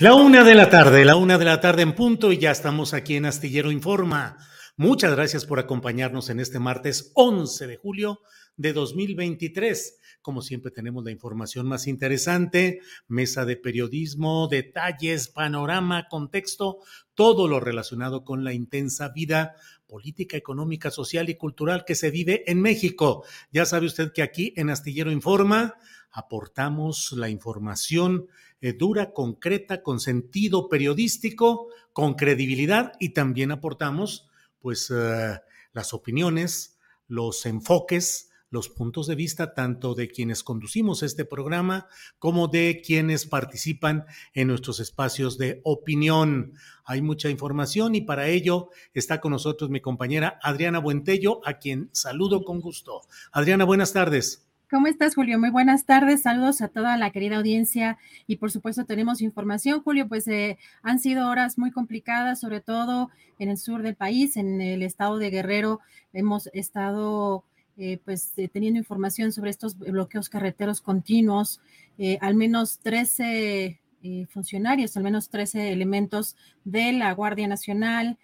La una de la tarde, la una de la tarde en punto y ya estamos aquí en Astillero Informa. Muchas gracias por acompañarnos en este martes 11 de julio de 2023. Como siempre tenemos la información más interesante, mesa de periodismo, detalles, panorama, contexto, todo lo relacionado con la intensa vida política, económica, social y cultural que se vive en México. Ya sabe usted que aquí en Astillero Informa aportamos la información eh, dura, concreta, con sentido periodístico, con credibilidad y también aportamos pues eh, las opiniones, los enfoques, los puntos de vista tanto de quienes conducimos este programa como de quienes participan en nuestros espacios de opinión. Hay mucha información y para ello está con nosotros mi compañera Adriana Buentello, a quien saludo con gusto. Adriana, buenas tardes. ¿Cómo estás, Julio? Muy buenas tardes. Saludos a toda la querida audiencia y por supuesto tenemos información, Julio, pues eh, han sido horas muy complicadas, sobre todo en el sur del país, en el estado de Guerrero. Hemos estado eh, pues eh, teniendo información sobre estos bloqueos carreteros continuos. al menos 13 funcionarios, al menos 13 elementos de la Guardia Nacional,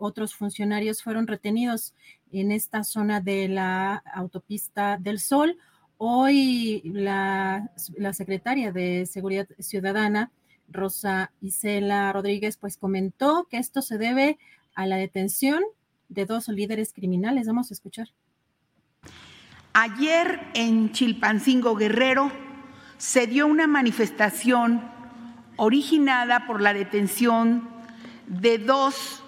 otros funcionarios fueron retenidos en esta zona de la autopista del Sol. Hoy la, secretaria de Seguridad Ciudadana, Rosa Isela Rodríguez, pues comentó que esto se debe a la detención de dos líderes criminales. Vamos a escuchar. Ayer en Chilpancingo Guerrero se dio una manifestación originada por la detención de dos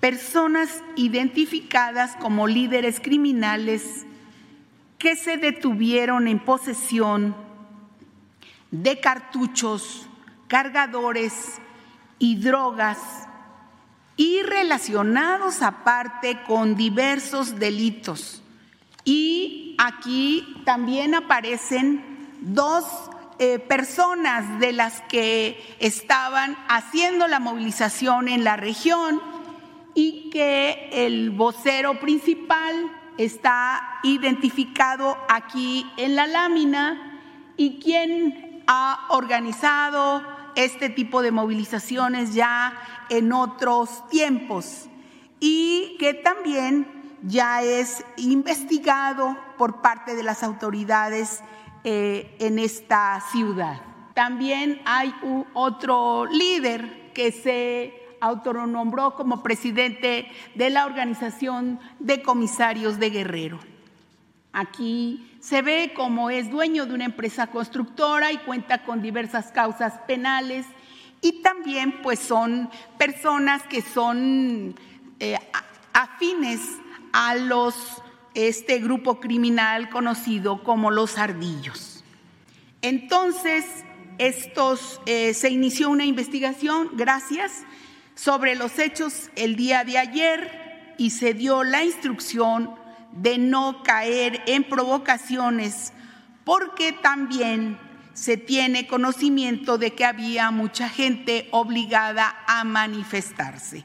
personas identificadas como líderes criminales que se detuvieron en posesión de cartuchos, cargadores y drogas y relacionados aparte con diversos delitos. Y aquí también aparecen dos eh, personas de las que estaban haciendo la movilización en la región y que el vocero principal está identificado aquí en la lámina y quien ha organizado este tipo de movilizaciones ya en otros tiempos y que también ya es investigado por parte de las autoridades eh, en esta ciudad. También hay otro líder que se autonombró como presidente de la Organización de Comisarios de Guerrero. Aquí se ve como es dueño de una empresa constructora y cuenta con diversas causas penales y también pues son personas que son eh, afines a los este grupo criminal conocido como los ardillos. Entonces, estos, eh, se inició una investigación, gracias, sobre los hechos el día de ayer y se dio la instrucción de no caer en provocaciones porque también se tiene conocimiento de que había mucha gente obligada a manifestarse.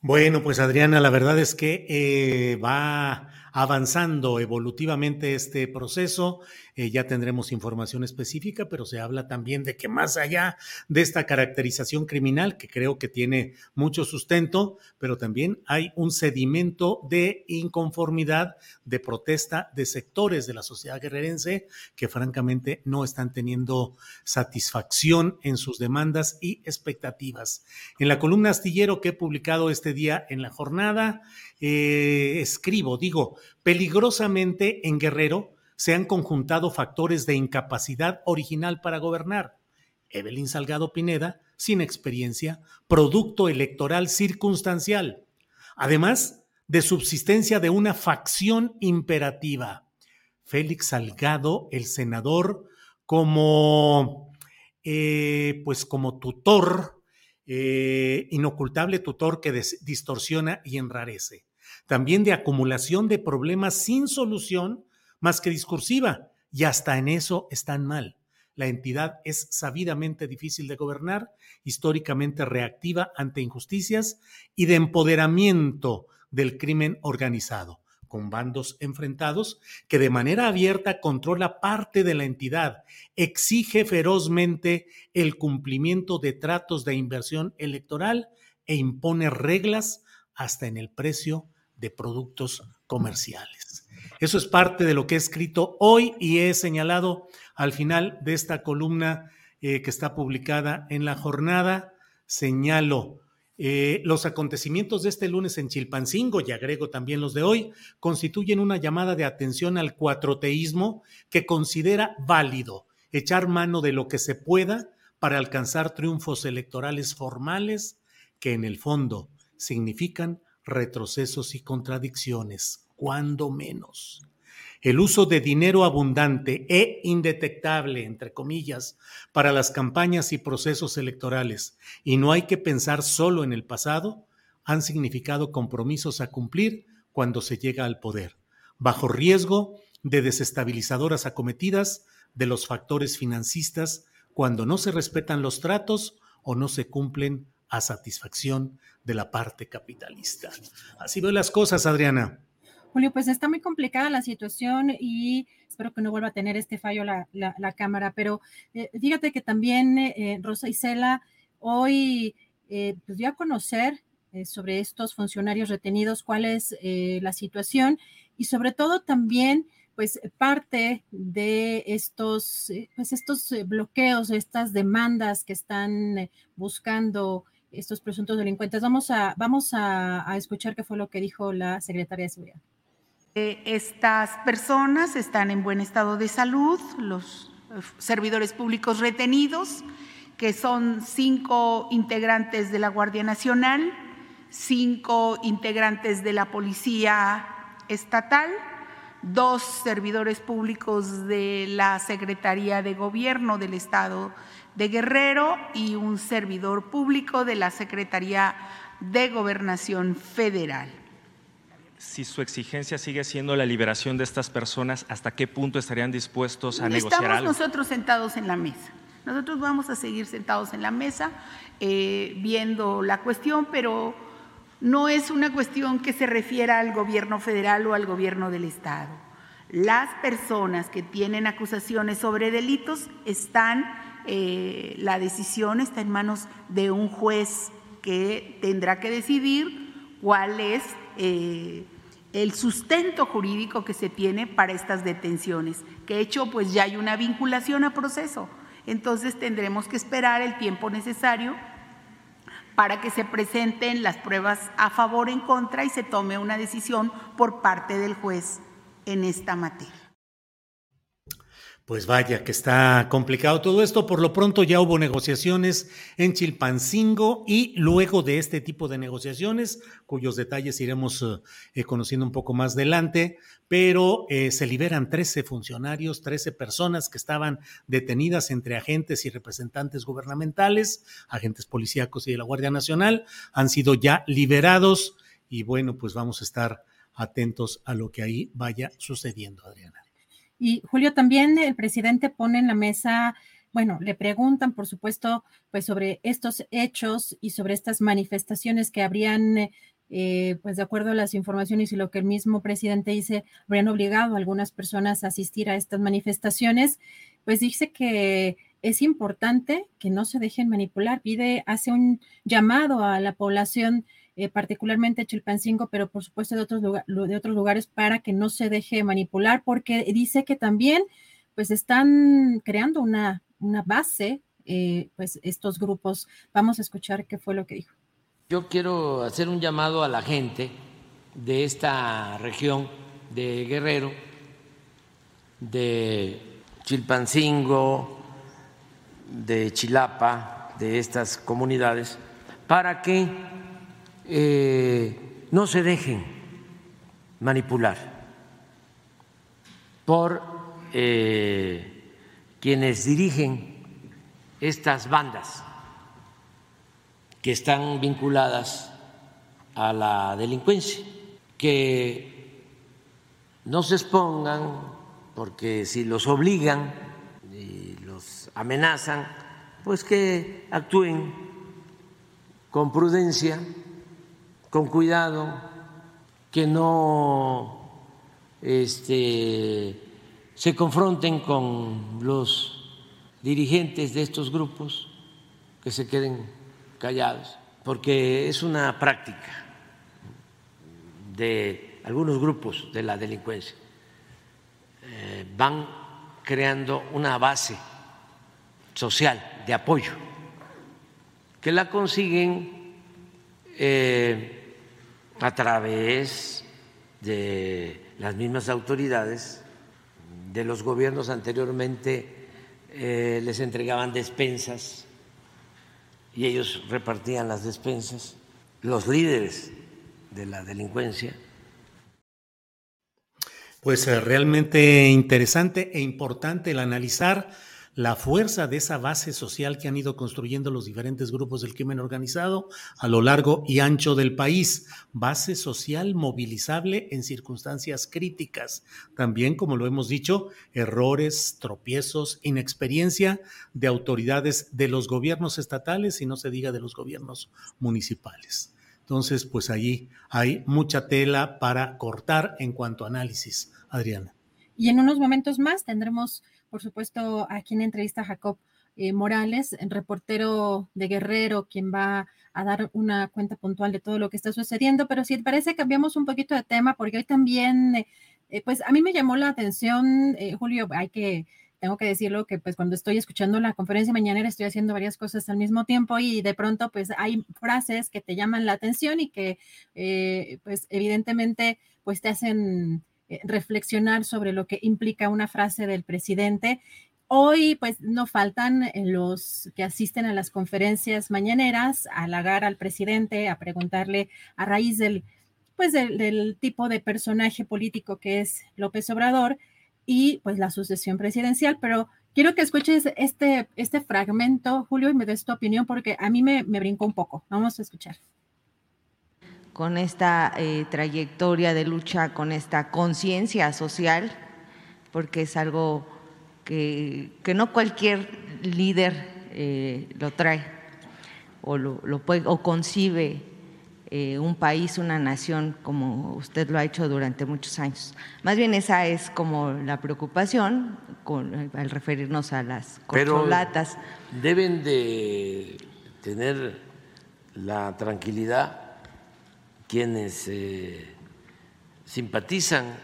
Bueno, pues Adriana, la verdad es que eh, va avanzando evolutivamente este proceso. Eh, ya tendremos información específica, pero se habla también de que más allá de esta caracterización criminal, que creo que tiene mucho sustento, pero también hay un sedimento de inconformidad, de protesta de sectores de la sociedad guerrerense que francamente no están teniendo satisfacción en sus demandas y expectativas. En la columna astillero que he publicado este día en la jornada, eh, escribo, digo, peligrosamente en Guerrero, se han conjuntado factores de incapacidad original para gobernar. Evelyn Salgado Pineda, sin experiencia, producto electoral circunstancial, además de subsistencia de una facción imperativa. Félix Salgado, el senador, como, eh, pues como tutor, eh, inocultable tutor que distorsiona y enrarece. También de acumulación de problemas sin solución más que discursiva, y hasta en eso están mal. La entidad es sabidamente difícil de gobernar, históricamente reactiva ante injusticias y de empoderamiento del crimen organizado, con bandos enfrentados que de manera abierta controla parte de la entidad, exige ferozmente el cumplimiento de tratos de inversión electoral e impone reglas hasta en el precio de productos comerciales. Eso es parte de lo que he escrito hoy y he señalado al final de esta columna eh, que está publicada en la jornada. Señalo eh, los acontecimientos de este lunes en Chilpancingo, y agrego también los de hoy, constituyen una llamada de atención al cuatroteísmo que considera válido echar mano de lo que se pueda para alcanzar triunfos electorales formales que en el fondo significan retrocesos y contradicciones cuando menos. El uso de dinero abundante e indetectable, entre comillas, para las campañas y procesos electorales, y no hay que pensar solo en el pasado, han significado compromisos a cumplir cuando se llega al poder, bajo riesgo de desestabilizadoras acometidas de los factores financistas cuando no se respetan los tratos o no se cumplen a satisfacción de la parte capitalista. Así veo las cosas, Adriana. Julio, pues está muy complicada la situación y espero que no vuelva a tener este fallo la, Cámara, pero eh, que también eh, Rosa Isela hoy eh, pues dio a conocer eh, sobre estos funcionarios retenidos cuál es la situación y sobre todo también pues parte de estos, pues estos bloqueos, estas demandas que están buscando estos presuntos delincuentes. Vamos a, vamos a escuchar qué fue lo que dijo la secretaria de Seguridad. Estas personas están en buen estado de salud, los eh, servidores públicos retenidos, que son cinco integrantes de la Guardia Nacional, cinco integrantes de la Policía Estatal, dos servidores públicos de la Secretaría de Gobierno del Estado de Guerrero y un servidor público de la Secretaría de Gobernación Federal si su exigencia sigue siendo la liberación de estas personas, ¿hasta qué punto estarían dispuestos a negociar Estamos nosotros sentados en la mesa. Nosotros vamos a seguir sentados en la mesa eh, viendo la cuestión, pero no es una cuestión que se refiera al gobierno federal o al gobierno del Estado. Las personas que tienen acusaciones sobre delitos están, eh, la decisión está en manos de un juez que tendrá que decidir cuál es eh, el sustento jurídico que se tiene para estas detenciones, que hecho pues ya hay una vinculación a proceso. Entonces tendremos que esperar el tiempo necesario para que se presenten las pruebas a favor, en contra y se tome una decisión por parte del juez en esta materia. Pues vaya que está complicado todo esto. Por lo pronto ya hubo negociaciones en Chilpancingo y luego de este tipo de negociaciones, cuyos detalles iremos eh, conociendo un poco más adelante, pero eh, se liberan 13 funcionarios, 13 personas que estaban detenidas entre agentes y representantes gubernamentales, agentes policíacos y de la Guardia Nacional, han sido ya liberados y bueno, pues vamos a estar atentos a lo que ahí vaya sucediendo, Adriana. Y Julio, también el presidente pone en la mesa, bueno, le preguntan, por supuesto, pues sobre estos hechos y sobre estas manifestaciones que habrían, eh, pues de acuerdo a las informaciones y lo que el mismo presidente dice, habrían obligado a algunas personas a asistir a estas manifestaciones, pues dice que es importante que no se dejen manipular, pide, hace un llamado a la población eh, particularmente Chilpancingo, pero por supuesto de otros, lugares para que no se deje manipular, porque dice que también pues están creando una, una base, eh, pues estos grupos. Vamos a escuchar qué fue lo que dijo. Yo quiero hacer un llamado a la gente de esta región de Guerrero, de Chilpancingo, de Chilapa, de estas comunidades, para que eh, no se dejen manipular por eh, quienes dirigen estas bandas que están vinculadas a la delincuencia, que no se expongan porque si los obligan y los amenazan, pues que actúen con prudencia con cuidado, que no este, se confronten con los dirigentes de estos grupos, que se queden callados, porque es una práctica de algunos grupos de la delincuencia. Eh, van creando una base social de apoyo que la consiguen eh, a través de las mismas autoridades, de los gobiernos anteriormente eh, les entregaban despensas y ellos repartían las despensas, los líderes de la delincuencia. Pues eh, realmente interesante e importante el analizar la fuerza de esa base social que han ido construyendo los diferentes grupos del crimen organizado a lo largo y ancho del país. Base social movilizable en circunstancias críticas. También, como lo hemos dicho, errores, tropiezos, inexperiencia de autoridades de los gobiernos estatales y no se diga de los gobiernos municipales. Entonces, pues allí hay mucha tela para cortar en cuanto a análisis. Adriana. Y en unos momentos más tendremos por supuesto, aquí en entrevista Jacob eh, Morales, reportero de Guerrero, quien va a dar una cuenta puntual de todo lo que está sucediendo, pero si te parece, cambiamos un poquito de tema, porque hoy también, eh, eh, pues a mí me llamó la atención, Julio, hay que, tengo que decirlo, que pues cuando estoy escuchando la conferencia mañanera estoy haciendo varias cosas al mismo tiempo y de pronto pues hay frases que te llaman la atención y que pues evidentemente pues te hacen eh, reflexionar sobre lo que implica una frase del presidente. Hoy, pues, no faltan eh, los que asisten a las conferencias mañaneras a halagar al presidente, a preguntarle a raíz del, pues, del, tipo de personaje político que es López Obrador y, pues, la sucesión presidencial. Pero quiero que escuches este, este fragmento, Julio, y me des tu opinión porque a mí me, me brincó un poco. Vamos a escuchar con esta eh, trayectoria de lucha, con esta conciencia social, porque es algo que, no cualquier líder eh, lo trae o, lo, puede, o concibe eh, un país, una nación, como usted lo ha hecho durante muchos años. Más bien esa es como la preocupación al referirnos a las corcholatas. deben de tener la tranquilidad quienes eh, simpatizan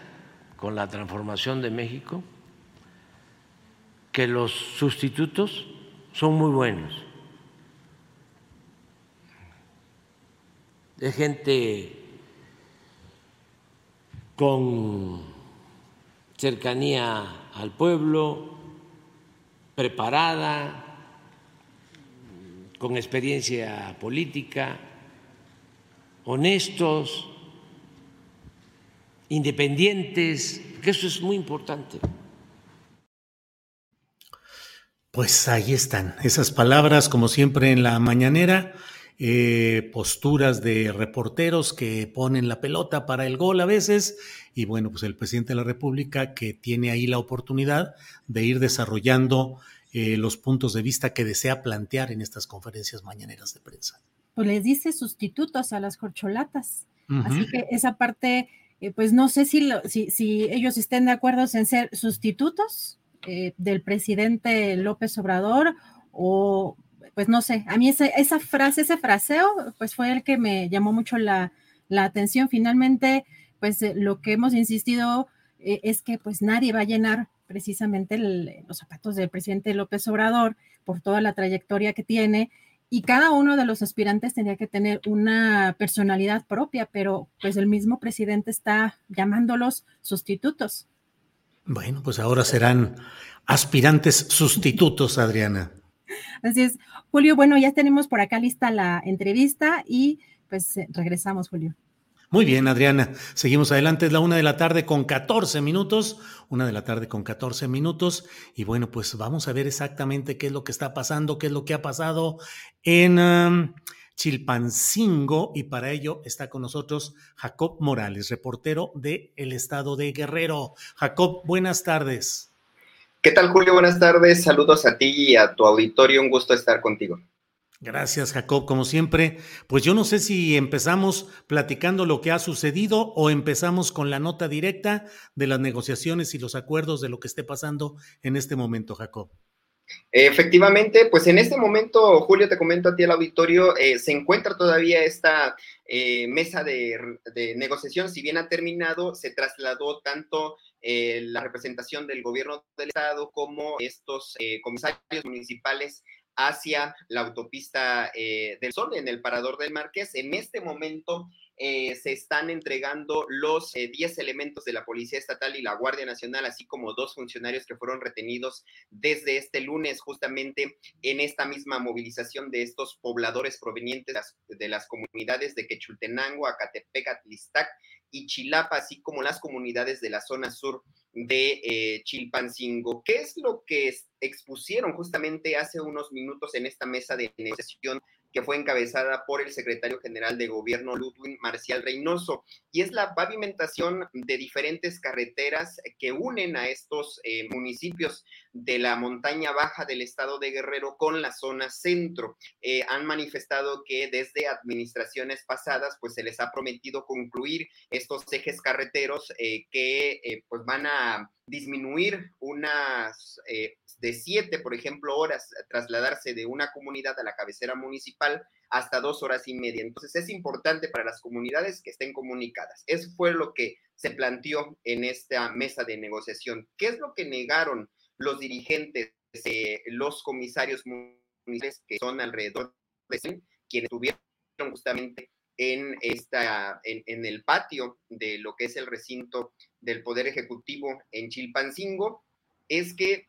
con la transformación de México, que los sustitutos son muy buenos. Es gente con cercanía al pueblo, preparada, con experiencia política, honestos, independientes, que eso es muy importante. Pues ahí están esas palabras, como siempre en la mañanera, eh, posturas de reporteros que ponen la pelota para el gol a veces, y bueno, pues el presidente de la República que tiene ahí la oportunidad de ir desarrollando eh, los puntos de vista que desea plantear en estas conferencias mañaneras de prensa. Pues les dice sustitutos a las corcholatas. Así que esa parte, eh, pues no sé si, si, si, ellos estén de acuerdo en ser sustitutos eh, del presidente López Obrador o pues no sé, a mí esa, esa frase, ese fraseo, pues fue el que me llamó mucho la, la atención. Finalmente, pues lo que hemos insistido es que pues nadie va a llenar precisamente los zapatos del presidente López Obrador por toda la trayectoria que tiene y cada uno de los aspirantes tenía que tener una personalidad propia, pero pues el mismo presidente está llamándolos sustitutos. Bueno, pues ahora serán aspirantes sustitutos, Adriana. Así es. Julio, bueno, ya tenemos por acá lista la entrevista y pues regresamos, Julio. Muy bien, Adriana. Seguimos adelante. Es la una de la tarde con 14 minutos. Una de la tarde con 14 minutos. Y bueno, pues vamos a ver exactamente qué es lo que está pasando, qué es lo que ha pasado en um, Chilpancingo. Y para ello está con nosotros Jacob Morales, reportero de El Estado de Guerrero. Jacob, buenas tardes. ¿Qué tal, Julio? Buenas tardes. Saludos a ti y a tu auditorio. Un gusto estar contigo. Gracias, Jacob. Como siempre, pues yo no sé si empezamos platicando lo que ha sucedido o empezamos con la nota directa de las negociaciones y los acuerdos de lo que esté pasando en este momento, Jacob. Efectivamente, pues en este momento, Julio, te comento a ti el auditorio, eh, se encuentra todavía esta eh, mesa de, negociación, si bien ha terminado, se trasladó tanto eh, la representación del gobierno del estado como estos comisarios municipales hacia la autopista eh, del Sol en el Parador del Marqués. En este momento eh, se están entregando los 10 eh, elementos de la Policía Estatal y la Guardia Nacional, así como dos funcionarios que fueron retenidos desde este lunes, justamente en esta misma movilización de estos pobladores provenientes de las, comunidades de Quechultenango, Acatepec, Atlistac y Chilapa, así como las comunidades de la zona sur de eh, Chilpancingo. ¿Qué es lo que expusieron justamente hace unos minutos en esta mesa de negociación que fue encabezada por el secretario general de gobierno Ludwig Marcial Reynoso, y es la pavimentación de diferentes carreteras que unen a estos eh, municipios de la montaña baja del estado de Guerrero con la zona centro. Eh, han manifestado que desde administraciones pasadas, pues se les ha prometido concluir estos ejes carreteros eh, que pues van a disminuir unas eh, de siete, por ejemplo, horas, trasladarse de una comunidad a la cabecera municipal hasta dos horas y media. Entonces es importante para las comunidades que estén comunicadas. Eso fue lo que se planteó en esta mesa de negociación. ¿Qué es lo que negaron los dirigentes, los comisarios municipales, que son alrededor de 100, quienes estuvieron justamente en, esta, en, el patio de lo que es el recinto del Poder Ejecutivo en Chilpancingo, es que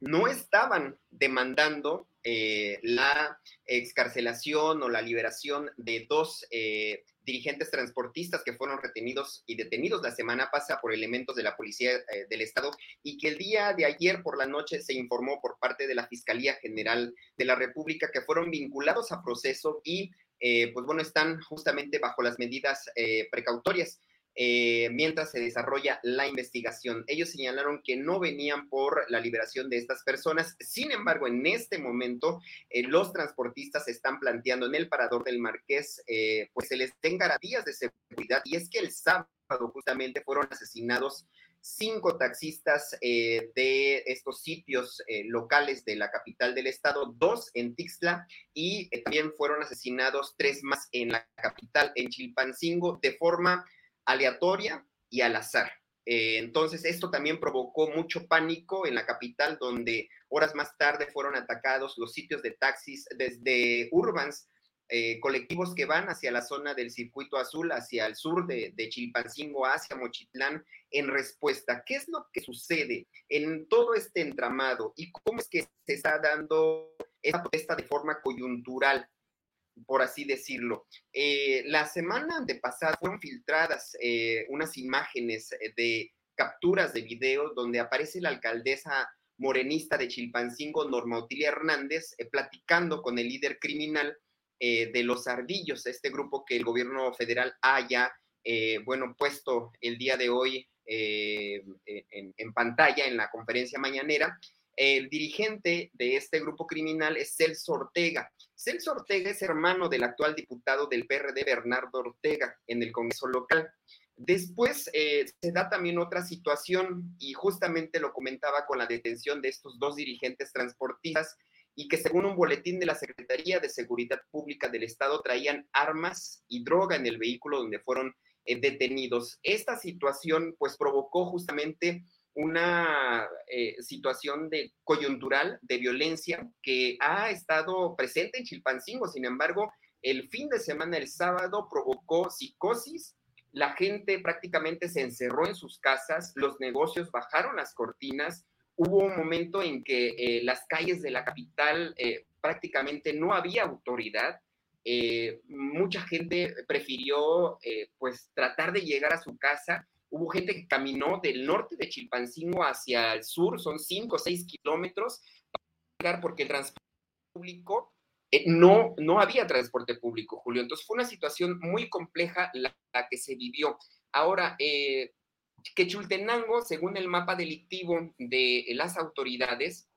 no estaban demandando eh, la excarcelación o la liberación de dos eh, dirigentes transportistas que fueron retenidos y detenidos la semana pasada por elementos de la Policía eh, del Estado y que el día de ayer por la noche se informó por parte de la Fiscalía General de la República que fueron vinculados a proceso y eh, pues bueno, están justamente bajo las medidas eh, precautorias. Eh, mientras se desarrolla la investigación. Ellos señalaron que no venían por la liberación de estas personas. Sin embargo, en este momento, los transportistas están planteando en el parador del Marqués, pues se les den garantías de seguridad. Y es que el sábado justamente fueron asesinados cinco taxistas eh, de estos sitios eh, locales de la capital del estado, dos en Tixla y eh, también fueron asesinados tres más en la capital, en Chilpancingo, de forma aleatoria y al azar. entonces, esto también provocó mucho pánico en la capital, donde horas más tarde fueron atacados los sitios de taxis desde Urbans eh, colectivos que van hacia la zona del circuito azul, hacia el sur de, de, Chilpancingo, hacia Mochitlán, en respuesta. ¿Qué es lo que sucede en todo este entramado y cómo es que se está dando esta protesta de forma coyuntural? Por así decirlo. Eh, la semana de pasada fueron filtradas eh, unas imágenes de capturas de video donde aparece la alcaldesa morenista de Chilpancingo, Norma Otilia Hernández, platicando con el líder criminal eh, de los ardillos, este grupo que el gobierno federal haya, eh, bueno, puesto el día de hoy eh, en, pantalla en la conferencia mañanera. El dirigente de este grupo criminal es Celso Ortega. Celso Ortega es hermano del actual diputado del PRD, Bernardo Ortega, en el Congreso local. Después se da también otra situación y justamente lo comentaba con la detención de estos dos dirigentes transportistas y que según un boletín de la Secretaría de Seguridad Pública del Estado traían armas y droga en el vehículo donde fueron eh, detenidos. Esta situación pues provocó justamente una eh, situación de coyuntural de violencia que ha estado presente en Chilpancingo. Sin embargo, el fin de semana, el sábado, provocó psicosis. La gente prácticamente se encerró en sus casas, los negocios bajaron las cortinas, hubo un momento en que eh, las calles de la capital eh, prácticamente no había autoridad. Mucha gente prefirió pues tratar de llegar a su casa. Hubo gente que caminó del norte de Chilpancingo hacia el sur, son cinco o seis kilómetros, para llegar porque el transporte público no, no había transporte público, Julio. Entonces fue una situación muy compleja la, la que se vivió. Ahora, eh, que Chultenango, según el mapa delictivo de las autoridades,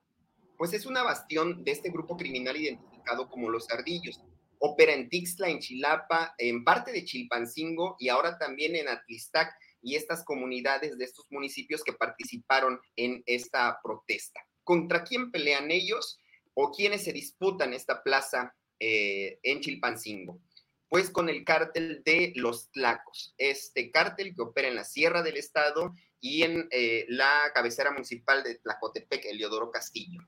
pues es una bastión de este grupo criminal identificado como los ardillos. Opera en Tixla, en Chilapa, en parte de Chilpancingo y ahora también en Atlistac y estas comunidades de estos municipios que participaron en esta protesta. ¿Contra quién pelean ellos o quiénes se disputan esta plaza eh, en Chilpancingo? pues con el cártel de los Tlacos, este cártel que opera en la Sierra del Estado y en eh, la cabecera municipal de Tlacotepec, Eliodoro Castillo.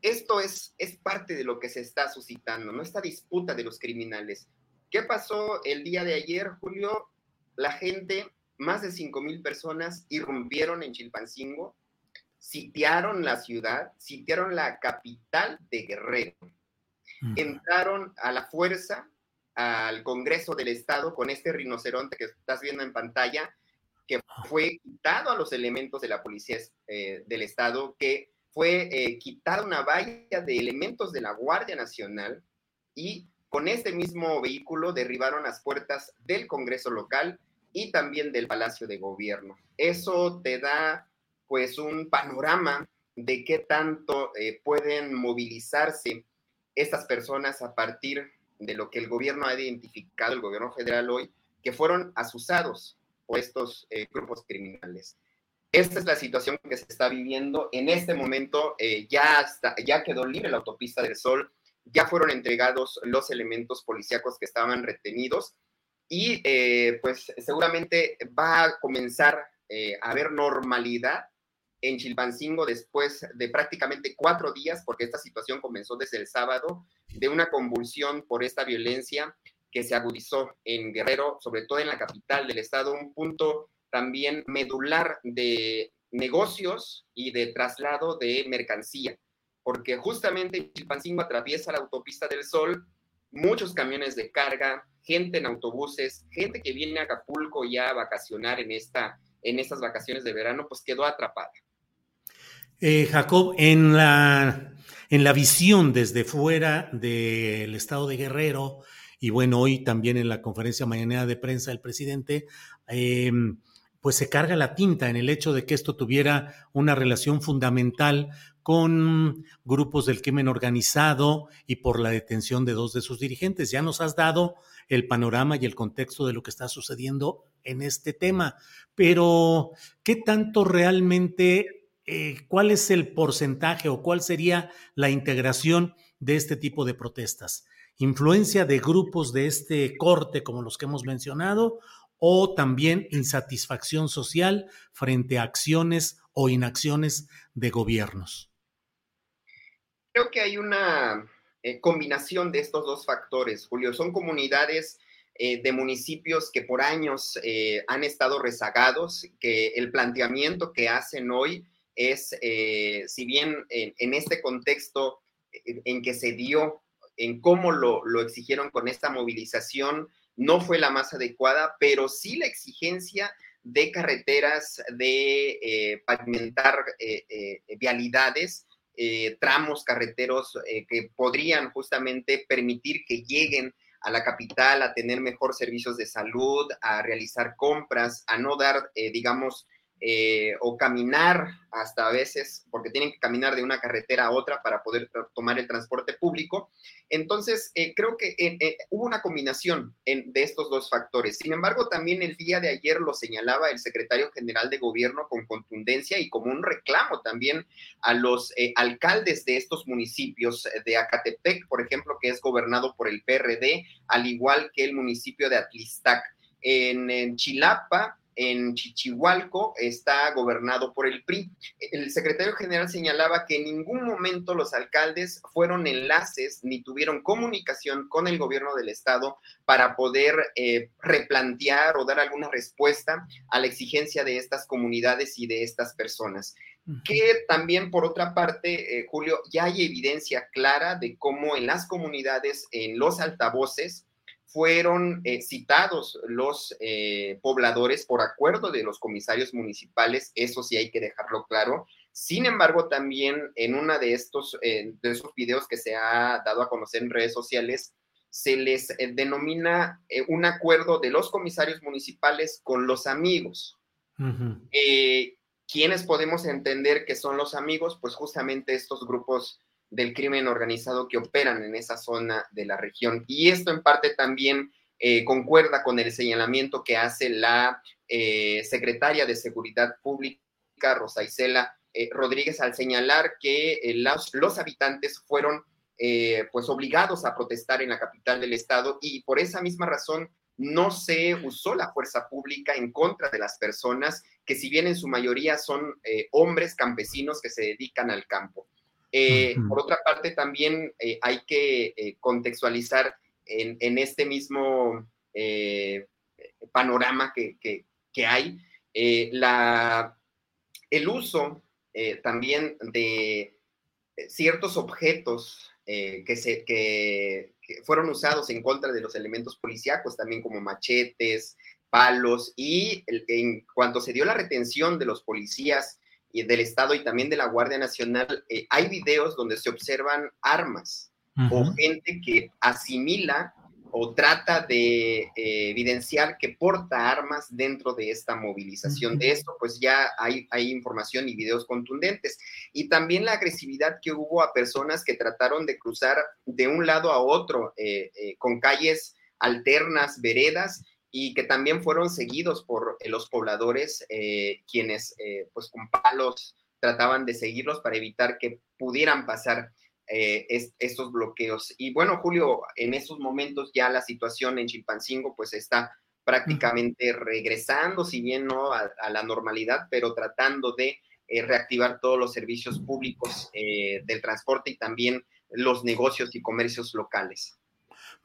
Esto es, es parte de lo que se está suscitando, ¿no? Esta disputa de los criminales. ¿Qué pasó el día de ayer, Julio? La gente, más de 5 mil personas, irrumpieron en Chilpancingo, sitiaron la ciudad, sitiaron la capital de Guerrero. Entraron a la fuerza al Congreso del Estado con este rinoceronte que estás viendo en pantalla, que fue quitado a los elementos de la policía eh, del Estado, que fue eh, quitada una valla de elementos de la Guardia Nacional y con este mismo vehículo derribaron las puertas del Congreso local y también del Palacio de Gobierno. Eso te da pues un panorama de qué tanto eh, pueden movilizarse estas personas a partir de lo que el gobierno ha identificado, el gobierno federal hoy, que fueron asusados por estos eh, grupos criminales. Esta es la situación que se está viviendo. En este momento eh, ya, ya quedó libre la autopista del Sol, ya fueron entregados los elementos policíacos que estaban retenidos y eh, pues seguramente va a comenzar a haber normalidad en Chilpancingo después de prácticamente cuatro días, porque esta situación comenzó desde el sábado, de una convulsión por esta violencia que se agudizó en Guerrero, sobre todo en la capital del estado, un punto también medular de negocios y de traslado de mercancía, porque justamente Chilpancingo atraviesa la autopista del Sol, muchos camiones de carga, gente en autobuses, gente que viene a Acapulco ya a vacacionar en, esta, en estas vacaciones de verano, pues quedó atrapada. Eh, Jacob, en la, en la visión desde fuera del estado de Guerrero, y bueno, hoy también en la conferencia mañana de prensa del presidente, em, pues se carga la tinta en el hecho de que esto tuviera una relación fundamental con grupos del crimen organizado y por la detención de dos de sus dirigentes. Ya nos has dado el panorama y el contexto de lo que está sucediendo en este tema, pero ¿qué tanto realmente eh, cuál es el porcentaje o cuál sería la integración de este tipo de protestas. ¿Influencia de grupos de este corte como los que hemos mencionado o también insatisfacción social frente a acciones o inacciones de gobiernos? Creo que hay una eh, combinación de estos dos factores, Julio. Son comunidades eh, de municipios que por años eh, han estado rezagados, que el planteamiento que hacen hoy es, si bien en, este contexto en que se dio, en cómo lo, lo exigieron con esta movilización, no fue la más adecuada, pero sí la exigencia de carreteras, de pavimentar vialidades, eh, tramos carreteros eh, que podrían justamente permitir que lleguen a la capital a tener mejor servicios de salud, a realizar compras, a no dar, eh, digamos, eh, o caminar hasta a veces, porque tienen que caminar de una carretera a otra para poder tomar el transporte público. Entonces, eh, creo que eh, hubo una combinación de estos dos factores. Sin embargo, también el día de ayer lo señalaba el secretario general de gobierno con contundencia y como un reclamo también a los alcaldes de estos municipios de Acatepec, por ejemplo, que es gobernado por el PRD, al igual que el municipio de Atlistac. en Chilapa, en Chichihualco está gobernado por el PRI. El secretario general señalaba que en ningún momento los alcaldes fueron enlaces ni tuvieron comunicación con el gobierno del estado para poder eh, replantear o dar alguna respuesta a la exigencia de estas comunidades y de estas personas. Que también, por otra parte, eh, Julio, ya hay evidencia clara de cómo en las comunidades, en los altavoces, fueron eh, citados los eh, pobladores por acuerdo de los comisarios municipales, eso sí hay que dejarlo claro. Sin embargo, también en uno de estos eh, de esos videos que se ha dado a conocer en redes sociales, se les denomina un acuerdo de los comisarios municipales con los amigos. ¿Quiénes podemos entender que son los amigos? Pues justamente estos grupos del crimen organizado que operan en esa zona de la región. Y esto en parte también eh, concuerda con el señalamiento que hace la eh, secretaria de Seguridad Pública, Rosa Isela eh, Rodríguez, al señalar que los, los, habitantes fueron pues obligados a protestar en la capital del estado y por esa misma razón no se usó la fuerza pública en contra de las personas que si bien en su mayoría son hombres campesinos que se dedican al campo. Eh, por otra parte, también eh, hay que eh, contextualizar en, este mismo panorama que, hay la, el uso también de ciertos objetos que, se, que, fueron usados en contra de los elementos policíacos, también como machetes, palos, y en cuanto se dio la retención de los policías y del Estado y también de la Guardia Nacional, eh, hay videos donde se observan armas o gente que asimila o trata de eh, evidenciar que porta armas dentro de esta movilización. De esto, pues ya hay, hay información y videos contundentes. Y también la agresividad que hubo a personas que trataron de cruzar de un lado a otro eh, con calles alternas, veredas, y que también fueron seguidos por eh, los pobladores, eh, quienes eh, pues con palos trataban de seguirlos para evitar que pudieran pasar estos bloqueos. Y bueno, Julio, en estos momentos ya la situación en Chimpancingo pues está prácticamente regresando, si bien no a, la normalidad, pero tratando de reactivar todos los servicios públicos del transporte y también los negocios y comercios locales.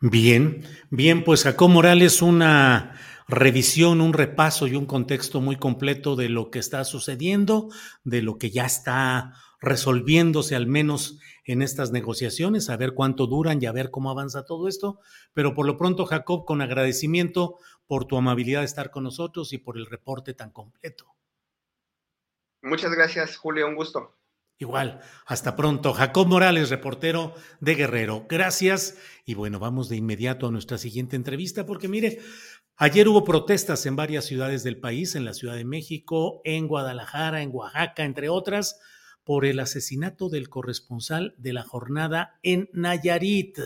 Bien, bien, pues Jacob Morales, una revisión, un repaso y un contexto muy completo de lo que está sucediendo, de lo que ya está resolviéndose al menos en estas negociaciones, a ver cuánto duran y a ver cómo avanza todo esto. Pero por lo pronto, Jacob, con agradecimiento por tu amabilidad de estar con nosotros y por el reporte tan completo. Muchas gracias, Julio, un gusto. Igual, hasta pronto. Jacob Morales, reportero de Guerrero. Gracias. Y bueno, vamos de inmediato a nuestra siguiente entrevista porque mire, ayer hubo protestas en varias ciudades del país, en la Ciudad de México, en Guadalajara, en Oaxaca, entre otras, por el asesinato del corresponsal de la jornada en Nayarit.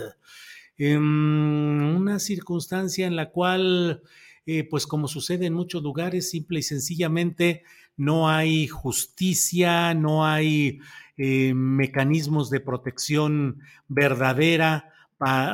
una circunstancia en la cual, eh, pues como sucede en muchos lugares, simple y sencillamente no hay justicia, no hay eh, mecanismos de protección verdadera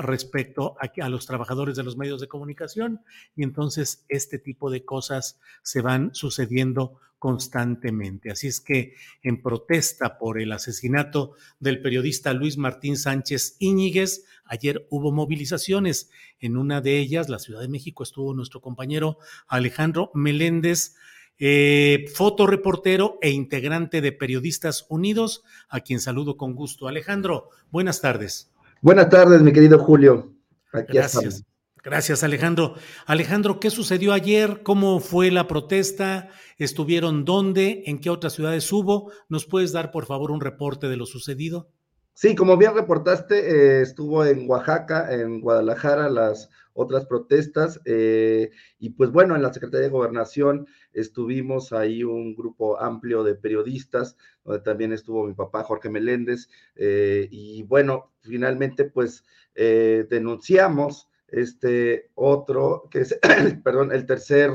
respecto a, los trabajadores de los medios de comunicación y entonces este tipo de cosas se van sucediendo constantemente. Así es que en protesta por el asesinato del periodista Luis Martín Sánchez Íñiguez, ayer hubo movilizaciones. En una de ellas, la Ciudad de México, estuvo nuestro compañero Alejandro Meléndez, eh, fotoreportero e integrante de Periodistas Unidos, a quien saludo con gusto. Alejandro, buenas tardes. Buenas tardes, mi querido Julio. Gracias. Gracias, Alejandro. Alejandro, ¿qué sucedió ayer? ¿Cómo fue la protesta? ¿Estuvieron dónde? ¿En qué otras ciudades hubo? ¿Nos puedes dar, por favor, un reporte de lo sucedido? Sí, como bien reportaste, eh, estuvo en Oaxaca, en Guadalajara, las otras protestas. Eh, y pues bueno, en la Secretaría de Gobernación estuvimos ahí un grupo amplio de periodistas, donde también estuvo mi papá Jorge Meléndez. Eh, y bueno, finalmente pues eh, denunciamos este otro, que es, perdón, el tercer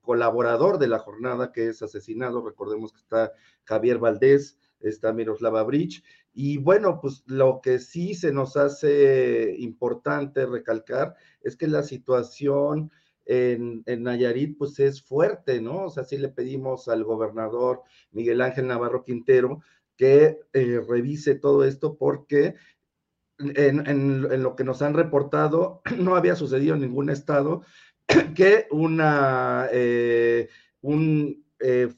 colaborador de la jornada que es asesinado. Recordemos que está Javier Valdés, está Miroslava Bridge, y bueno, pues lo que sí se nos hace importante recalcar es que la situación en, Nayarit pues es fuerte, ¿no? O sea, sí le pedimos al gobernador Miguel Ángel Navarro Quintero que eh, revise todo esto porque en, lo que nos han reportado no había sucedido en ningún estado que una, eh, un eh,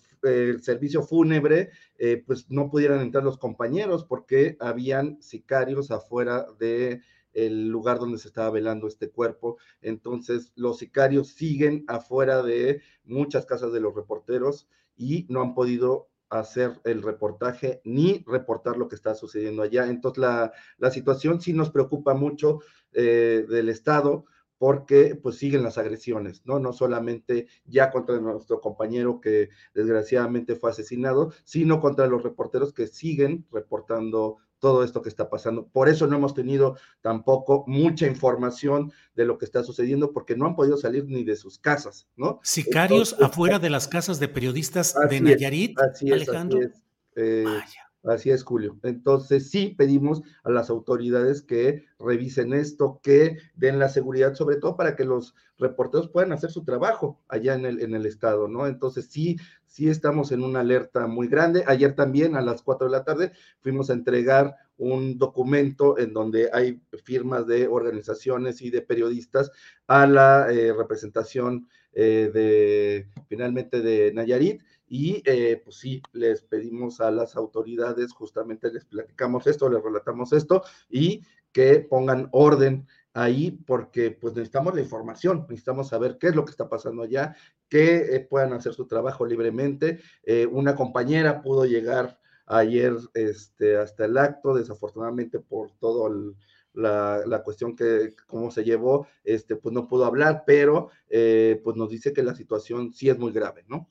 servicio fúnebre eh, pues no pudieran entrar los compañeros porque habían sicarios afuera de el lugar donde se estaba velando este cuerpo. Entonces, los sicarios siguen afuera de muchas casas de los reporteros y no han podido hacer el reportaje ni reportar lo que está sucediendo allá. Entonces, la, la situación sí nos preocupa mucho eh, del Estado porque pues siguen las agresiones, ¿no? No solamente ya contra nuestro compañero que desgraciadamente fue asesinado, sino contra los reporteros que siguen reportando todo esto que está pasando. Por eso no hemos tenido tampoco mucha información de lo que está sucediendo, porque no han podido salir ni de sus casas, ¿no? Sicarios afuera de las casas de periodistas de Nayarit, Alejandro. Eh, Así es, Julio. Entonces, sí pedimos a las autoridades que revisen esto, que den la seguridad, sobre todo para que los reporteros puedan hacer su trabajo allá en el, en el estado, ¿no? Entonces, sí, sí estamos en una alerta muy grande. Ayer también a las cuatro de la tarde fuimos a entregar un documento en donde hay firmas de organizaciones y de periodistas a la eh, representación eh, de finalmente de Nayarit y eh, pues sí, les pedimos a las autoridades, justamente les platicamos esto, les relatamos esto y que pongan orden ahí porque pues necesitamos la información, necesitamos saber qué es lo que está pasando allá, que eh, puedan hacer su trabajo libremente. Eh, una compañera pudo llegar ayer este, hasta el acto, desafortunadamente por todo la, la, cuestión que cómo se llevó, este, pues no pudo hablar, pero pues nos dice que la situación sí es muy grave, ¿no?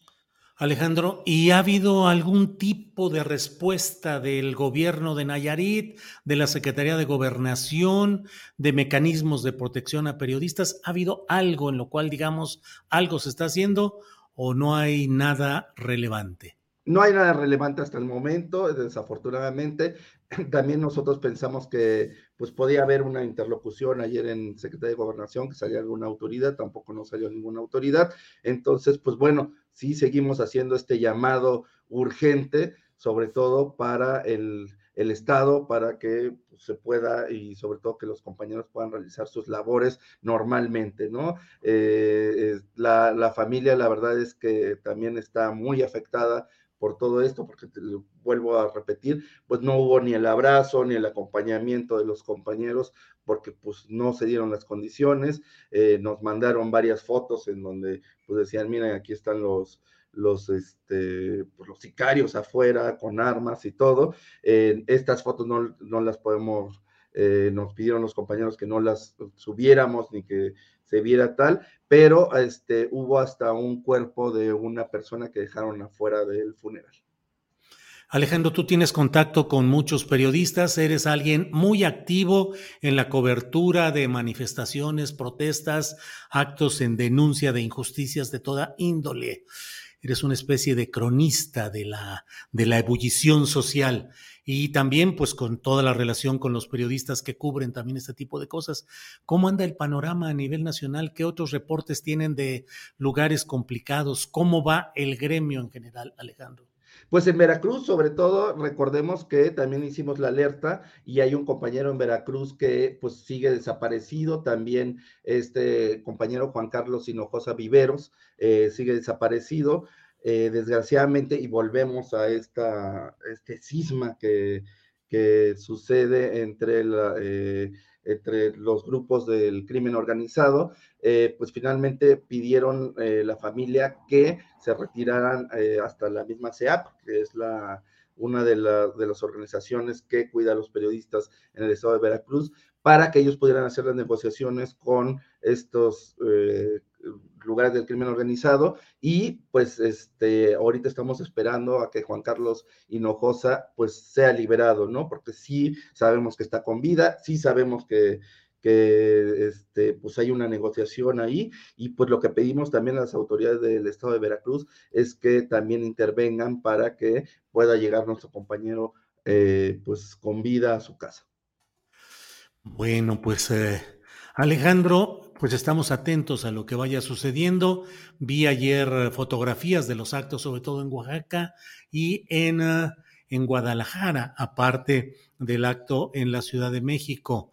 Alejandro, ¿y ha habido algún tipo de respuesta del gobierno de Nayarit, de la Secretaría de Gobernación, de mecanismos de protección a periodistas? ¿Ha habido algo en lo cual, digamos, algo se está haciendo o no hay nada relevante? No hay nada relevante hasta el momento, desafortunadamente. También nosotros pensamos que pues podía haber una interlocución ayer en Secretaría de Gobernación, que salía alguna autoridad, tampoco no salió ninguna autoridad. Entonces, pues bueno, sí seguimos haciendo este llamado urgente, sobre todo para el, Estado, para que pues, se pueda y sobre todo que los compañeros puedan realizar sus labores normalmente, ¿no? Eh, la, la familia, la verdad es que también está muy afectada por todo esto, porque te vuelvo a repetir, pues no hubo ni el abrazo ni el acompañamiento de los compañeros, porque pues no se dieron las condiciones, eh, nos mandaron varias fotos en donde pues decían, miren, aquí están los, los, este, pues, los sicarios afuera con armas y todo. estas fotos no, no las podemos, eh, nos pidieron los compañeros que no las subiéramos ni que se viera tal, pero este, hubo hasta un cuerpo de una persona que dejaron afuera del funeral. Alejandro, tú tienes contacto con muchos periodistas, eres alguien muy activo en la cobertura de manifestaciones, protestas, actos en denuncia de injusticias de toda índole. Eres una especie de cronista de la, de la ebullición social y también pues con toda la relación con los periodistas que cubren también este tipo de cosas. ¿Cómo anda el panorama a nivel nacional? ¿Qué otros reportes tienen de lugares complicados? ¿Cómo va el gremio en general, Alejandro? Pues en Veracruz, sobre todo, recordemos que también hicimos la alerta y hay un compañero en Veracruz que pues sigue desaparecido, también este compañero Juan Carlos Hinojosa Viveros eh, sigue desaparecido. Eh, desgraciadamente, y volvemos a esta, este cisma que, que sucede entre, la, eh, entre los grupos del crimen organizado, eh, pues finalmente pidieron la familia que se retiraran hasta la misma CEAP, que es la, una de, de, las organizaciones que cuida a los periodistas en el estado de Veracruz, para que ellos pudieran hacer las negociaciones con estos lugares del crimen organizado y pues este ahorita estamos esperando a que Juan Carlos Hinojosa pues sea liberado, ¿no? Porque sí sabemos que está con vida, sí sabemos que que este, pues hay una negociación ahí y pues lo que pedimos también a las autoridades del estado de Veracruz es que también intervengan para que pueda llegar nuestro compañero eh, pues con vida a su casa. Bueno, pues eh, Alejandro, pues estamos atentos a lo que vaya sucediendo. Vi ayer fotografías de los actos, sobre todo en Oaxaca y en, eh, en Guadalajara, aparte del acto en la Ciudad de México.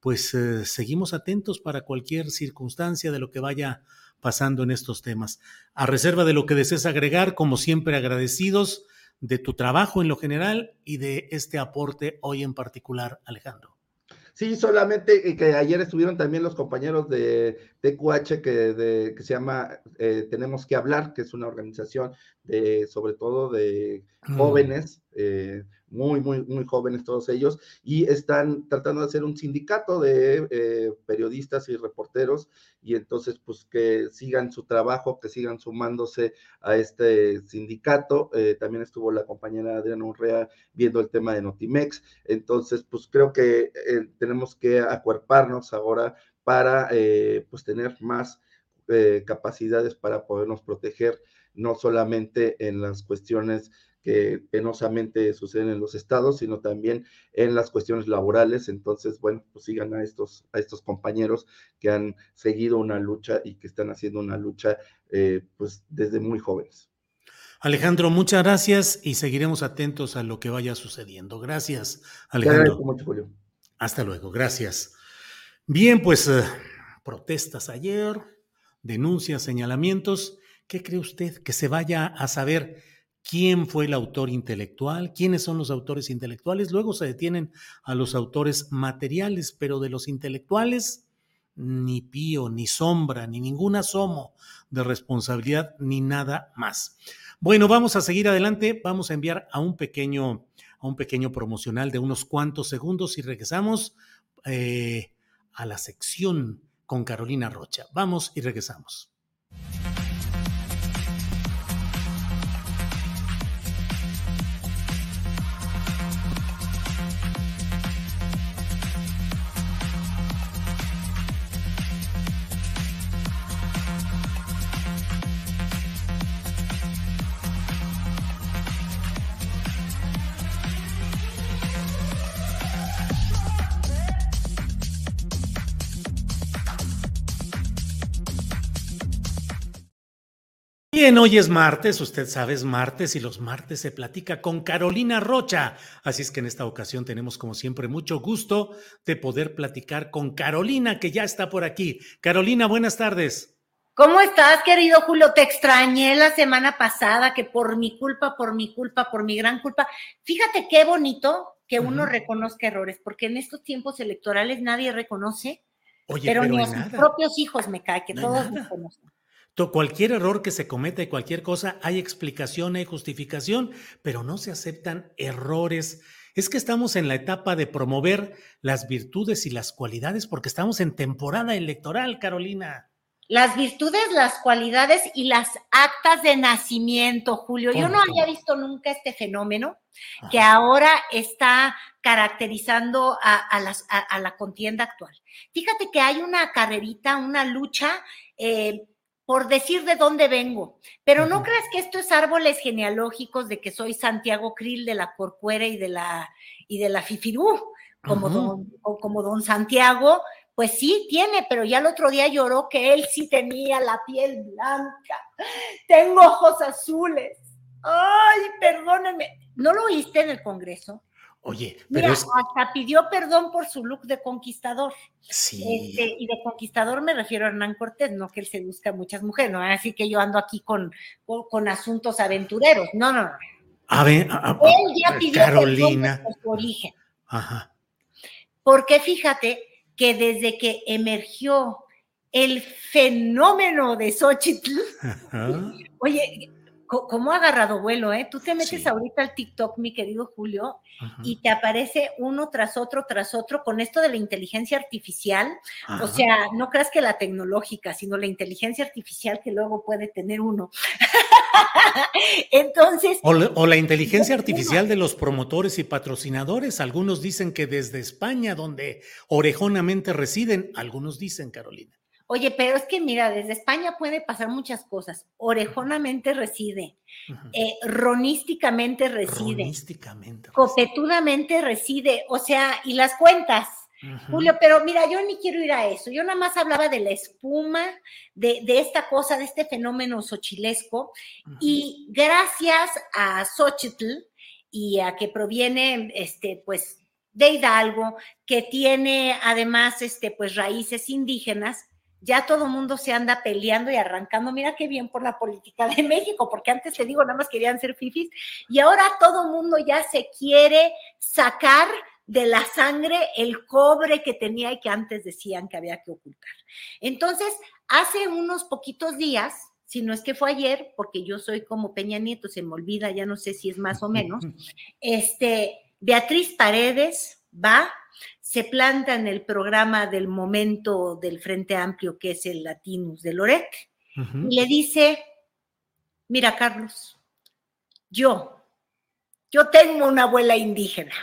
Pues eh, seguimos atentos para cualquier circunstancia de lo que vaya pasando en estos temas. A reserva de lo que desees agregar, como siempre agradecidos de tu trabajo en lo general y de este aporte hoy en particular, Alejandro. Sí, solamente que ayer estuvieron también los compañeros de TQH que, de, que se llama eh, Tenemos que hablar, que es una organización de, sobre todo de mm. jóvenes, eh, muy, muy, muy jóvenes todos ellos, y están tratando de hacer un sindicato de eh, periodistas y reporteros, y entonces pues que sigan su trabajo, que sigan sumándose a este sindicato. Eh, también estuvo la compañera Adriana Urrea viendo el tema de Notimex, entonces pues creo que eh, tenemos que acuerparnos ahora para pues tener más capacidades para podernos proteger, no solamente en las cuestiones que penosamente suceden en los estados, sino también en las cuestiones laborales. Entonces, bueno, pues sigan a estos, a estos compañeros que han seguido una lucha y que están haciendo una lucha eh, pues desde muy jóvenes. Alejandro, muchas gracias y seguiremos atentos a lo que vaya sucediendo. Gracias, Alejandro. Mucho, Julio. Hasta luego, gracias. Bien, pues eh, protestas ayer, denuncias, señalamientos. ¿Qué cree usted que se vaya a saber? Quién fue el autor intelectual, quiénes son los autores intelectuales, luego se detienen a los autores materiales, pero de los intelectuales ni pío, ni sombra, ni ningún asomo de responsabilidad, ni nada más. Bueno, vamos a seguir adelante, vamos a enviar a un pequeño, a un pequeño promocional de unos cuantos segundos y regresamos eh, a la sección con Carolina Rocha. Vamos y regresamos. Bien, hoy es martes, usted sabe, es martes y los martes se platica con Carolina Rocha. Así es que en esta ocasión tenemos como siempre mucho gusto de poder platicar con Carolina, que ya está por aquí. Carolina, buenas tardes. ¿Cómo estás, querido Julio? Te extrañé la semana pasada, que por mi culpa, por mi culpa, por mi gran culpa. Fíjate qué bonito que uno reconozca errores, porque en estos tiempos electorales nadie reconoce, pero, ni a sus propios hijos me cae, que todos me conocen cualquier error que se cometa y cualquier cosa, hay explicación, hay justificación, pero no se aceptan errores. Es que estamos en la etapa de promover las virtudes y las cualidades porque estamos en temporada electoral, Carolina. Las virtudes, las cualidades y las actas de nacimiento, Julio. Yo no había visto nunca este fenómeno que ahora está caracterizando a, la contienda actual. Fíjate que hay una carrerita, una lucha eh, por decir de dónde vengo. Pero no creas que esto es árboles genealógicos de que soy Santiago Krill de la Corcuera y de la, y de la Fifirú, como, don, como don Santiago, pues sí tiene, pero ya el otro día lloró que él sí tenía la piel blanca. Tengo ojos azules. Ay, perdónenme. ¿No lo oíste en el Congreso? Oye, pero Mira, es... hasta pidió perdón por su look de conquistador. Sí. Este, y de conquistador me refiero a Hernán Cortés, no que él seduzca a muchas mujeres, no así que yo ando aquí con, con, con asuntos aventureros. No, no, no. A ver, a- a- Él ya pidió Carolina. perdón por su origen. Ajá. Porque fíjate que desde que emergió el fenómeno de Xochitl, Ajá. oye, ¿cómo ha agarrado vuelo, eh? Tú te metes Sí. ahorita al TikTok, mi querido Julio, Ajá. y te aparece uno tras otro, tras otro, con esto de la inteligencia artificial. Ajá. O sea, no creas que la tecnológica, sino la inteligencia artificial que luego puede tener uno. Entonces, O, la- o la inteligencia artificial de los promotores y patrocinadores. Algunos dicen que desde España, donde orejonamente residen, algunos dicen, Carolina. Oye, pero es que mira, desde España puede pasar muchas cosas. Orejonamente reside, eh, ronísticamente reside, Ronísticamente. copetudamente reside, o sea, y las cuentas. Julio, pero mira, yo ni quiero ir a eso. Yo nada más hablaba de la espuma, de, de esta cosa, de este fenómeno xochilesco. Y gracias a Xochitl y a que proviene, este, pues, de Hidalgo, que tiene además, este, pues, raíces indígenas, ya todo mundo se anda peleando y arrancando. Mira qué bien por la política de México, porque antes te digo, nada más querían ser fifis, y ahora todo mundo ya se quiere sacar de la sangre el cobre que tenía y que antes decían que había que ocultar. Entonces, hace unos poquitos días, si no es que fue ayer, porque yo soy como Peña Nieto, se me olvida, ya no sé si es más o menos, este, Beatriz Paredes va, se planta en el programa del momento del Frente Amplio, que es el Latinus de Loret, y le dice, mira Carlos, yo, yo tengo una abuela indígena.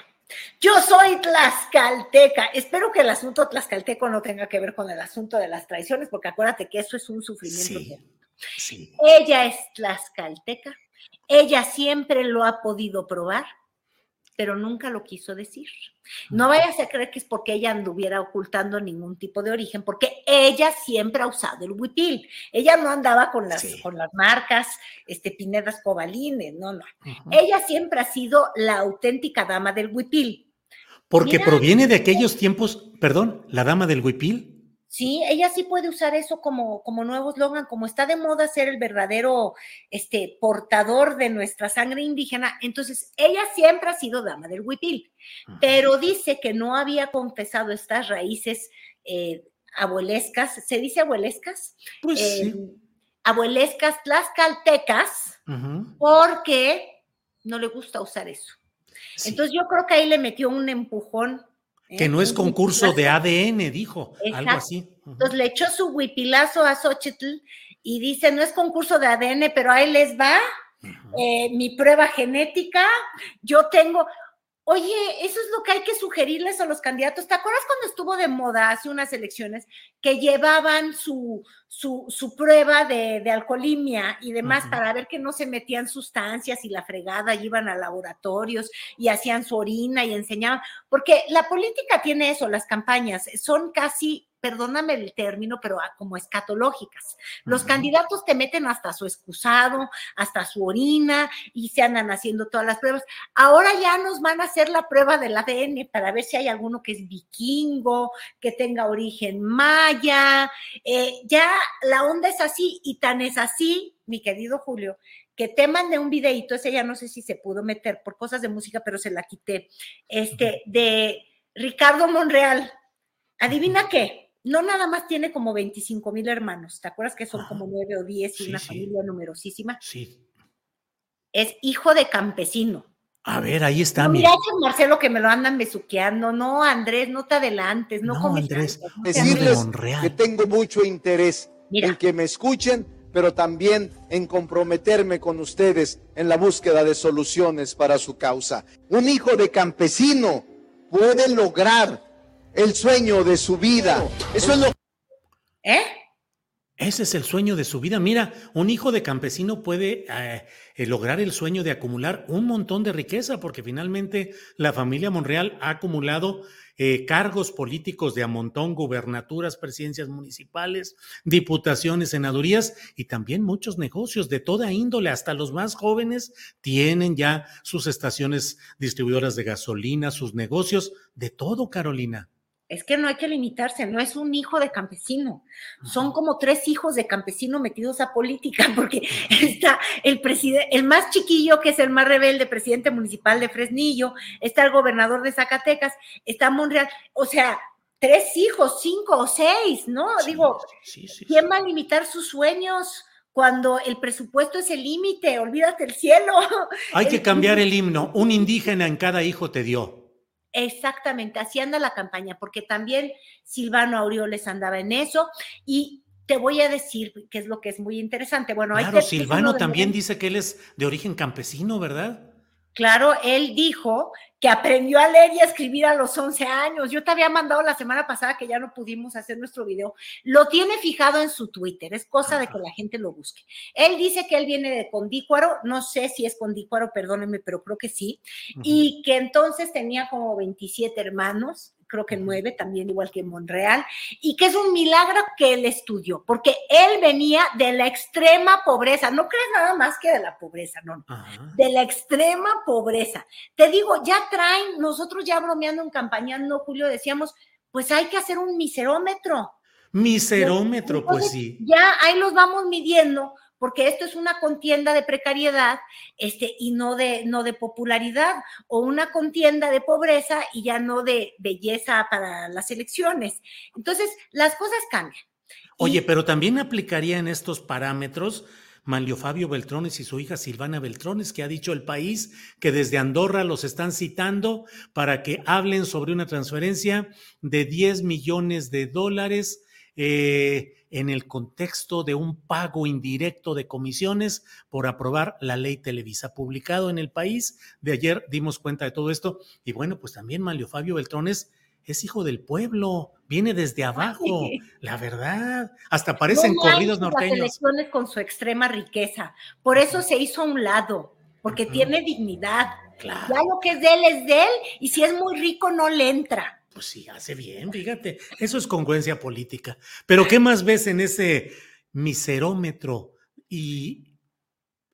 Yo soy tlaxcalteca. Espero que el asunto tlaxcalteco no tenga que ver con el asunto de las traiciones, porque acuérdate que eso es un sufrimiento. Sí. terrible. Sí. Ella es tlaxcalteca. Ella siempre lo ha podido probar, pero nunca lo quiso decir. No vayas a creer que es porque ella anduviera ocultando ningún tipo de origen, porque ella siempre ha usado el huipil. Ella no andaba con las, Sí. con las marcas este, Pinedas Cobalines, no, no. Ella siempre ha sido la auténtica dama del huipil. Porque Mira. proviene de aquellos tiempos, perdón, la dama del huipil. Sí, ella sí puede usar eso como, como nuevo eslogan, como está de moda ser el verdadero este, portador de nuestra sangre indígena, entonces ella siempre ha sido dama del huipil, pero dice que no había confesado estas raíces eh, abuelescas, ¿se dice abuelescas? Pues Eh, sí. Abuelescas tlaxcaltecas, porque no le gusta usar eso. Sí. Entonces yo creo que ahí le metió un empujón. Que no es concurso de. ADN, dijo, algo así. Entonces le echó su huipilazo a Xochitl y dice, no es concurso de ADN, pero ahí les va eh, mi prueba genética. Yo tengo, oye, eso es lo que hay que sugerirles a los candidatos. ¿Te acuerdas cuando estuvo de moda hace unas elecciones que llevaban su, su, su prueba de, de alcoholimia y demás para ver que no se metían sustancias y la fregada, y iban a laboratorios y hacían su orina y enseñaban? Porque la política tiene eso, las campañas son casi, perdóname el término, pero ah, como escatológicas. Los candidatos te meten hasta su excusado, hasta su orina y se andan haciendo todas las pruebas. Ahora ya nos van a hacer la prueba del ADN para ver si hay alguno que es vikingo, que tenga origen maya. Eh, ya la onda es así y tan es así, mi querido Julio, que te mandé un videito, ese ya no sé si se pudo meter por cosas de música, pero se la quité, este, de Ricardo Monreal. ¿Adivina qué? No nada más tiene como 25 mil hermanos, ¿te acuerdas que son Ajá. como nueve o diez y Sí, una sí. familia numerosísima? Sí. Es hijo de campesino. A ver, ahí está, No, mira. ese Marcelo que me lo andan besuqueando. No, Andrés, no te adelantes, no, No, comes Andrés, tanto, no Decirles que tengo mucho interés Mira. en que me escuchen, pero también en comprometerme con ustedes en la búsqueda de soluciones para su causa. Un hijo de campesino puede lograr el sueño de su vida. Eso es lo ¿Eh? Ese es el sueño de su vida. Mira, un hijo de campesino puede eh, eh, lograr el sueño de acumular un montón de riqueza, porque finalmente la familia Monreal ha acumulado eh, cargos políticos de a montón, gubernaturas, presidencias municipales, diputaciones, senadurías y también muchos negocios de toda índole, hasta los más jóvenes tienen ya sus estaciones distribuidoras de gasolina, sus negocios, de todo, Carolina. Es que no hay que limitarse, no es un hijo de campesino, son como tres hijos de campesino metidos a política, porque está el presidente, el más chiquillo, que es el más rebelde, presidente municipal de Fresnillo, está el gobernador de Zacatecas, está Monreal, o sea, tres hijos, cinco o seis, ¿no? Digo, ¿quién va a limitar sus sueños? Cuando el presupuesto es el límite, olvídate el cielo. Hay que cambiar el himno. Un indígena en cada hijo te dio. Exactamente, así anda la campaña, porque también Silvano Aureoles andaba en eso y te voy a decir qué es lo que es muy interesante. Bueno, claro, Silvano también dice que él es de origen campesino, ¿verdad? Claro, él dijo que aprendió a leer y a escribir a los 11 años. Yo te había mandado la semana pasada que ya no pudimos hacer nuestro video. Lo tiene fijado en su Twitter, es cosa de que la gente lo busque. Él dice que él viene de Condícuaro, no sé si es Condícuaro, perdónenme, pero creo que sí, y que entonces tenía como 27 hermanos creo que nueve, también igual que en Monreal, y que es un milagro que él estudió, porque él venía de la extrema pobreza, no crees nada más que de la pobreza, no, de la extrema pobreza. Te digo, ya traen, nosotros ya bromeando en campaña, no, Julio, decíamos, pues hay que hacer un miserómetro. Miserómetro, pues sí. Ya ahí los vamos midiendo porque esto es una contienda de precariedad este, y no de, no de popularidad, o una contienda de pobreza y ya no de belleza para las elecciones. Entonces, las cosas cambian. Oye, pero también aplicaría en estos parámetros Manlio Fabio Beltrones y su hija Silvana Beltrones, que ha dicho el país que desde Andorra los están citando para que hablen sobre una transferencia de 10 millones de dólares eh, en el contexto de un pago indirecto de comisiones por aprobar la ley Televisa. Publicado en el país de ayer dimos cuenta de todo esto. Y bueno, pues también Manlio Fabio Beltrones es hijo del pueblo, viene desde abajo, la verdad. Hasta parecen corridos norteños. Las elecciones con su extrema riqueza. Por eso se hizo a un lado, porque tiene dignidad. Claro. Ya lo que es de él es de él, y si es muy rico no le entra pues sí, hace bien, fíjate. Eso es congruencia política. Pero ¿qué más ves en ese miserómetro? Y.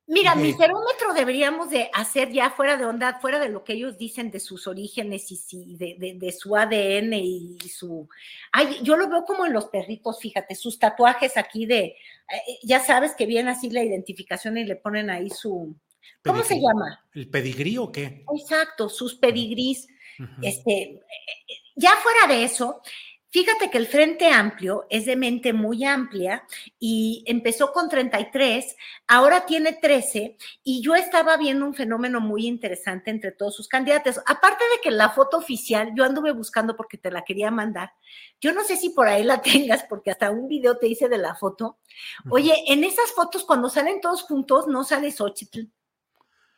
Mira, miserómetro deberíamos de hacer ya fuera de onda, fuera de lo que ellos dicen de sus orígenes y de, de, su ADN y su... Ay, yo lo veo como en los perritos, fíjate, sus tatuajes aquí de, eh, ya sabes que viene así la identificación y le ponen ahí su, ¿Cómo se llama? ¿El pedigrí o qué? Exacto, sus pedigrís. Este, ya fuera de eso, fíjate que el Frente Amplio es de mente muy amplia y empezó con 33, ahora tiene 13 y yo estaba viendo un fenómeno muy interesante entre todos sus candidatos. Aparte de que la foto oficial, yo anduve buscando porque te la quería mandar. Yo no sé si por ahí la tengas porque hasta un video te hice de la foto. Oye, en esas fotos cuando salen todos juntos no sale Xochitl.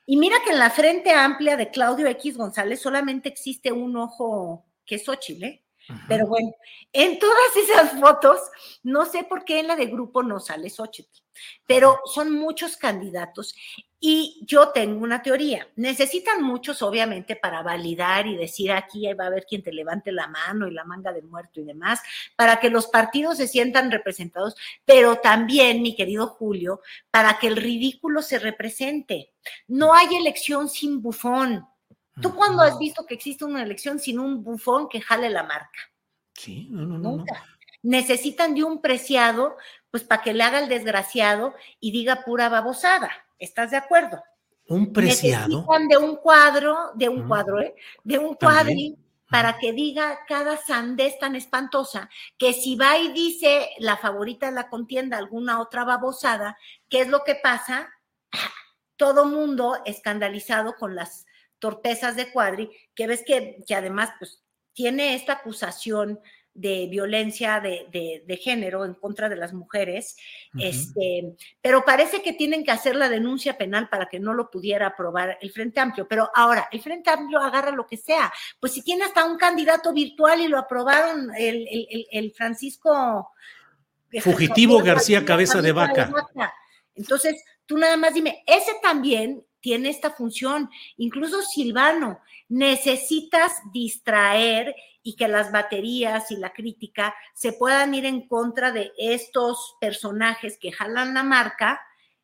Y mira que en la frente amplia de Claudio X González solamente existe un ojo que es Xochitl, Pero bueno, en todas esas fotos, no sé por qué en la de grupo no sale Xochitl, pero son muchos candidatos y yo tengo una teoría. Necesitan muchos, obviamente, para validar y decir aquí va a haber quien te levante la mano y la manga de muerto y demás, para que los partidos se sientan representados, pero también, mi querido Julio, para que el ridículo se represente. No hay elección sin bufón. ¿Tú cuándo has visto que existe una elección sin un bufón que jale la marca? Sí, no, no, no. Nunca. Necesitan de un preciado, pues para que le haga el desgraciado y diga pura babosada. ¿Estás de acuerdo? Un preciado. Necesitan de un cuadro, de un cuadro, ¿eh? De un cuadri para que diga cada sandez tan espantosa que si va y dice la favorita de la contienda alguna otra babosada, ¿qué es lo que pasa? Todo mundo escandalizado con las torpezas de Cuadri, que ves que, que además pues, tiene esta acusación de violencia de, de, género en contra de las mujeres, este, pero parece que tienen que hacer la denuncia penal para que no lo pudiera aprobar el Frente Amplio. Pero ahora, el Frente Amplio agarra lo que sea. Pues si tiene hasta un candidato virtual y lo aprobaron el, el, el Francisco Fugitivo García Cabeza de Vaca. Entonces, tú nada más dime, ese también tiene esta función, incluso Silvano, necesitas distraer y que las baterías y la crítica se puedan ir en contra de estos personajes que jalan la marca,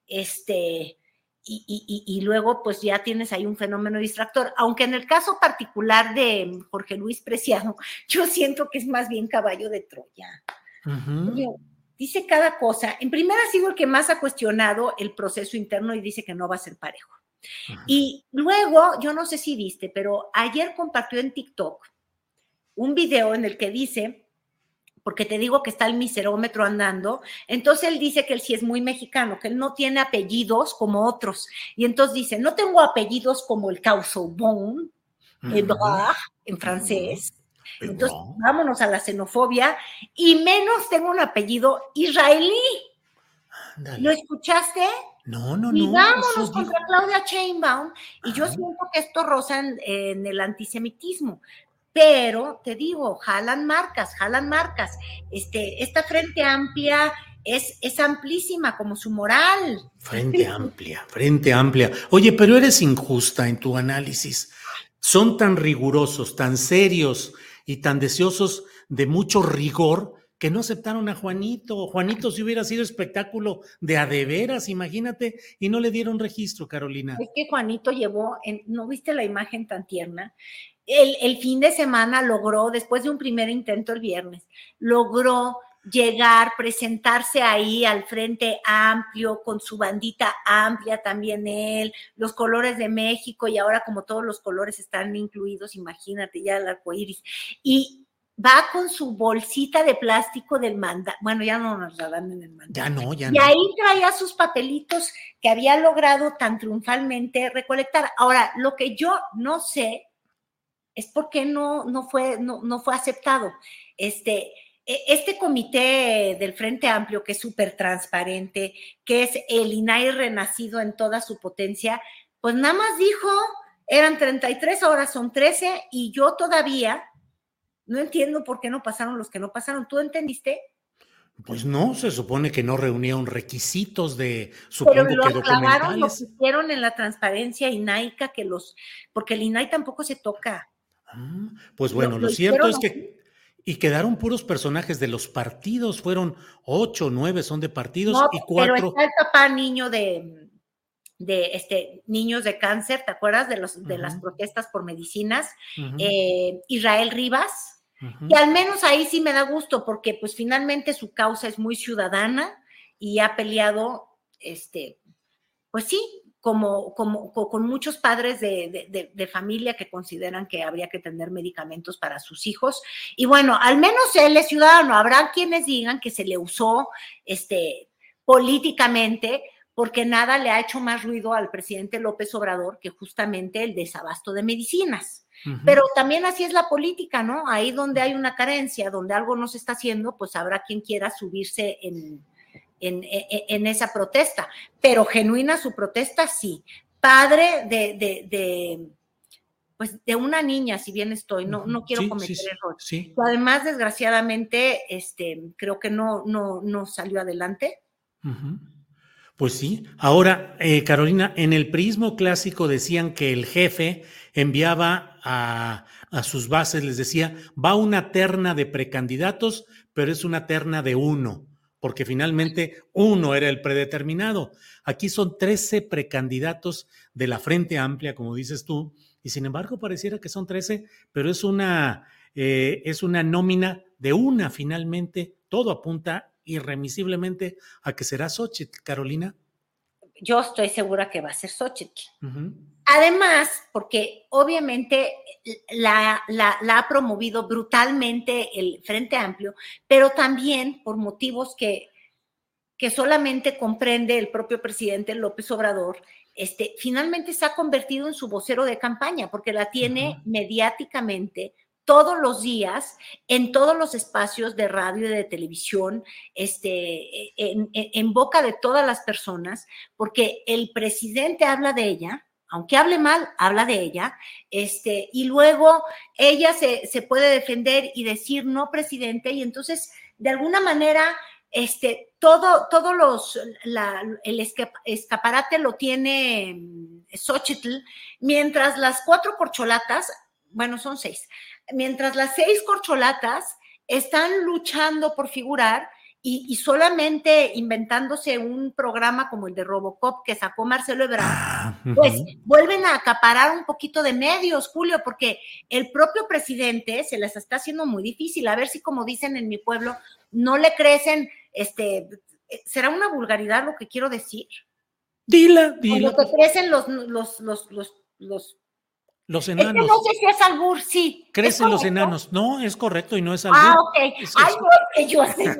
este, y, luego pues ya tienes ahí un fenómeno distractor. Aunque en el caso particular de Jorge Luis Preciado, yo siento que es más bien caballo de Troya. Dice cada cosa. En primer ha sido el que más ha cuestionado el proceso interno y dice que no va a ser parejo. Y luego, yo no sé si viste, pero ayer compartió en TikTok un video en el que dice, porque te digo que está el miserómetro andando, entonces él dice que él sí es muy mexicano, que él no tiene apellidos como otros. Y entonces dice, no tengo apellidos como el Causebon, en francés. Entonces, vámonos a la xenofobia y menos tengo un apellido israelí. ¿Lo escuchaste? No, no, no. Y vámonos contra Claudia Chainbaum. Y yo siento que esto roza en, el antisemitismo. Pero te digo, jalan marcas, jalan marcas. Este, esta frente amplia es, es amplísima como su moral. Frente amplia, frente amplia. Oye, pero eres injusta en tu análisis. Son tan rigurosos, tan serios y tan deseosos de mucho rigor que no aceptaron a Juanito. Juanito si hubiera sido espectáculo de a de veras, imagínate, y no le dieron registro, Carolina. Es que Juanito llevó, ¿no viste la imagen tan tierna? El, el fin de semana logró, después de un primer intento el viernes, logró llegar, presentarse ahí al frente amplio, con su bandita amplia también él, los colores de México y ahora como todos los colores están incluidos, imagínate ya el arco iris. Y va con su bolsita de plástico del manda, bueno, ya no nos la dan en el manda. Ya no, ya no. Y ahí traía sus papelitos que había logrado tan triunfalmente recolectar. Ahora, lo que yo no sé es por qué no, no, fue, no, no fue aceptado. Este, e, este comité del Frente Amplio, que es súper transparente, que es el INAI renacido en toda su potencia, pues nada más dijo, eran 33, ahora son 13, y yo todavía no entiendo por qué no pasaron los que no pasaron. ¿Tú entendiste? Pues no, se supone que no reunieron requisitos de supongo Pero lo que aclararon, lo hicieron en la transparencia INAICA que los, porque el INAI tampoco se toca. Ah, pues bueno, lo, cierto es que y quedaron puros personajes de los partidos, fueron ocho, nueve son de partidos y cuatro. Pero está el papá niño de, de este, niños de cáncer, ¿te acuerdas de, los, de las protestas por medicinas? Eh, Israel Rivas, y al menos ahí sí me da gusto porque pues finalmente su causa es muy ciudadana y ha peleado, este, pues sí, como, como, con muchos padres de, de, familia que consideran que habría que tener medicamentos para sus hijos. Y bueno, al menos él es ciudadano. Habrá quienes digan que se le usó este, políticamente porque nada le ha hecho más ruido al presidente López Obrador que justamente el desabasto de medicinas. Pero también así es la política, ¿no? Ahí donde hay una carencia, donde algo no se está haciendo, pues habrá quien quiera subirse en, en, e, e, en, esa protesta. Pero genuina su protesta, sí. Padre de, de, de pues de una niña, si bien estoy, no, no quiero cometer errores. Además, desgraciadamente, este, creo que no, no, no salió adelante. Pues sí. Ahora, eh, Carolina, en el prismo clásico decían que el jefe enviaba a, sus bases, les decía, va una terna de precandidatos, pero es una terna de uno, porque finalmente uno era el predeterminado. Aquí son 13 precandidatos de la Frente Amplia, como dices tú, y sin embargo pareciera que son 13, pero es una, eh, es una nómina de una finalmente, todo apunta irremisiblemente a que será Xochitl, Carolina. Yo estoy segura que va a ser Xochitl. Además, porque obviamente la, ha promovido brutalmente el Frente Amplio, pero también por motivos que, que solamente comprende el propio presidente López Obrador, este, finalmente se ha convertido en su vocero de campaña, porque la tiene mediáticamente todos los días en todos los espacios de radio y de televisión, este, en boca de todas las personas, porque el presidente habla de ella, aunque hable mal, habla de ella, este, y luego ella se, puede defender y decir no, presidente, y entonces, de alguna manera, este, todo, todos los, la, el escaparate lo tiene mm, Xochitl, mientras las cuatro corcholatas, bueno, son seis, mientras las seis corcholatas están luchando por figurar y, solamente inventándose un programa como el de Robocop que sacó Marcelo Ebrard, ah, pues vuelven a acaparar un poquito de medios, Julio, porque el propio presidente se les está haciendo muy difícil. A ver si, como dicen en mi pueblo, no le crecen, este, ¿será una vulgaridad lo que quiero decir? Dila, dila. Como que crecen los, los, los, los, los los enanos. no sé si es albur, sí. Crecen los enanos. No, es correcto y no es albur. Ah, ok. Ay, no, que yo así me,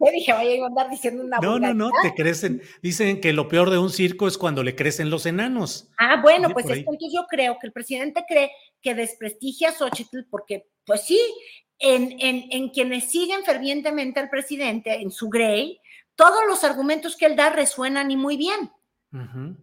me dije, vaya a andar diciendo una No, no, no, te crecen. Dicen que lo peor de un circo es cuando le crecen los enanos. Ah, bueno, pues entonces yo creo que el presidente cree que desprestigia a Xochitl porque, pues sí, en, en, en quienes siguen fervientemente al presidente, en su grey, todos los argumentos que él da resuenan y muy bien.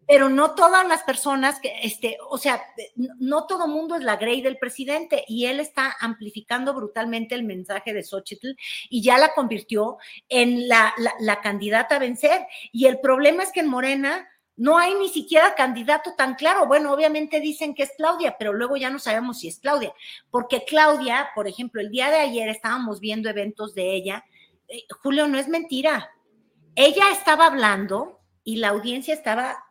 Pero no todas las personas que, este, o sea, no todo mundo es la Grey del presidente y él está amplificando brutalmente el mensaje de Xochitl y ya la convirtió en la, la, candidata a vencer. Y el problema es que en Morena no hay ni siquiera candidato tan claro. Bueno, obviamente dicen que es Claudia, pero luego ya no sabemos si es Claudia, porque Claudia, por ejemplo, el día de ayer estábamos viendo eventos de ella. Eh, Julio, no es mentira. Ella estaba hablando y la audiencia estaba,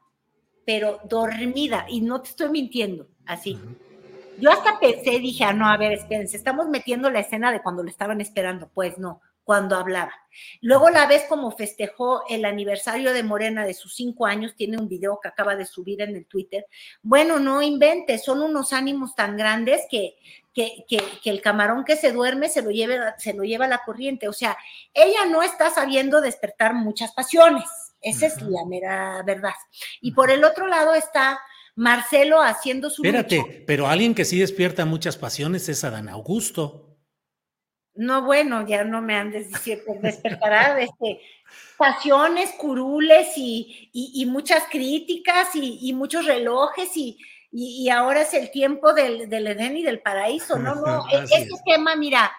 pero dormida, y no te estoy mintiendo, así. Yo hasta pensé, dije, ah, no, a ver, espérense, estamos metiendo la escena de cuando le estaban esperando. Pues no, cuando hablaba. Luego la vez como festejó el aniversario de Morena de sus cinco años, tiene un video que acaba de subir en el Twitter. Bueno, no invente, son unos ánimos tan grandes que, que, que, que, el camarón que se duerme se lo, lleve, se lo lleva a la corriente. O sea, ella no está sabiendo despertar muchas pasiones. Esa es la mera verdad. Y por el otro lado está Marcelo haciendo su. Espérate, pero alguien que sí despierta muchas pasiones es Adán Augusto. No, bueno, ya no me andes diciendo, despertará este, pasiones, curules y, muchas críticas y, muchos relojes y, y, ahora es el tiempo del, del Edén y del paraíso. No, no, e, ese tema, mira,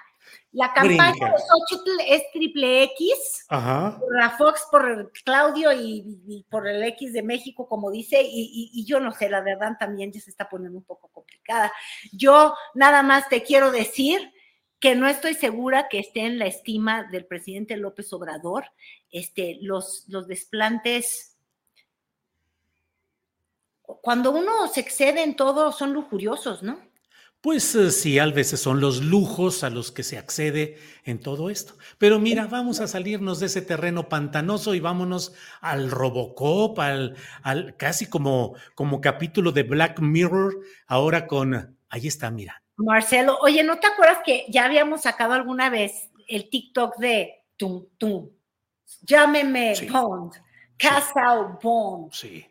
la campaña de Xochitl es triple X, por la Fox, por Claudio y, por el X de México, como dice, y, yo no sé, la verdad también ya se está poniendo un poco complicada. Yo nada más te quiero decir que no estoy segura que esté en la estima del presidente López Obrador, este, los, los desplantes cuando uno se excede en todo, son lujuriosos, ¿no? Pues eh, sí, a veces son los lujos a los que se accede en todo esto. Pero mira, vamos a salirnos de ese terreno pantanoso y vámonos al Robocop, al, al casi como, como capítulo de Black Mirror, ahora con, ahí está, mira. Marcelo, oye, ¿no te acuerdas que ya habíamos sacado alguna vez el TikTok de tum, tum, llámeme Bond, Castle Bond? Sí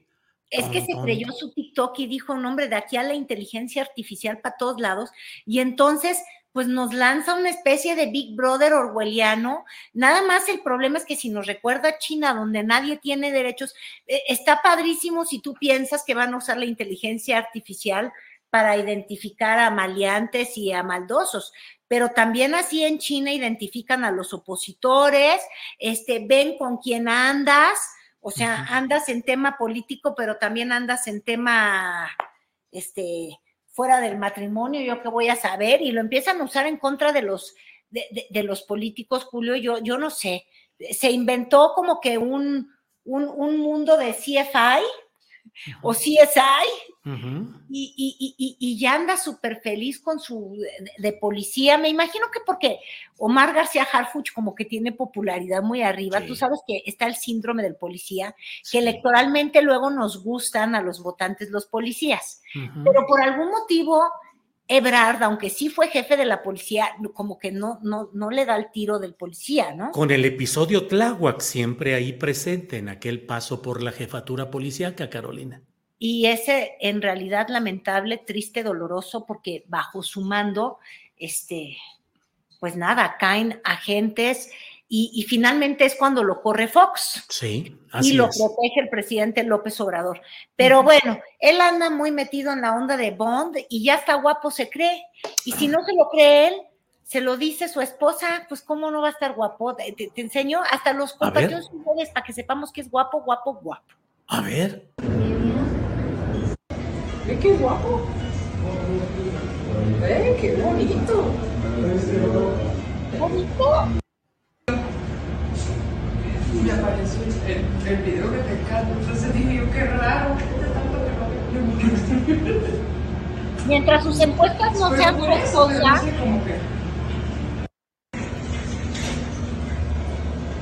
es que se creyó su TikTok y dijo, nombre, de aquí a la inteligencia artificial para todos lados. Y entonces, pues nos lanza una especie de Big Brother orwelliano. Nada más el problema es que si nos recuerda a China, donde nadie tiene derechos, eh, está padrísimo si tú piensas que van a usar la inteligencia artificial para identificar a maleantes y a maldosos, pero también así en China identifican a los opositores, este, ven con quién andas, o sea, andas en tema político, pero también andas en tema, este, fuera del matrimonio, yo qué voy a saber, y lo empiezan a usar en contra de los, de, los políticos, Julio, yo, yo no sé. Se inventó como que un, un, un mundo de CFI o CSI y, ya anda súper feliz con su de, policía. Me imagino que porque Omar García Harfuch como que tiene popularidad muy arriba. Tú sabes que está el síndrome del policía, que electoralmente luego nos gustan a los votantes los policías. Pero por algún motivo, Ebrard, aunque sí fue jefe de la policía, como que no, no, no le da el tiro del policía, ¿no? Con el episodio Tláhuac siempre ahí presente en aquel paso por la jefatura policíaca, Carolina. Y ese en realidad lamentable, triste, doloroso, porque bajo su mando, este, pues nada, caen agentes y, finalmente es cuando lo corre Fox. Sí, así Y lo protege el presidente López Obrador. Pero bueno, él anda muy metido en la onda de Bond y ya está guapo, se cree. Y si no se lo cree él, se lo dice su esposa, pues cómo no va a estar guapo. Te, te enseño, hasta los redes para que sepamos que es guapo, guapo, guapo. A ver. ¿Ve qué guapo? ¿Ve qué bonito? ¿Bonito? Y me apareció el, el video que te encanta, entonces dije yo, qué raro, Mientras sus encuestas no sean costosas,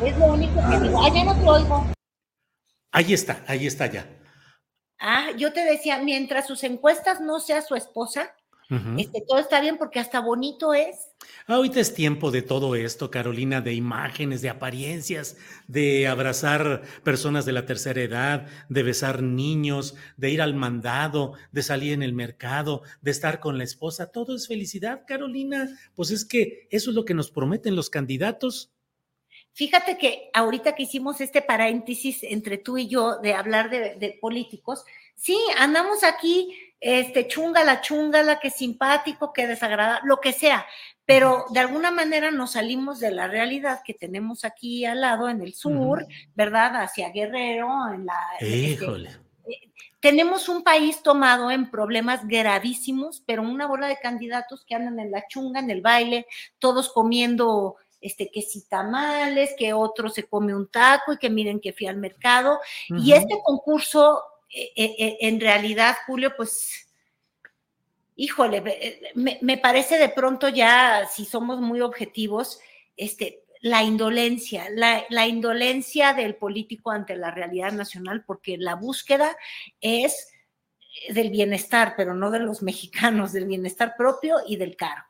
es lo único que digo. Ah, ya no te oigo. Ahí está, ahí está ya. Ah, yo te decía, mientras sus encuestas no sea su esposa, este, todo está bien porque hasta bonito es. Ahorita es tiempo de todo esto, Carolina, de imágenes, de apariencias, de abrazar personas de la tercera edad, de besar niños, de ir al mandado, de salir en el mercado, de estar con la esposa. Todo es felicidad, Carolina. Pues es que eso es lo que nos prometen los candidatos. Fíjate que ahorita que hicimos este paréntesis entre tú y yo de hablar de, de políticos, sí, andamos aquí este, chungala, chungala, que simpático, que desagradable, lo que sea, pero de alguna manera nos salimos de la realidad que tenemos aquí al lado, en el sur, ¿verdad? Hacia Guerrero, en la... este, Híjole. tenemos un país tomado en problemas gravísimos, pero una bola de candidatos que andan en la chunga, en el baile, todos comiendo este, que si tamales, que otro se come un taco y que miren que fui al mercado. Y este concurso, eh, eh, en realidad, Julio, pues, híjole, eh, me, parece de pronto ya, si somos muy objetivos, este, la indolencia, la, la indolencia del político ante la realidad nacional, porque la búsqueda es del bienestar, pero no de los mexicanos, del bienestar propio y del cargo.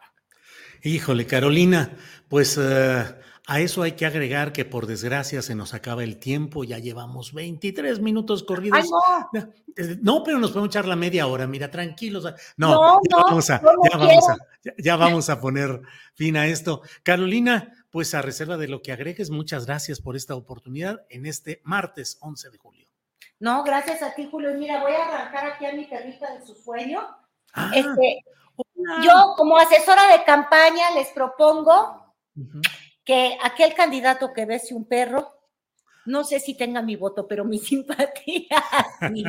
Híjole, Carolina, pues eh, a eso hay que agregar que por desgracia se nos acaba el tiempo, ya llevamos 23 minutos corridos. ¡Ay, no! Eh, No, pero nos podemos echar la media hora, mira, tranquilos. No, No, ya, no, vamos a, ya, vamos a, ya, vamos a poner fin a esto. Carolina, pues a reserva de lo que agregues, muchas gracias por esta oportunidad en este martes 11 de julio. No, gracias a ti, Julio. Mira, voy a arrancar aquí a mi perrita de su sueño. Ah, Este, yo, como asesora de campaña, les propongo que aquel candidato que bese un perro, no sé si tenga mi voto, pero mi simpatía. sí.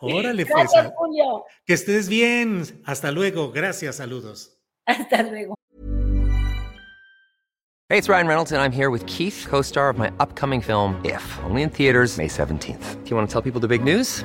Órale, pues. Gracias, Julio. Que estés bien. Hasta luego. Gracias, saludos. Hasta luego. Hey, it's Ryan Reynolds, and I'm here with Keith, co star of my upcoming film, If, only in theaters, May 17th. Do you want to tell people the big news?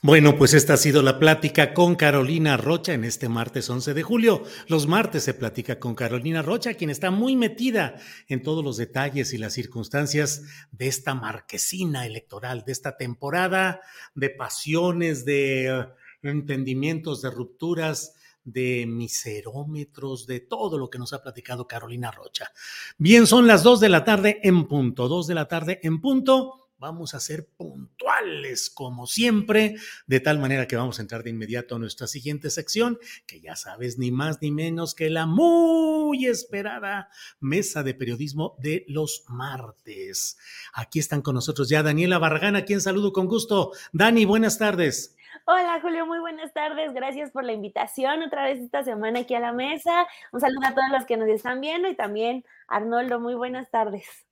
Bueno, pues esta ha sido la plática con Carolina Rocha en este martes 11 de julio. Los martes se platica con Carolina Rocha, quien está muy metida en todos los detalles y las circunstancias de esta marquesina electoral, de esta temporada de pasiones, de eh, entendimientos, de rupturas, de miserómetros, de todo lo que nos ha platicado Carolina Rocha. Bien, son las dos de la tarde en punto, dos de la tarde en punto. Vamos a ser puntuales como siempre, de tal manera que vamos a entrar de inmediato a nuestra siguiente sección, que ya sabes, ni más ni menos que la muy esperada mesa de periodismo de los martes. Aquí están con nosotros ya Daniela Barragán, a quien saludo con gusto. Dani, buenas tardes. Hola Julio, muy buenas tardes. Gracias por la invitación otra vez esta semana aquí a la mesa. Un saludo a todos los que nos están viendo y también Arnoldo, muy buenas tardes.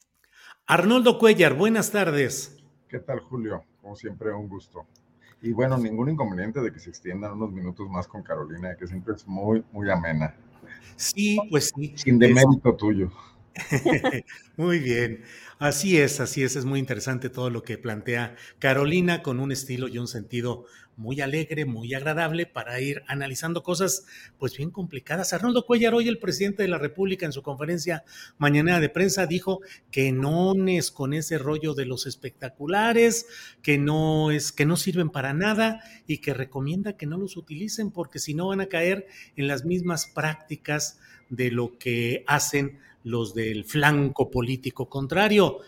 Arnoldo Cuellar, buenas tardes. ¿Qué tal, Julio? Como siempre, un gusto. Y bueno, ningún inconveniente de que se extiendan unos minutos más con Carolina, que siempre es muy, muy amena. Sí, pues sí. Sin demérito tuyo. Muy bien. Así es, así es, es muy interesante todo lo que plantea Carolina con un estilo y un sentido muy alegre, muy agradable para ir analizando cosas pues bien complicadas. Arnoldo Cuellar, hoy el presidente de la República en su conferencia mañana de prensa dijo que no es con ese rollo de los espectaculares, que no es que no sirven para nada y que recomienda que no los utilicen porque si no van a caer en las mismas prácticas de lo que hacen los del flanco político contrario.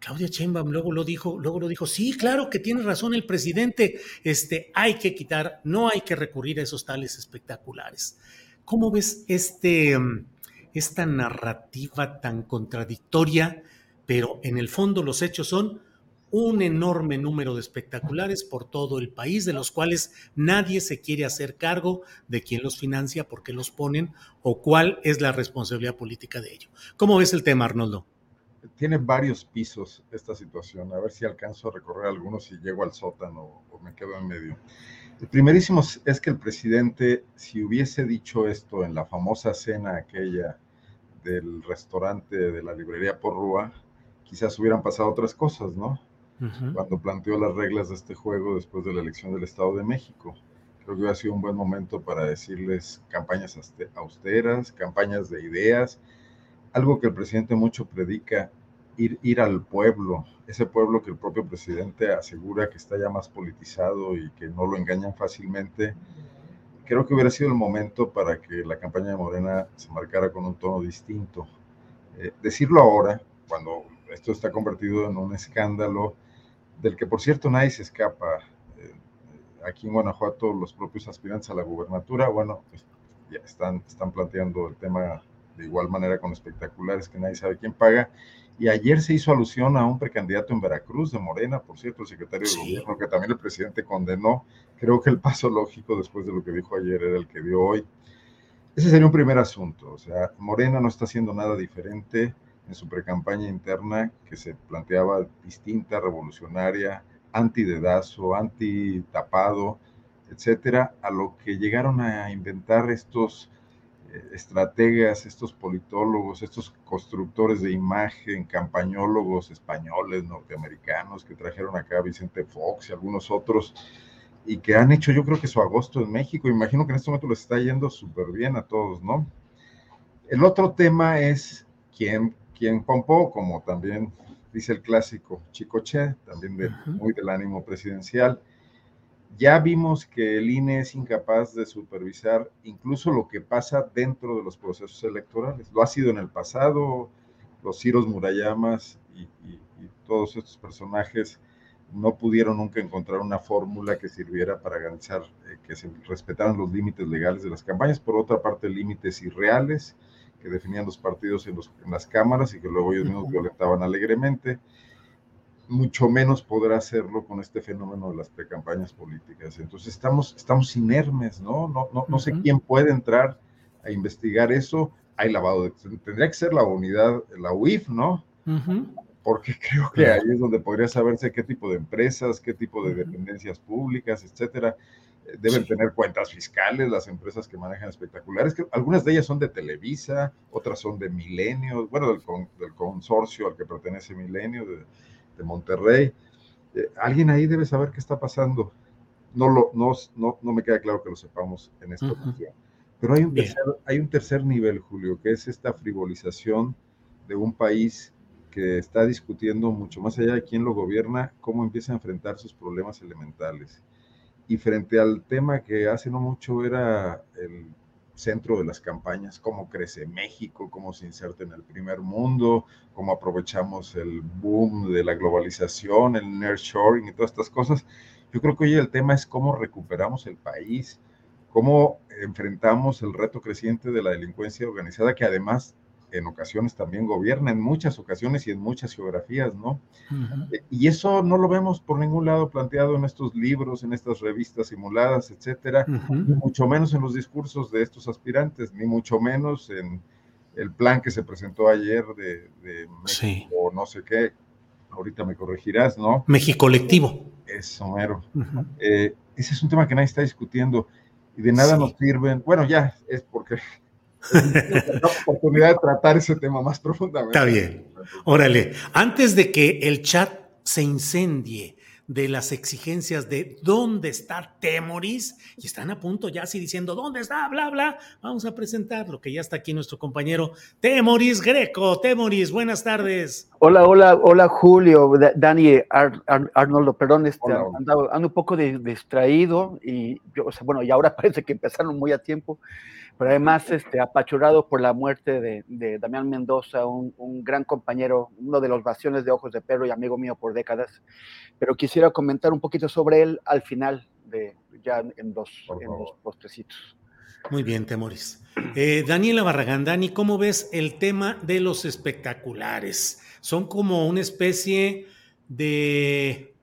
Claudia Sheinbaum luego lo dijo, luego lo dijo, sí, claro que tiene razón el presidente, este, hay que quitar, no hay que recurrir a esos tales espectaculares. ¿Cómo ves este, mm, esta narrativa tan contradictoria, pero en el fondo los hechos son un enorme número de espectaculares por todo el país, de los cuales nadie se quiere hacer cargo de quién los financia, por qué los ponen o cuál es la responsabilidad política de ello. ¿Cómo ves el tema, Arnoldo? Tiene varios pisos esta situación. A ver si alcanzo a recorrer algunos y llego al sótano o me quedo en medio. El primerísimo es que el presidente, si hubiese dicho esto en la famosa cena aquella del restaurante de la librería Porrúa, quizás hubieran pasado otras cosas, ¿no? cuando planteó las reglas de este juego después de la elección del Estado de México. Creo que hubiera sido un buen momento para decirles campañas austeras, campañas de ideas, algo que el presidente mucho predica, ir, ir al pueblo, ese pueblo que el propio presidente asegura que está ya más politizado y que no lo engañan fácilmente. Creo que hubiera sido el momento para que la campaña de Morena se marcara con un tono distinto. Eh, decirlo ahora, cuando esto está convertido en un escándalo, del que por cierto nadie se escapa. Eh, aquí en Guanajuato los propios aspirantes a la gubernatura, bueno, ya están, están planteando el tema de igual manera con espectaculares que nadie sabe quién paga. Y ayer se hizo alusión a un precandidato en Veracruz de Morena, por cierto, el secretario de gobierno, que también el presidente condenó. Creo que el paso lógico después de lo que dijo ayer era el que dio hoy. Ese sería un primer asunto. O sea, Morena no está haciendo nada diferente en su precampaña interna que se planteaba distinta, revolucionaria, anti-dedazo, anti-tapado, etcétera, a lo que llegaron a inventar estos estrategas, estos politólogos, estos constructores de imagen, campañólogos españoles, norteamericanos, que trajeron acá a Vicente Fox y algunos otros, y que han hecho yo creo que su agosto en México. Imagino que en este momento les está yendo súper bien a todos, ¿no? El otro tema es quién quien pompó, como también dice el clásico Chicoche, también de, muy del ánimo presidencial. Ya vimos que el INE es incapaz de supervisar incluso lo que pasa dentro de los procesos electorales. Lo ha sido en el pasado, los Ciros Murayamas y, todos estos personajes no pudieron nunca encontrar una fórmula que sirviera para garantizar eh, que se respetaran los límites legales de las campañas, por otra parte límites irreales que definían los partidos en, las cámaras y que luego ellos mismos violentaban alegremente. Mucho menos podrá hacerlo con este fenómeno de las precampañas políticas. Entonces estamos, estamos inermes, ¿no? No, no, no sé quién puede entrar a investigar eso. Hay lavado de... Tendría que ser la unidad, la UIF, ¿no? Porque creo que ahí es donde podría saberse qué tipo de empresas, qué tipo de dependencias públicas, etcétera deben tener cuentas fiscales las empresas que manejan espectaculares, que algunas de ellas son de Televisa, otras son de Milenio, bueno, del, del consorcio al que pertenece Milenio, de, de Monterrey. Eh, alguien ahí debe saber qué está pasando. No, lo, no, no, no me queda claro que lo sepamos en esta ocasión. Pero hay un, tercer, hay un tercer nivel, Julio, que es esta frivolización de un país que está discutiendo mucho más allá de quién lo gobierna, cómo empieza a enfrentar sus problemas elementales y frente al tema que hace no mucho era el centro de las campañas, cómo crece México, cómo se inserta en el primer mundo, cómo aprovechamos el boom de la globalización, el nearshoring y todas estas cosas. Yo creo que hoy el tema es cómo recuperamos el país, cómo enfrentamos el reto creciente de la delincuencia organizada, que además en ocasiones también gobierna, en muchas ocasiones y en muchas geografías, ¿no? Eh, y eso no lo vemos por ningún lado planteado en estos libros, en estas revistas simuladas, etcétera, ni mucho menos en los discursos de estos aspirantes, ni mucho menos en el plan que se presentó ayer de, México, o no sé qué, ahorita me corregirás, ¿no? México colectivo. Eso, mero. Eh, ese es un tema que nadie está discutiendo y de nada nos sirven, bueno, ya es porque la oportunidad de tratar ese tema más profundamente. Está bien. Órale, antes de que el chat se incendie, de las exigencias de dónde está Temoris y están a punto ya así diciendo dónde está, bla, bla. Vamos a presentar lo que ya está aquí nuestro compañero Temoris Greco. Temoris, buenas tardes. Hola, hola, hola Julio, Dani, Arnoldo, perdón, este, ando, un poco distraído y yo, o sea, bueno, y ahora parece que empezaron muy a tiempo pero además este, apachurado por la muerte de, Damián Mendoza, un, gran compañero, uno de los bastiones de Ojos de Perro y amigo mío por décadas. Pero quisiera comentar un poquito sobre él al final, de, ya en dos, en postrecitos. Muy bien, Temoris. Eh, Daniela Barragán, Dani, ¿cómo ves el tema de los espectaculares? Son como una especie de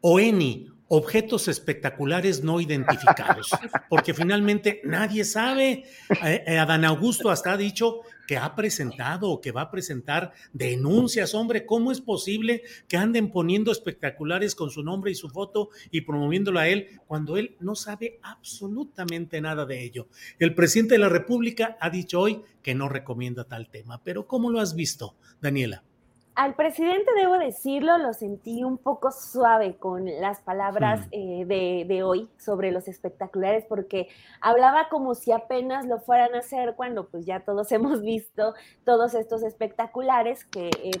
OENI, objetos espectaculares no identificados, porque finalmente nadie sabe. Eh, eh, Adán Augusto hasta ha dicho que ha presentado o que va a presentar denuncias. Hombre, ¿cómo es posible que anden poniendo espectaculares con su nombre y su foto y promoviéndolo a él cuando él no sabe absolutamente nada de ello? El presidente de la República ha dicho hoy que no recomienda tal tema, pero ¿cómo lo has visto, Daniela? Al presidente, debo decirlo, lo sentí un poco suave con las palabras eh, de, hoy sobre los espectaculares, porque hablaba como si apenas lo fueran a hacer cuando pues ya todos hemos visto todos estos espectaculares, que eh,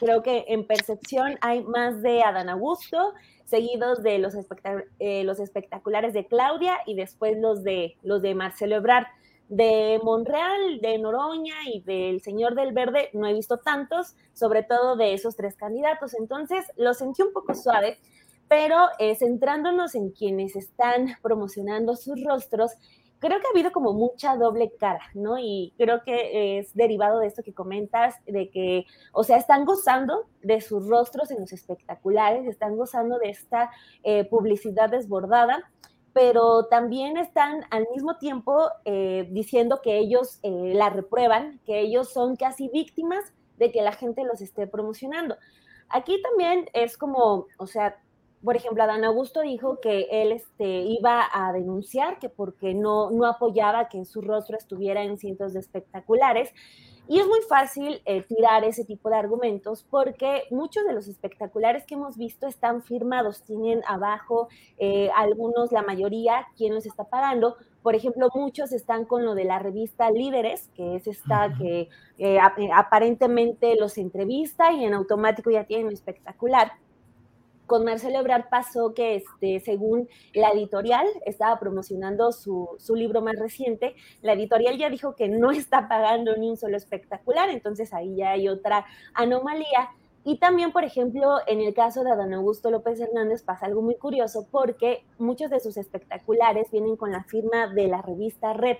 creo que en percepción hay más de Adán Augusto, seguidos de los, eh, los espectaculares de Claudia y después los de, los de Marcelo Ebrard de Monreal, de Noroña y del Señor del Verde no he visto tantos, sobre todo de esos tres candidatos. Entonces lo sentí un poco suave, pero eh, centrándonos en quienes están promocionando sus rostros, creo que ha habido como mucha doble cara, ¿no? Y creo que es derivado de esto que comentas, de que, o sea, están gozando de sus rostros en los espectaculares, están gozando de esta eh, publicidad desbordada pero también están al mismo tiempo eh, diciendo que ellos eh, la reprueban, que ellos son casi víctimas de que la gente los esté promocionando. Aquí también es como, o sea, por ejemplo, Adán Augusto dijo que él este, iba a denunciar que porque no, no apoyaba que su rostro estuviera en cientos de espectaculares. Y es muy fácil eh, tirar ese tipo de argumentos porque muchos de los espectaculares que hemos visto están firmados, tienen abajo eh, algunos, la mayoría, quién los está pagando. Por ejemplo, muchos están con lo de la revista Líderes, que es esta que eh, aparentemente los entrevista y en automático ya tienen espectacular con Marcelo Ebrard pasó que, este, según la editorial, estaba promocionando su, su, libro más reciente, la editorial ya dijo que no está pagando ni un solo espectacular, entonces ahí ya hay otra anomalía. Y también, por ejemplo, en el caso de Adán Augusto López Hernández pasa algo muy curioso porque muchos de sus espectaculares vienen con la firma de la revista Red,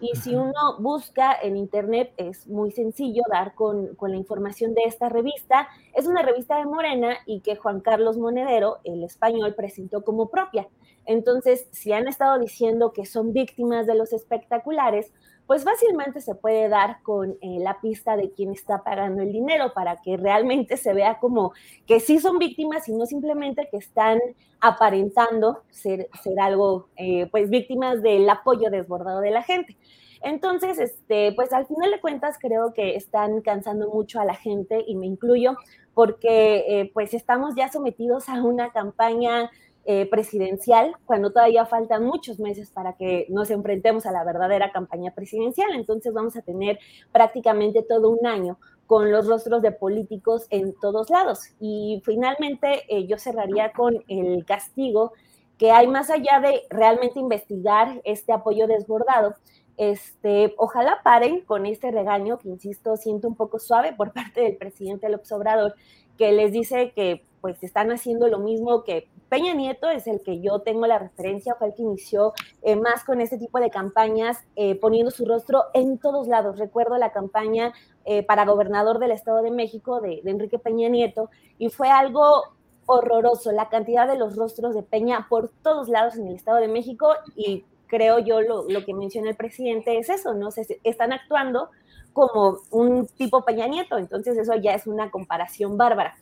y si uno busca en internet, es muy sencillo dar con, la información de esta revista. Es una revista de Morena y que Juan Carlos Monedero, el español, presentó como propia. Entonces, si han estado diciendo que son víctimas de los espectaculares, pues fácilmente se puede dar con eh, la pista de quién está pagando el dinero para que realmente se vea como que sí son víctimas y no simplemente que están aparentando ser, ser algo, eh, pues víctimas del apoyo desbordado de la gente. Entonces, este, pues al final de cuentas creo que están cansando mucho a la gente y me incluyo porque eh, pues estamos ya sometidos a una campaña eh, presidencial, cuando todavía faltan muchos meses para que nos enfrentemos a la verdadera campaña presidencial. Entonces vamos a tener prácticamente todo un año con los rostros de políticos en todos lados. Y finalmente eh, yo cerraría con el castigo que hay más allá de realmente investigar este apoyo desbordado. Este, ojalá paren con este regaño que, insisto, siento un poco suave por parte del presidente López Obrador, que les dice que pues están haciendo lo mismo que Peña Nieto es el que yo tengo la referencia, fue el que inició eh, más con este tipo de campañas, eh, poniendo su rostro en todos lados. Recuerdo la campaña eh, para gobernador del Estado de México de, Enrique Peña Nieto y fue algo horroroso, la cantidad de los rostros de Peña por todos lados en el Estado de México y creo yo lo, lo que menciona el presidente es eso, ¿no? Se, están actuando como un tipo Peña Nieto, entonces eso ya es una comparación bárbara.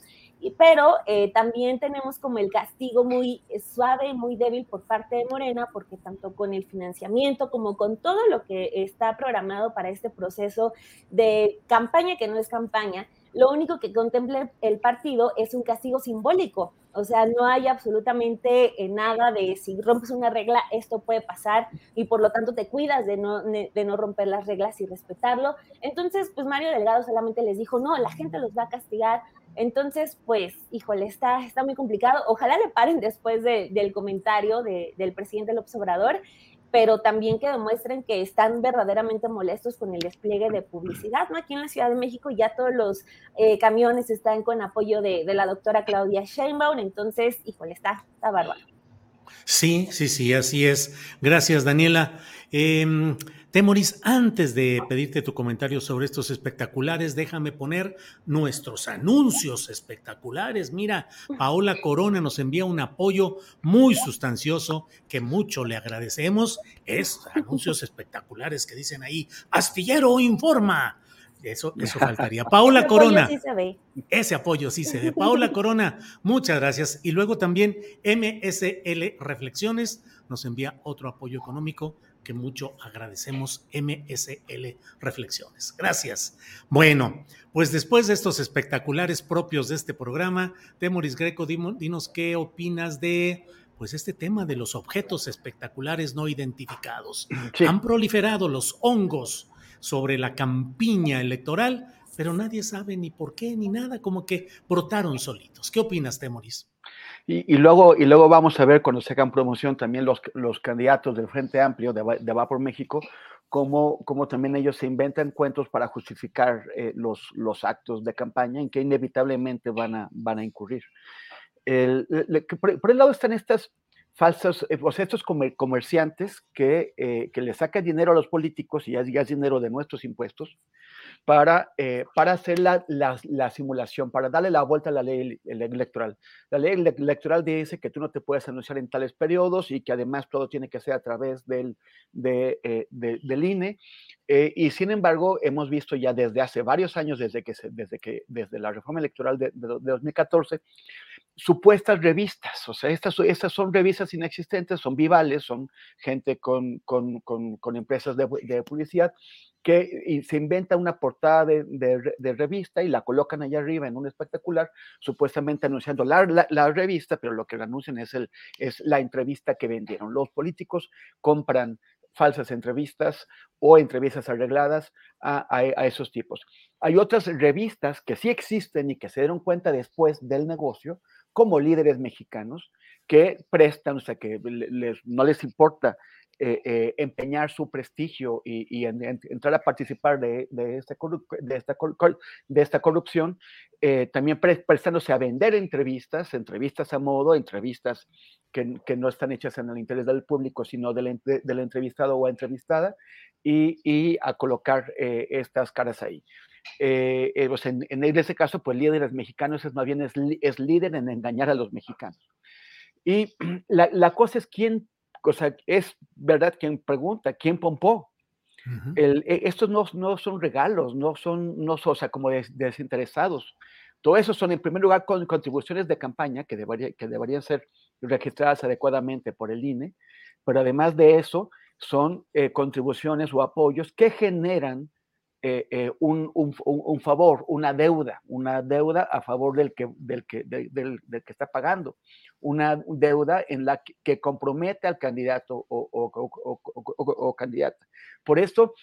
Pero eh, también tenemos como el castigo muy suave y muy débil por parte de Morena, porque tanto con el financiamiento como con todo lo que está programado para este proceso de campaña que no es campaña, lo único que contempla el partido es un castigo simbólico. O sea, no hay absolutamente eh, nada de si rompes una regla, esto puede pasar y por lo tanto te cuidas de no, de no romper las reglas y respetarlo. Entonces, pues Mario Delgado solamente les dijo, no, la gente los va a castigar. Entonces, pues, híjole, está, está muy complicado. Ojalá le paren después del comentario del presidente López Obrador pero también que demuestren que están verdaderamente molestos con el despliegue de publicidad, ¿no? Aquí en la Ciudad de México ya todos los eh, camiones están con apoyo de, de, la doctora Claudia Sheinbaum, entonces, híjole, está, está bárbaro. Sí, sí, sí, así es. Gracias, Daniela. Eh, Temoris, antes de pedirte tu comentario sobre estos espectaculares, déjame poner nuestros anuncios espectaculares. Mira, Paola Corona nos envía un apoyo muy sustancioso que mucho le agradecemos. Es anuncios espectaculares que dicen ahí, Astillero informa. Eso, eso faltaría. Paola Corona. Sí se ve. Ese apoyo sí se ve. Paola Corona, muchas gracias. Y luego también MSL Reflexiones nos envía otro apoyo económico que mucho agradecemos MSL Reflexiones. Gracias. Bueno, pues después de estos espectaculares propios de este programa, Temoris Greco, dinos qué opinas de pues este tema de los objetos espectaculares no identificados. Han proliferado los hongos sobre la campiña electoral, pero nadie sabe ni por qué ni nada, como que brotaron solitos. ¿Qué opinas, Temoris? Y, luego, y luego vamos a ver cuando se hagan promoción también los, los candidatos del Frente Amplio de, de Va por México, cómo, cómo, también ellos se inventan cuentos para justificar eh, los, los actos de campaña en que inevitablemente van a, van a incurrir. El, por, el lado están estas falsas, eh, sea, estos comerciantes que, eh, que le sacan dinero a los políticos y ya, ya es dinero de nuestros impuestos, para, eh, para hacer la, la, simulación, para darle la vuelta a la ley electoral. La ley electoral dice que tú no te puedes anunciar en tales periodos y que además todo tiene que ser a través del, de, eh, del INE. Eh, y sin embargo, hemos visto ya desde hace varios años, desde, que desde, que, desde la reforma electoral de, de, 2014, supuestas revistas, o sea, estas, estas son revistas inexistentes, son vivales, son gente con, con, con, con empresas de, de publicidad que se inventa una portada de, revista y la colocan allá arriba en un espectacular, supuestamente anunciando la, la, revista, pero lo que anuncian es, el, es la entrevista que vendieron. Los políticos compran falsas entrevistas o entrevistas arregladas a, a, esos tipos. Hay otras revistas que sí existen y que se dieron cuenta después del negocio, como líderes mexicanos, que prestan, o sea, que les, no les importa eh, eh, empeñar su prestigio y, entrar a participar de, de, esta, de, esta, de esta, corrupción, eh, también prestándose a vender entrevistas, entrevistas a modo, entrevistas que, que, no están hechas en el interés del público, sino del, del entrevistado o entrevistada, y, y a colocar estas caras ahí. Pues en, en, ese caso, pues líderes mexicanos es más bien es, es líder en engañar a los mexicanos. Y la, la cosa es quién o sea, es verdad quien pregunta, ¿quién pompó? El, e, estos no, no, son regalos, no son, no son o sea, como desinteresados. Todo eso son, en primer lugar, con contribuciones de campaña que, debería, que deberían ser registradas adecuadamente por el INE, pero además de eso, son eh, contribuciones o apoyos que generan eh, eh, un, favor, una deuda, una deuda a favor del que, del que, está pagando una deuda en la que, compromete al candidato o, o, candidata. Por esto,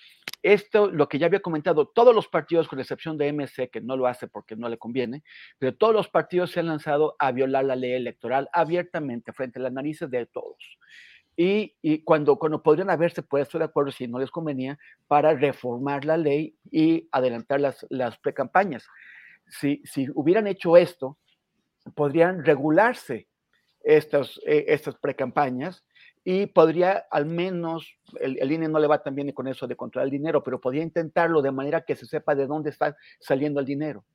esto, lo que ya había comentado, todos los partidos, con excepción de MC, que no lo hace porque no le conviene, pero todos los partidos se han lanzado a violar la ley electoral abiertamente frente a las narices de todos. Y, cuando, cuando podrían haberse puesto de acuerdo, si no les convenía, para reformar la ley y adelantar las, las precampañas. Si, si hubieran hecho esto, podrían regularse estas, eh, estas precampañas y podría al menos, el, el, INE no le va tan bien con eso de controlar el dinero, pero podría intentarlo de manera que se sepa de dónde está saliendo el dinero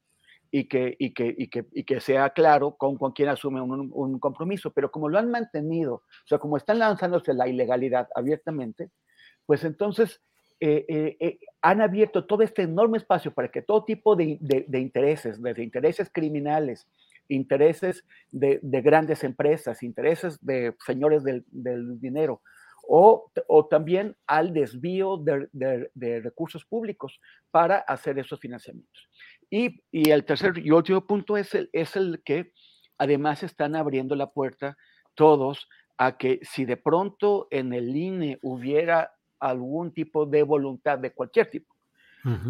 y que, y que, y que, y que sea claro con, con quién asume un, un, compromiso. Pero como lo han mantenido, o sea, como están lanzándose la ilegalidad abiertamente, pues entonces eh, eh, eh, han abierto todo este enorme espacio para que todo tipo de, de, de intereses, desde intereses criminales, intereses de, grandes empresas, intereses de señores del, dinero, o, también al desvío de, recursos públicos para hacer esos financiamientos. Y, el tercer y último punto es el, es el que además están abriendo la puerta todos a que si de pronto en el INE hubiera algún tipo de voluntad de cualquier tipo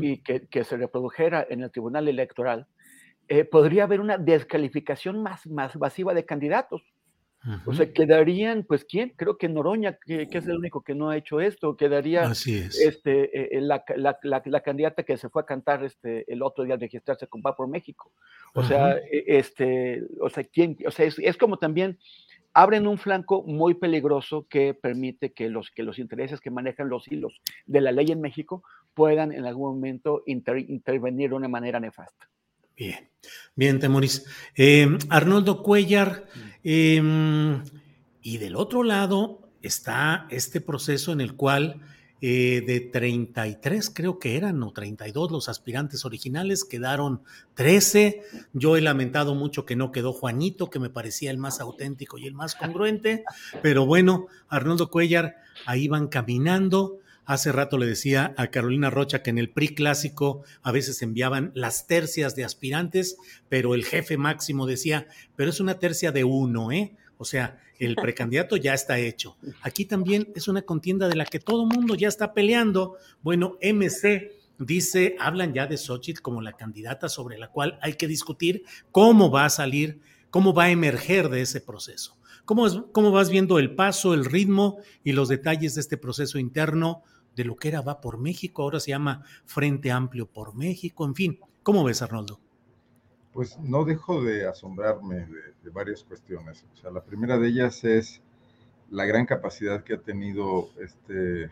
y que, se reprodujera en el Tribunal Electoral, eh, podría haber una descalificación más, más masiva de candidatos. O sea, quedarían, pues, ¿quién? Creo que Noroña, que, es el único que no ha hecho esto, quedaría Este, eh, la, la, la, candidata que se fue a cantar este, el otro día a registrarse con Va por México. O sea, e, este, o sea, ¿quién? O sea, es, es como también abren un flanco muy peligroso que permite que los, que los intereses que manejan los hilos de la ley en México puedan en algún momento intervenir de una manera nefasta. Bien, bien, Temoris. Em, Arnoldo Cuellar, em, y del otro lado está este proceso en el cual eh, de 33 creo que eran, o 32 los aspirantes originales, quedaron 13. Yo he lamentado mucho que no quedó Juanito, que me parecía el más auténtico y el más congruente, pero bueno, Arnoldo Cuellar, ahí van caminando. Hace rato le decía a Carolina Rocha que en el PRI clásico a veces enviaban las tercias de aspirantes, pero el jefe máximo decía, pero es una tercia de uno, ¿eh? O sea, el precandidato ya está hecho. Aquí también es una contienda de la que todo mundo ya está peleando. Bueno, MC dice, hablan ya de Xochitl como la candidata sobre la cual hay que discutir cómo va a salir, cómo va a emerger de ese proceso. ¿Cómo, cómo vas viendo el paso, el ritmo y los detalles de este proceso interno de lo que era Va por México, ahora se llama Frente Amplio por México, en fin? ¿Cómo ves, Arnoldo? Pues no dejo de asombrarme de, varias cuestiones. O sea, la primera de ellas es la gran capacidad que ha tenido este,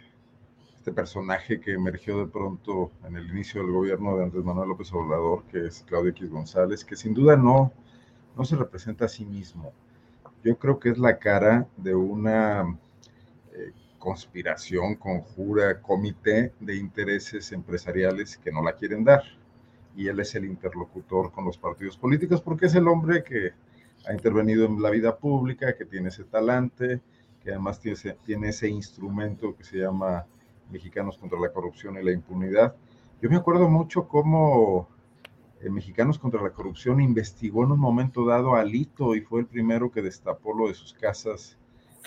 este personaje que emergió de pronto en el inicio del gobierno de Andrés Manuel López Obrador, que es Claudio X González, que sin duda no, no se representa a sí mismo. Yo creo que es la cara de una conspiración, conjura, comité de intereses empresariales que no la quieren dar y él es el interlocutor con los partidos políticos porque es el hombre que ha intervenido en la vida pública, que tiene ese talante, que además tiene ese, instrumento que se llama Mexicanos contra la Corrupción y la Impunidad. Yo me acuerdo mucho cómo eh, Mexicanos contra la Corrupción investigó en un momento dado a Alito y fue el primero que destapó lo de sus casas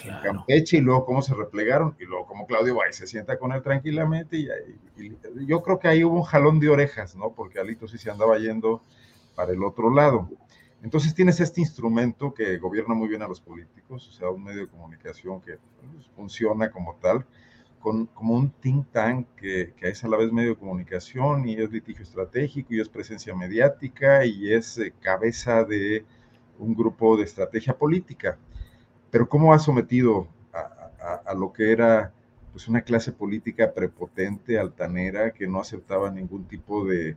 en Campeche y luego cómo se replegaron y luego cómo Claudio va y se sienta con él tranquilamente y, yo creo que ahí hubo un jalón de orejas, ¿no? Porque Alito sí se andaba yendo para el otro lado. Entonces tienes este instrumento que gobierna muy bien a los políticos, o sea, un medio de comunicación que pues, funciona como tal, con, como un think tank que, que, es a la vez medio de comunicación y es litigio estratégico y es presencia mediática y es eh, cabeza de un grupo de estrategia política pero cómo ha sometido a, lo que era pues una clase política prepotente, altanera, que no aceptaba ningún tipo de,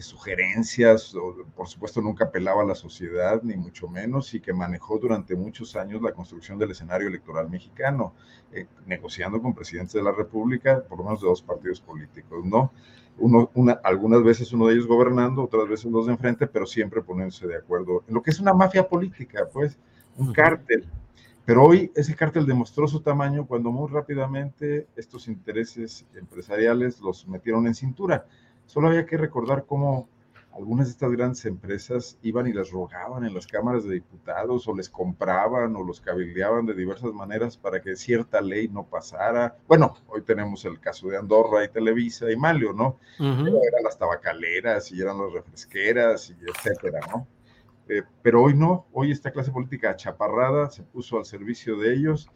sugerencias, o, por supuesto nunca apelaba a la sociedad, ni mucho menos, y que manejó durante muchos años la construcción del escenario electoral mexicano, eh, negociando con presidentes de la República, por lo menos de dos partidos políticos, ¿no? Uno, una, algunas veces uno de ellos gobernando, otras veces dos de enfrente, pero siempre poniéndose de acuerdo en lo que es una mafia política, pues, un cártel pero hoy ese cártel demostró su tamaño cuando muy rápidamente estos intereses empresariales los metieron en cintura. Solo había que recordar cómo algunas de estas grandes empresas iban y les rogaban en las cámaras de diputados o les compraban o los cabildeaban de diversas maneras para que cierta ley no pasara. Bueno, hoy tenemos el caso de Andorra y Televisa y Malio, ¿no? eran las tabacaleras y eran las refresqueras y etcétera, ¿no? Eh, pero hoy no, hoy esta clase política chaparrada se puso al servicio de ellos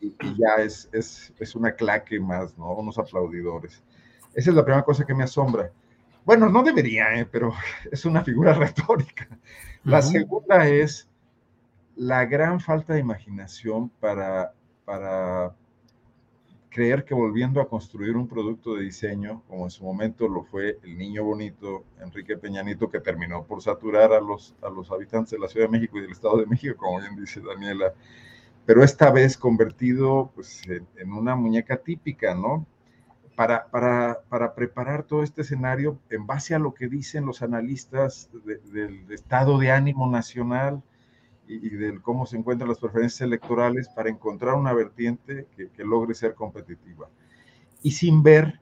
y, ya es, es, es, una claque más, ¿no? Unos aplaudidores. Esa es la primera cosa que me asombra. Bueno, no debería, ¿eh? pero es una figura retórica. La segunda es la gran falta de imaginación para, para creer que volviendo a construir un producto de diseño, como en su momento lo fue el niño bonito Enrique Peñanito, que terminó por saturar a los, a los habitantes de la Ciudad de México y del Estado de México, como bien dice Daniela, pero esta vez convertido pues, en, una muñeca típica, ¿no? para, para, para, preparar todo este escenario en base a lo que dicen los analistas del estado de ánimo nacional y, y de cómo se encuentran las preferencias electorales para encontrar una vertiente que, que logre ser competitiva. Y sin ver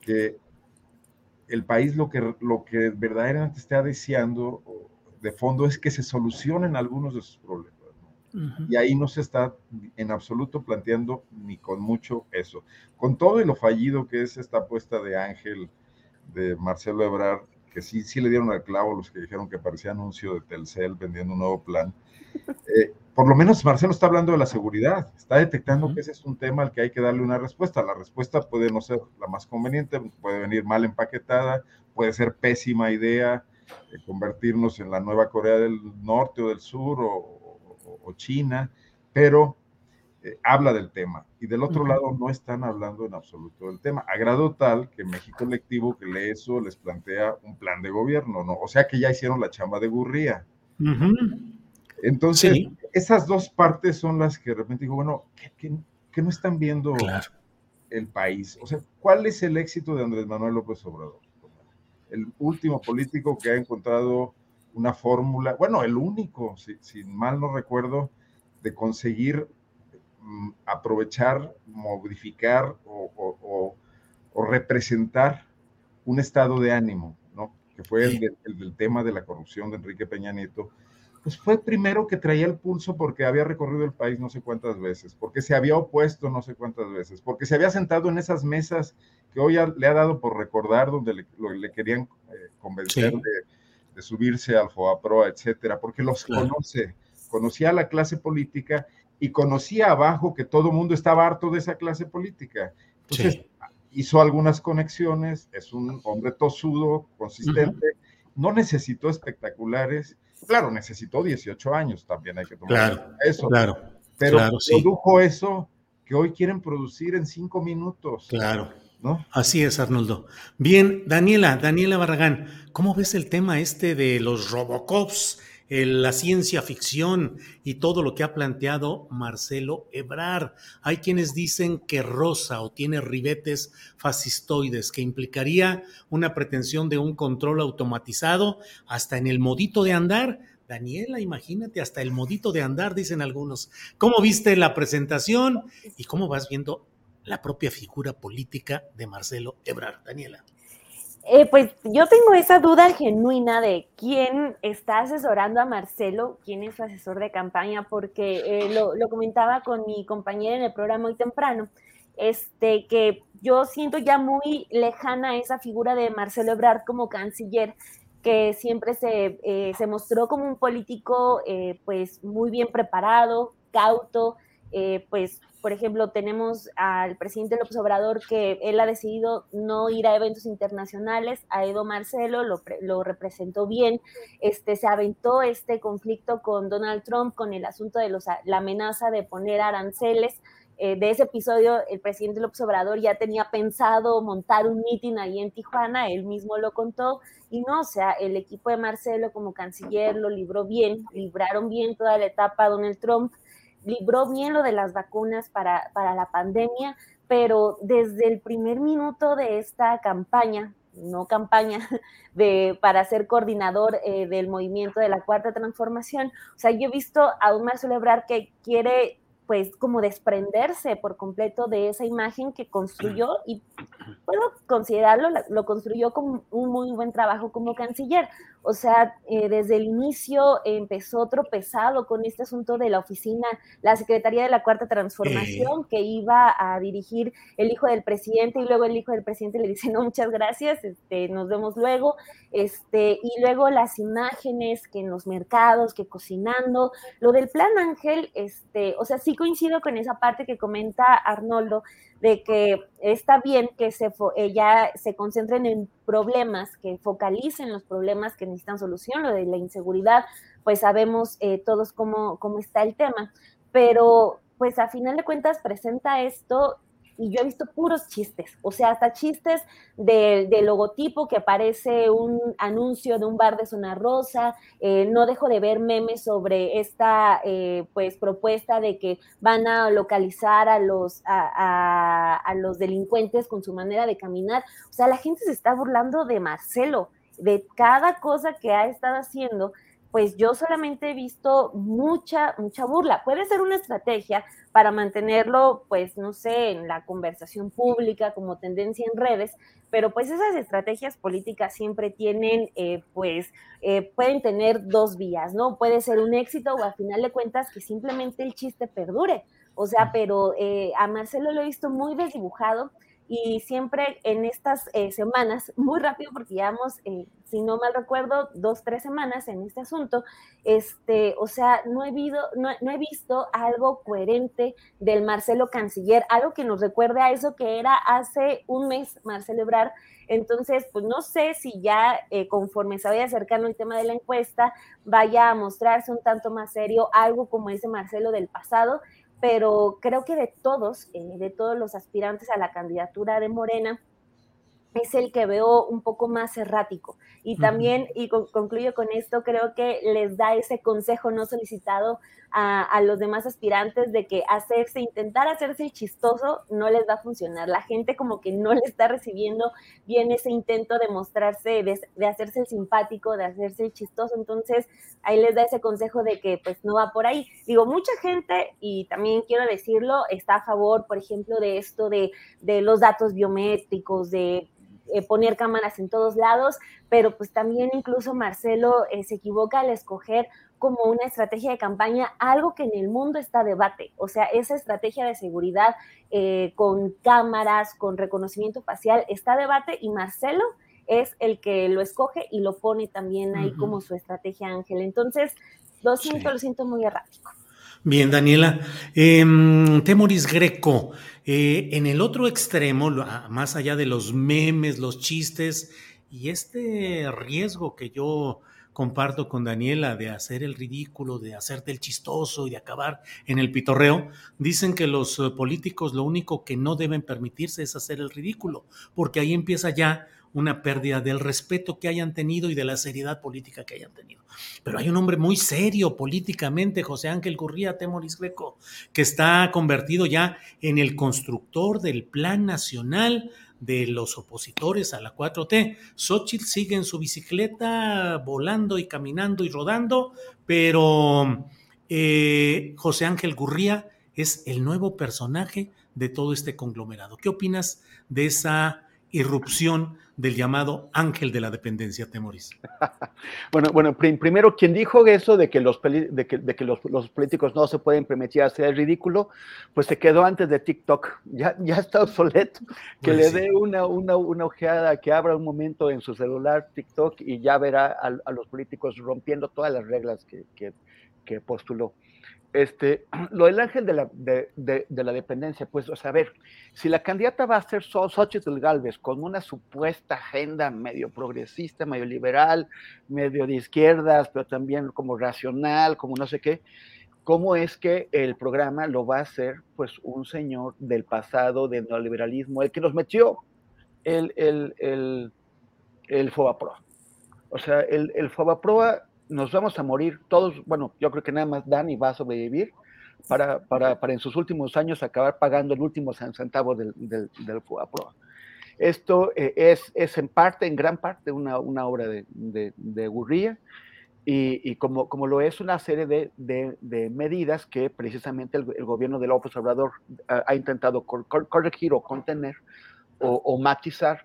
que el país lo que, lo que verdaderamente está deseando de fondo es que se solucionen algunos de sus problemas. Y ahí no se está en absoluto planteando ni con mucho eso. Con todo y lo fallido que es esta apuesta de Ángel, de Marcelo Ebrard, que sí, sí le dieron al clavo los que dijeron que parecía anuncio de Telcel vendiendo un nuevo plan. Eh, por lo menos Marcelo está hablando de la seguridad, está detectando que ese es un tema al que hay que darle una respuesta. La respuesta puede no ser la más conveniente, puede venir mal empaquetada, puede ser pésima idea eh, convertirnos en la nueva Corea del Norte o del Sur o, o China, pero eh, habla del tema. Y del otro lado no están hablando en absoluto del tema, a grado tal que México Electivo que lee eso les plantea un plan de gobierno, ¿no? O sea que ya hicieron la chamba de Gurría. Entonces, esas dos partes son las que de repente digo, bueno, ¿qué, no están viendo el país? O sea, ¿cuál es el éxito de Andrés Manuel López Obrador? El último político que ha encontrado una fórmula, bueno, el único, si, mal no recuerdo, de conseguir mm, aprovechar, modificar o, representar un estado de ánimo, ¿no? Que fue el, del tema de la corrupción de Enrique Peña Nieto. Pues fue primero que traía el pulso porque había recorrido el país no sé cuántas veces, porque se había opuesto no sé cuántas veces, porque se había sentado en esas mesas que hoy le ha dado por recordar donde le, querían eh, convencer de de subirse al FOAPRO, etcétera, porque los conoce, conocía a la clase política y conocía abajo que todo el mundo estaba harto de esa clase política. Entonces, hizo algunas conexiones, es un hombre tosudo, consistente, no necesitó espectaculares, claro, necesitó 18 años, también hay que tomar eso. Claro, pero produjo eso que hoy quieren producir en cinco minutos. Claro. Así es, Arnoldo. Bien, Daniela, Daniela Barragán, ¿cómo ves el tema este de los Robocops, la ciencia ficción y todo lo que ha planteado Marcelo Ebrard? Hay quienes dicen que rosa o tiene ribetes fascistoides, que implicaría una pretensión de un control automatizado hasta en el modito de andar. Daniela, imagínate, hasta el modito de andar, dicen algunos. ¿Cómo viste la presentación y cómo vas viendo la propia figura política de Marcelo Ebrard. Daniela. Eh, pues yo tengo esa duda genuina de quién está asesorando a Marcelo, quién es su asesor de campaña, porque eh, lo, comentaba con mi compañera en el programa hoy temprano, este, que yo siento ya muy lejana esa figura de Marcelo Ebrard como canciller, que siempre se, eh, se mostró como un político pues muy bien preparado, cauto, pues por ejemplo, tenemos al presidente López Obrador que él ha decidido no ir a eventos internacionales, a Edo Marcelo lo, lo representó bien, este, se aventó este conflicto con Donald Trump con el asunto de los, la amenaza de poner aranceles. Eh, de ese episodio, el presidente López Obrador ya tenía pensado montar un mitin ahí en Tijuana, él mismo lo contó, y no, o sea, el equipo de Marcelo como canciller lo libró bien, libraron bien toda la etapa Donald Trump, libró bien lo de las vacunas para, para la pandemia, pero desde el primer minuto de esta campaña, no campaña de, para ser coordinador eh, del movimiento de la cuarta transformación. O sea, yo he visto a un Marcelo Ebrard que quiere pues como desprenderse por completo de esa imagen que construyó y puedo considerarlo, lo construyó como un muy buen trabajo como canciller. O sea, eh, desde el inicio empezó tropezado con este asunto de la oficina, la Secretaría de la Cuarta Transformación, que iba a dirigir el hijo del presidente y luego el hijo del presidente le dice, no, muchas gracias, este, nos vemos luego. Este, y luego las imágenes que en los mercados, que cocinando, lo del plan Ángel, este, o sea, sí coincido con esa parte que comenta Arnoldo, de que está bien que se eh, se concentren en problemas, que focalicen los problemas que necesitan solución, lo de la inseguridad, pues sabemos eh, todos cómo, cómo está el tema, pero pues a final de cuentas presenta esto y yo he visto puros chistes, o sea, hasta chistes del logotipo que aparece un anuncio de un bar de zona rosa, eh, no dejo de ver memes sobre esta eh, pues propuesta de que van a localizar a los, a, a los delincuentes con su manera de caminar, o sea, la gente se está burlando de Marcelo, de cada cosa que ha estado haciendo, pues yo solamente he visto mucha, mucha burla. Puede ser una estrategia para mantenerlo, pues, no sé, en la conversación pública como tendencia en redes, pero pues esas estrategias políticas siempre tienen, eh, pues, eh, pueden tener dos vías, ¿no? Puede ser un éxito o a final de cuentas que simplemente el chiste perdure. O sea, pero eh, a Marcelo lo he visto muy desdibujado y siempre en estas eh, semanas, muy rápido porque llevamos, eh, si no mal recuerdo, dos, tres semanas en este asunto, este, o sea, no he, visto, no, no, he visto algo coherente del Marcelo Canciller, algo que nos recuerde a eso que era hace un mes Marcelo Ebrard. Entonces, pues no sé si ya eh, conforme se vaya acercando el tema de la encuesta, vaya a mostrarse un tanto más serio algo como ese Marcelo del pasado pero creo que de todos, eh, de todos los aspirantes a la candidatura de Morena, es el que veo un poco más errático. Y también, y concluyo con esto, creo que les da ese consejo no solicitado a, los demás aspirantes de que hacerse, intentar hacerse chistoso no les va a funcionar. La gente como que no le está recibiendo bien ese intento de mostrarse, de, de hacerse simpático, de hacerse chistoso. Entonces, ahí les da ese consejo de que pues no va por ahí. Digo, mucha gente, y también quiero decirlo, está a favor, por ejemplo, de esto de, de los datos biométricos, de eh, poner cámaras en todos lados, pero pues también incluso Marcelo eh, se equivoca al escoger como una estrategia de campaña algo que en el mundo está debate, o sea, esa estrategia de seguridad eh, con cámaras, con reconocimiento facial, está debate y Marcelo es el que lo escoge y lo pone también ahí como su estrategia Ángel. Entonces, lo siento, lo siento muy errático. Bien, Daniela. Em, Temoris Greco, eh, en el otro extremo, más allá de los memes, los chistes y este riesgo que yo comparto con Daniela de hacer el ridículo, de hacerte el chistoso y de acabar en el pitorreo, dicen que los eh, políticos lo único que no deben permitirse es hacer el ridículo, porque ahí empieza ya una pérdida del respeto que hayan tenido y de la seriedad política que hayan tenido. Pero hay un hombre muy serio políticamente, José Ángel Gurría Temoris Greco, que está convertido ya en el constructor del Plan Nacional de los opositores a la 4T. Xochitl sigue en su bicicleta volando y caminando y rodando, pero eh, José Ángel Gurría es el nuevo personaje de todo este conglomerado. ¿Qué opinas de esa irrupción del llamado ángel de la dependencia, Temoris? bueno, bueno, primero, quien dijo eso de que los, de que, de que los, los, políticos no se pueden permitir hacer el ridículo, pues se quedó antes de TikTok, ya, ya está obsoleto, que pues le dé una, una, una, ojeada, que abra un momento en su celular TikTok y ya verá a, a los políticos rompiendo todas las reglas que, que, que postuló. Este, lo del ángel de la, de, de, la dependencia, pues, o sea, a ver, si la candidata va a ser Xochitl Galvez con una supuesta agenda medio progresista, medio liberal, medio de izquierdas, pero también como racional, como no sé qué, ¿cómo es que el programa lo va a hacer, pues, un señor del pasado, del neoliberalismo, el que nos metió el, el, el, el? O sea, el, el Fobaproa nos vamos a morir todos, bueno, yo creo que nada más Dani va a sobrevivir para, para, para en sus últimos años acabar pagando el último centavo del, del, del Esto eh, es, es en parte, en gran parte, una, una obra de, de, de Gurría y, y, como, como lo es una serie de, de medidas que precisamente el, el, gobierno de López Obrador ha, ha intentado corregir o contener o, o matizar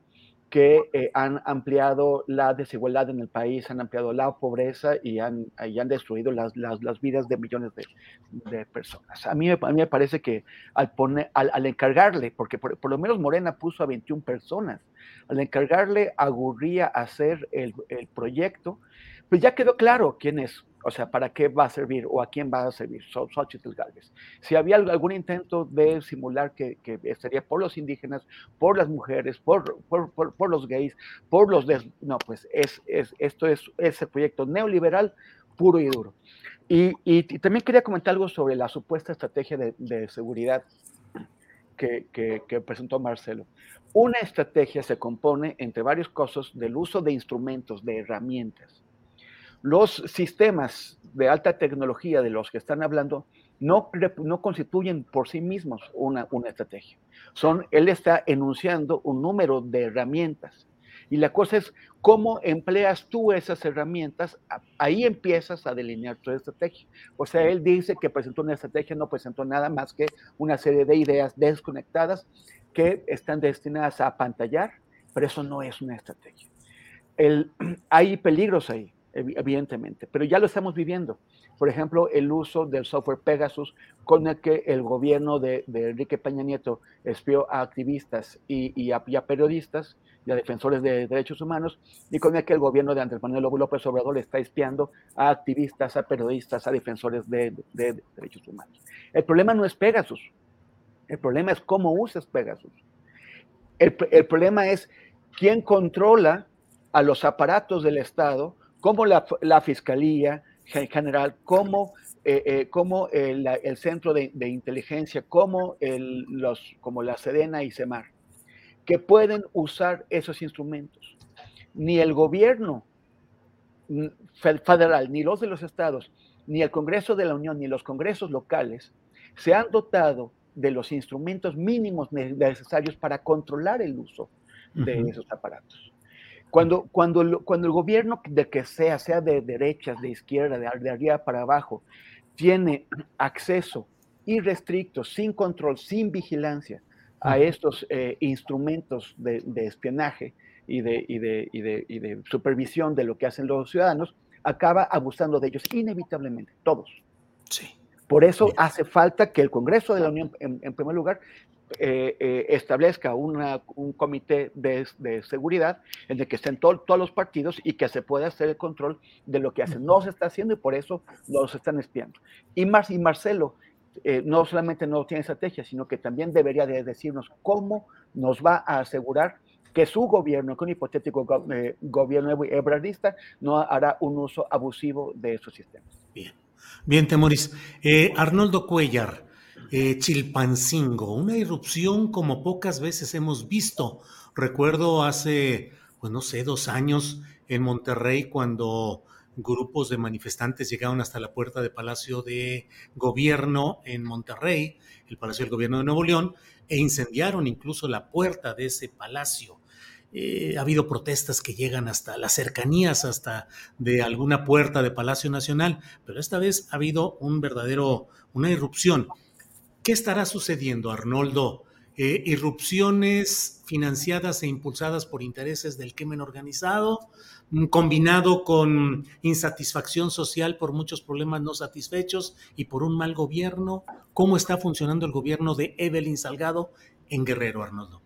que eh, han ampliado la desigualdad en el país, han ampliado la pobreza y han, y han destruido las, las, las, vidas de millones de, personas. A mí, a mí, me parece que al, poner, al, al encargarle, porque por, por, lo menos Morena puso a 21 personas, al encargarle a Gurría hacer el, el proyecto, pues ya quedó claro quién es, o sea, para qué va a servir o a quién va a servir Xochitl Galvez. Si había algún intento de simular que, que sería por los indígenas, por las mujeres, por, por, por, por los gays, por los... Des... No, pues es, es, esto es ese proyecto neoliberal puro y duro. Y, y, y, también quería comentar algo sobre la supuesta estrategia de, de seguridad que, que, presentó Marcelo. Una estrategia se compone entre varios cosas del uso de instrumentos, de herramientas. Los sistemas de alta tecnología de los que están hablando no, constituyen por sí mismos una, estrategia. Son, él está enunciando un número de herramientas. Y la cosa es cómo empleas tú esas herramientas, ahí empiezas a delinear tu estrategia. O sea, él dice que presentó una estrategia, no presentó nada más que una serie de ideas desconectadas que están destinadas a pantallar, pero eso no es una estrategia. Hay peligros ahí, evidentemente, pero ya lo estamos viviendo por ejemplo, el uso del software Pegasus con el que el gobierno de, Enrique Peña Nieto espió a activistas y, a, periodistas y a defensores de derechos humanos, y con el que el gobierno de Andrés Manuel López Obrador está espiando a activistas, a periodistas, a defensores de, derechos humanos. El problema no es Pegasus, el problema es cómo usas Pegasus. El, problema es quién controla a los aparatos del Estado, como la, la Fiscalía, general, como, eh, eh, como el, centro de, inteligencia, como, el, los, como la Sedena y Semar, que pueden usar esos instrumentos. Ni el gobierno federal, ni los de los estados, ni el Congreso de la Unión, ni los congresos locales se han dotado de los instrumentos mínimos necesarios para controlar el uso de esos aparatos. Cuando, cuando, cuando el gobierno de que sea, sea de derechas, de izquierda, de, de arriba para abajo, tiene acceso irrestricto, sin control, sin vigilancia a estos eh, instrumentos de, espionaje y de, y, de, y, de, y de supervisión de lo que hacen los ciudadanos, acaba abusando de ellos inevitablemente, todos. Sí. Por eso hace falta que el Congreso de la Unión, en primer lugar, eh, eh, establezca un comité de, seguridad en el que estén todos los partidos y que se pueda hacer el control de lo que hacen. No se está haciendo y por eso los están espiando. Y, y Marcelo eh, no solamente no tiene estrategia, sino que también debería de decirnos cómo nos va a asegurar que su gobierno, que un hipotético gobierno ebrardista, no hará un uso abusivo de esos sistemas. Bien, bien, Temoris. Arnoldo Cuellar, eh, Chilpancingo, una irrupción como pocas veces hemos visto. Recuerdo hace, pues no sé, dos años en Monterrey cuando grupos de manifestantes llegaron hasta la puerta de Palacio de Gobierno en Monterrey, el Palacio del Gobierno de Nuevo León, e incendiaron incluso la puerta de ese palacio. Eh, ha habido protestas que llegan hasta las cercanías, hasta de alguna puerta de Palacio Nacional, pero esta vez ha habido un verdadero, una irrupción. ¿Qué estará sucediendo, Arnoldo? Eh, irrupciones financiadas e impulsadas por intereses del crimen organizado, mm, combinado con insatisfacción social por muchos problemas no satisfechos y por un mal gobierno. ¿Cómo está funcionando el gobierno de Evelyn Salgado en Guerrero, Arnoldo?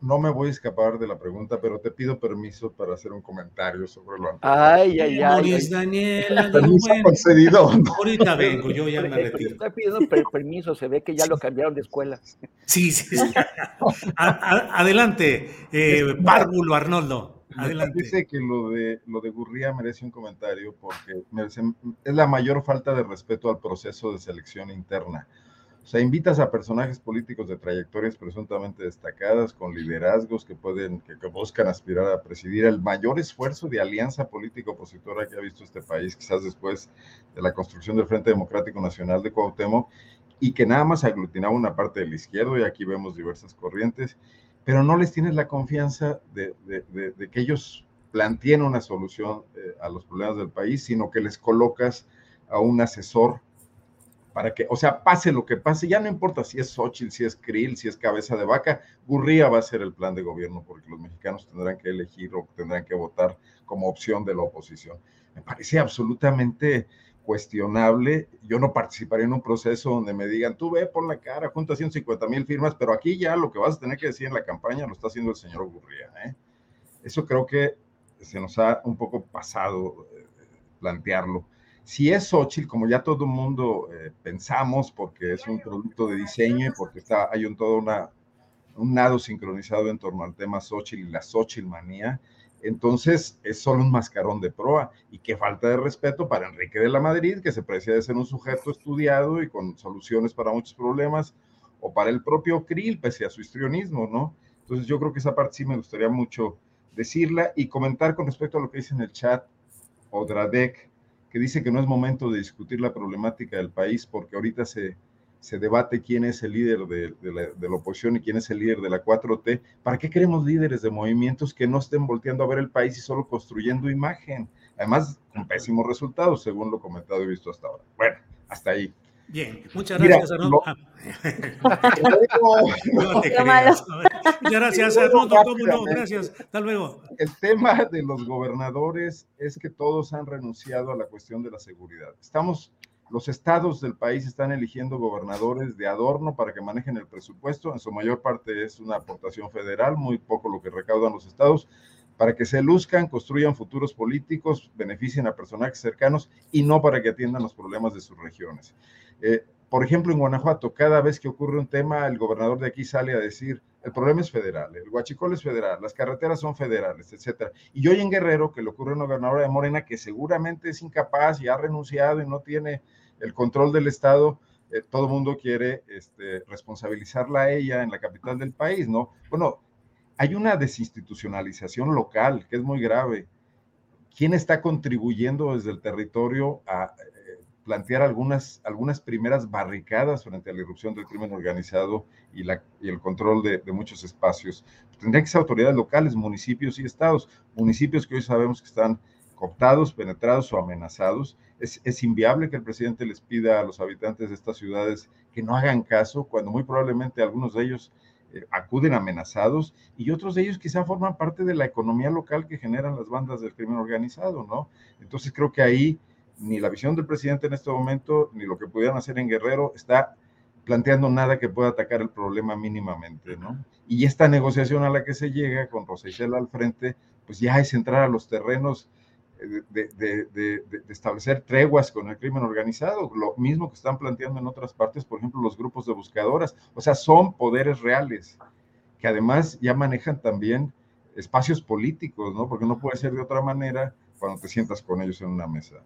No, me voy a escapar de la pregunta, pero te pido permiso para hacer un comentario sobre lo anterior. Ay, ay, ay. Daniela, permiso concedido. Ahorita vengo, yo ya me retiro. Estoy pidiendo permiso, se ve que ya lo cambiaron de escuela. Sí, sí, sí. adelante, eh, Párvulo Arnoldo. Adelante. Me parece que lo de, lo de Gurría merece un comentario porque es la mayor falta de respeto al proceso de selección interna. O sea, invitas a personajes políticos de trayectorias presuntamente destacadas, con liderazgos que pueden, que, buscan aspirar a presidir. El mayor esfuerzo de alianza política opositora que ha visto este país, quizás después de la construcción del Frente Democrático Nacional de Cuauhtémoc, y que nada más aglutinaba una parte del izquierdo, y aquí vemos diversas corrientes, pero no les tienes la confianza de, que ellos planteen una solución eh, a los problemas del país, sino que les colocas a un asesor para que, o sea, pase lo que pase, ya no importa si es Xochitl, si es Krill, si es cabeza de vaca, Gurría va a ser el plan de gobierno porque los mexicanos tendrán que elegir o tendrán que votar como opción de la oposición. Me parece absolutamente cuestionable. Yo no participaría en un proceso donde me digan, tú ve por la cara, junta 150 mil firmas, pero aquí ya lo que vas a tener que decir en la campaña lo está haciendo el señor Gurría. ¿eh? Eso creo que se nos ha un poco pasado eh, plantearlo. Si es Xochitl, como ya todo el mundo eh, pensamos, porque es un producto de diseño y porque está, hay un todo una, un nado sincronizado en torno al tema Xochitl y la Xochitl manía, entonces es solo un mascarón de proa y qué falta de respeto para Enrique de la Madrid, que se precia de ser un sujeto estudiado y con soluciones para muchos problemas, o para el propio Krill, pese a su histrionismo, ¿no? Entonces yo creo que esa parte sí me gustaría mucho decirla y comentar con respecto a lo que dice en el chat Odradek, que dice que no es momento de discutir la problemática del país porque ahorita se, se debate quién es el líder de, la, de, la, oposición y quién es el líder de la 4T. ¿Para qué queremos líderes de movimientos que no estén volteando a ver el país y solo construyendo imagen? Además, con pésimos resultados, según lo comentado y visto hasta ahora. Bueno, hasta ahí. Bien, muchas gracias, Arnoldo. no te creas. Muchas gracias, Arnoldo. ¿Cómo no? Gracias. Hasta luego. El tema de los gobernadores es que todos han renunciado a la cuestión de la seguridad. Estamos, los estados del país están eligiendo gobernadores de adorno para que manejen el presupuesto. En su mayor parte es una aportación federal, muy poco lo que recaudan los estados para que se luzcan, construyan futuros políticos, beneficien a personajes cercanos y no para que atiendan los problemas de sus regiones. Eh, por ejemplo, en Guanajuato, cada vez que ocurre un tema, el gobernador de aquí sale a decir, el problema es federal, el huachicol es federal, las carreteras son federales, etcétera. Y hoy en Guerrero, que le ocurre a una gobernadora de Morena que seguramente es incapaz y ha renunciado y no tiene el control del Estado, eh, todo el mundo quiere este, responsabilizarla a ella en la capital del país, ¿no? Bueno, hay una desinstitucionalización local que es muy grave. ¿Quién está contribuyendo desde el territorio a plantear algunas, algunas primeras barricadas frente a la irrupción del crimen organizado y, la, y el control de, de, muchos espacios. Tendría que ser autoridades locales, municipios y estados, municipios que hoy sabemos que están cooptados, penetrados o amenazados. Es, es inviable que el presidente les pida a los habitantes de estas ciudades que no hagan caso, cuando muy probablemente algunos de ellos eh, acuden amenazados y otros de ellos quizá forman parte de la economía local que generan las bandas del crimen organizado, ¿no? Entonces creo que ahí ni la visión del presidente en este momento, ni lo que pudieran hacer en Guerrero, está planteando nada que pueda atacar el problema mínimamente, ¿no? Y esta negociación a la que se llega con Rosa Isela al frente, pues ya es entrar a los terrenos eh, de, de, establecer treguas con el crimen organizado, lo mismo que están planteando en otras partes, por ejemplo, los grupos de buscadoras, o sea, son poderes reales, que además ya manejan también espacios políticos, ¿no? Porque no puede ser de otra manera cuando te sientas con ellos en una mesa.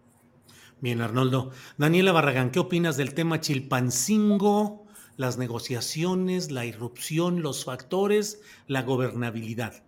Bien, Arnoldo. Daniela Barragán, ¿qué opinas del tema Chilpancingo, las negociaciones, la irrupción, los factores, la gobernabilidad?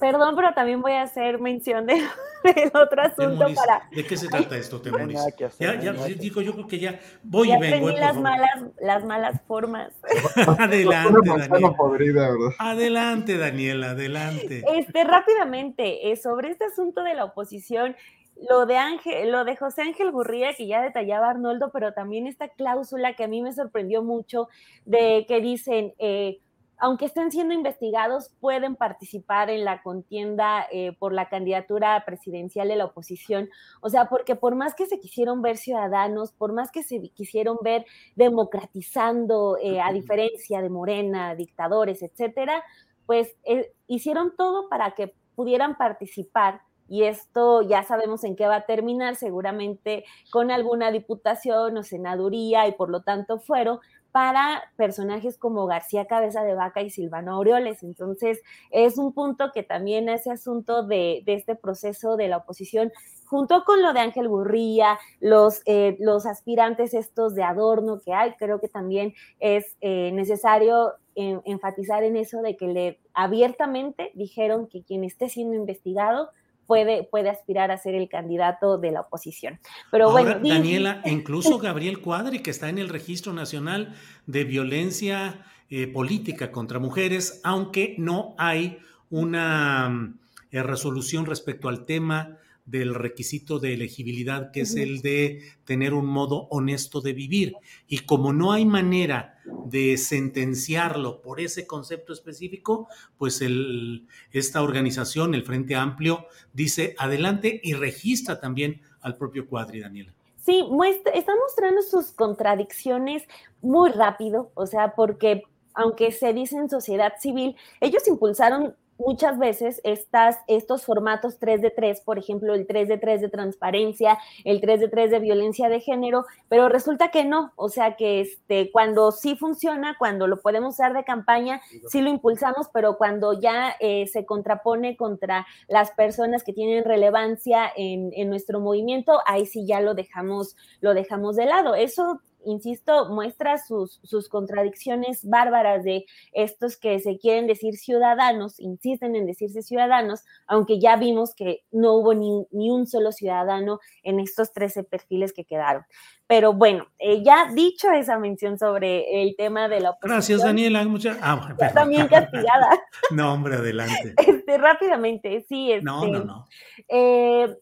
Perdón, pero también voy a hacer mención de, del otro asunto Temoris, para... ¿De qué se trata esto, Temoris? Hacer, ya, ya, digo, yo creo que ya voy ya y vengo. aprendí eh, las malas, las malas formas. adelante, Daniela. Podrida. Adelante, Daniela, adelante. Este, rápidamente, eh, sobre este asunto de la oposición, lo de Ángel, lo de José Ángel Gurría, que ya detallaba Arnoldo, pero también esta cláusula que a mí me sorprendió mucho, de que dicen, eh, aunque estén siendo investigados, pueden participar en la contienda eh, por la candidatura presidencial de la oposición. O sea, porque por más que se quisieron ver ciudadanos, por más que se quisieron ver democratizando, eh, a diferencia de Morena, dictadores, etcétera, pues eh, hicieron todo para que pudieran participar y esto ya sabemos en qué va a terminar, seguramente con alguna diputación o senaduría y por lo tanto fuero para personajes como García Cabeza de Vaca y Silvano Aureoles. Entonces, es un punto que también ese asunto de, este proceso de la oposición, junto con lo de Ángel Gurría, los, eh, los aspirantes estos de adorno que hay, creo que también es eh, necesario en, enfatizar en eso de que le abiertamente dijeron que quien esté siendo investigado puede, puede aspirar a ser el candidato de la oposición. Pero Ahora, bueno, Daniela, incluso Gabriel Cuadri, que está en el Registro Nacional de Violencia eh, Política contra Mujeres, aunque no hay una eh, resolución respecto al tema del requisito de elegibilidad, que es el de tener un modo honesto de vivir. Y como no hay manera de sentenciarlo por ese concepto específico, pues el, esta organización, el Frente Amplio, dice adelante y registra también al propio Cuadri, Daniela. Sí, muestra, está mostrando sus contradicciones muy rápido, o sea, porque aunque se dice en sociedad civil, ellos impulsaron muchas veces estas, estos formatos 3 de 3, por ejemplo, el 3 de 3 de transparencia, el 3 de 3 de violencia de género, pero resulta que no, o sea que este, cuando sí funciona, cuando lo podemos usar de campaña, sí lo impulsamos, pero cuando ya eh, se contrapone contra las personas que tienen relevancia en, en, nuestro movimiento, ahí sí ya lo dejamos, lo dejamos de lado. Eso insisto, muestra sus, sus contradicciones bárbaras de estos que se quieren decir ciudadanos, insisten en decirse ciudadanos, aunque ya vimos que no hubo ni, ni un solo ciudadano en estos 13 perfiles que quedaron. Pero bueno, eh, ya dicho esa mención sobre el tema de la oposición. Gracias, Daniela. Muchas... Ah, también castigada. no, hombre, adelante. Este, rápidamente, sí. Este, no, no, no. Eh,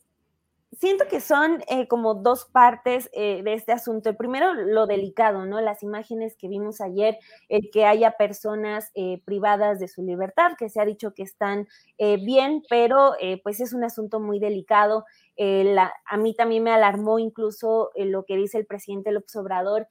siento que son eh, como dos partes eh, de este asunto. El primero, lo delicado, ¿no? Las imágenes que vimos ayer, el que haya personas eh, privadas de su libertad, que se ha dicho que están bien, pero pues es un asunto muy delicado. a mí también me alarmó incluso lo que dice el presidente López Obrador,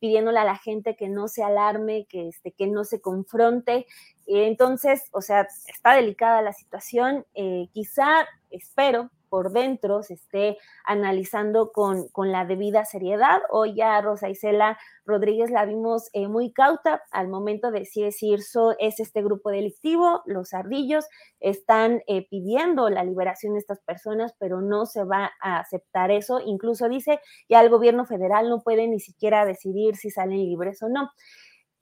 pidiéndole a la gente que no se alarme, que, este, que no se confronte. entonces, o sea, está delicada la situación. quizá, espero, por dentro se esté analizando con, con la debida seriedad. Hoy ya Rosa Isela Rodríguez la vimos eh, muy cauta al momento de si es es este grupo delictivo, los ardillos están eh, pidiendo la liberación de estas personas, pero no se va a aceptar eso. Incluso dice, ya el gobierno federal no puede ni siquiera decidir si salen libres o no.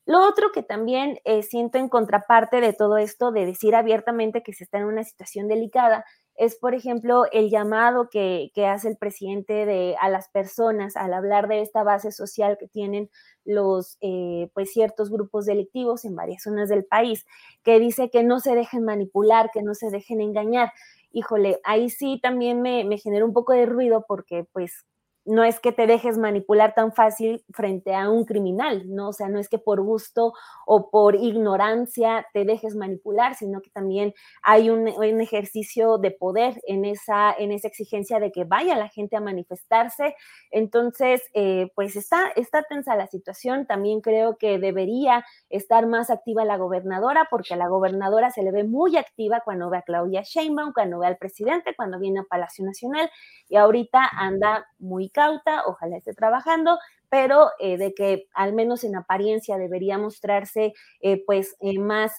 Lo otro que también eh, siento en contraparte de todo esto, de decir abiertamente que se está en una situación delicada, es, por ejemplo, el llamado que, hace el presidente de, a las personas al hablar de esta base social que tienen los, eh, pues, ciertos grupos delictivos en varias zonas del país, que dice que no se dejen manipular, que no se dejen engañar. Híjole, ahí sí también me, me genera un poco de ruido porque, pues, no es que te dejes manipular tan fácil frente a un criminal, ¿no? O sea, no es que por gusto o por ignorancia te dejes manipular, sino que también hay un, ejercicio de poder en esa, en esa exigencia de que vaya la gente a manifestarse. Entonces, eh, pues está, está tensa la situación. También creo que debería estar más activa la gobernadora, porque a la gobernadora se le ve muy activa cuando ve a Claudia Sheinbaum, cuando ve al presidente, cuando viene a Palacio Nacional, y ahorita anda muy cauta, ojalá esté trabajando, pero eh, de que al menos en apariencia debería mostrarse eh, pues eh, más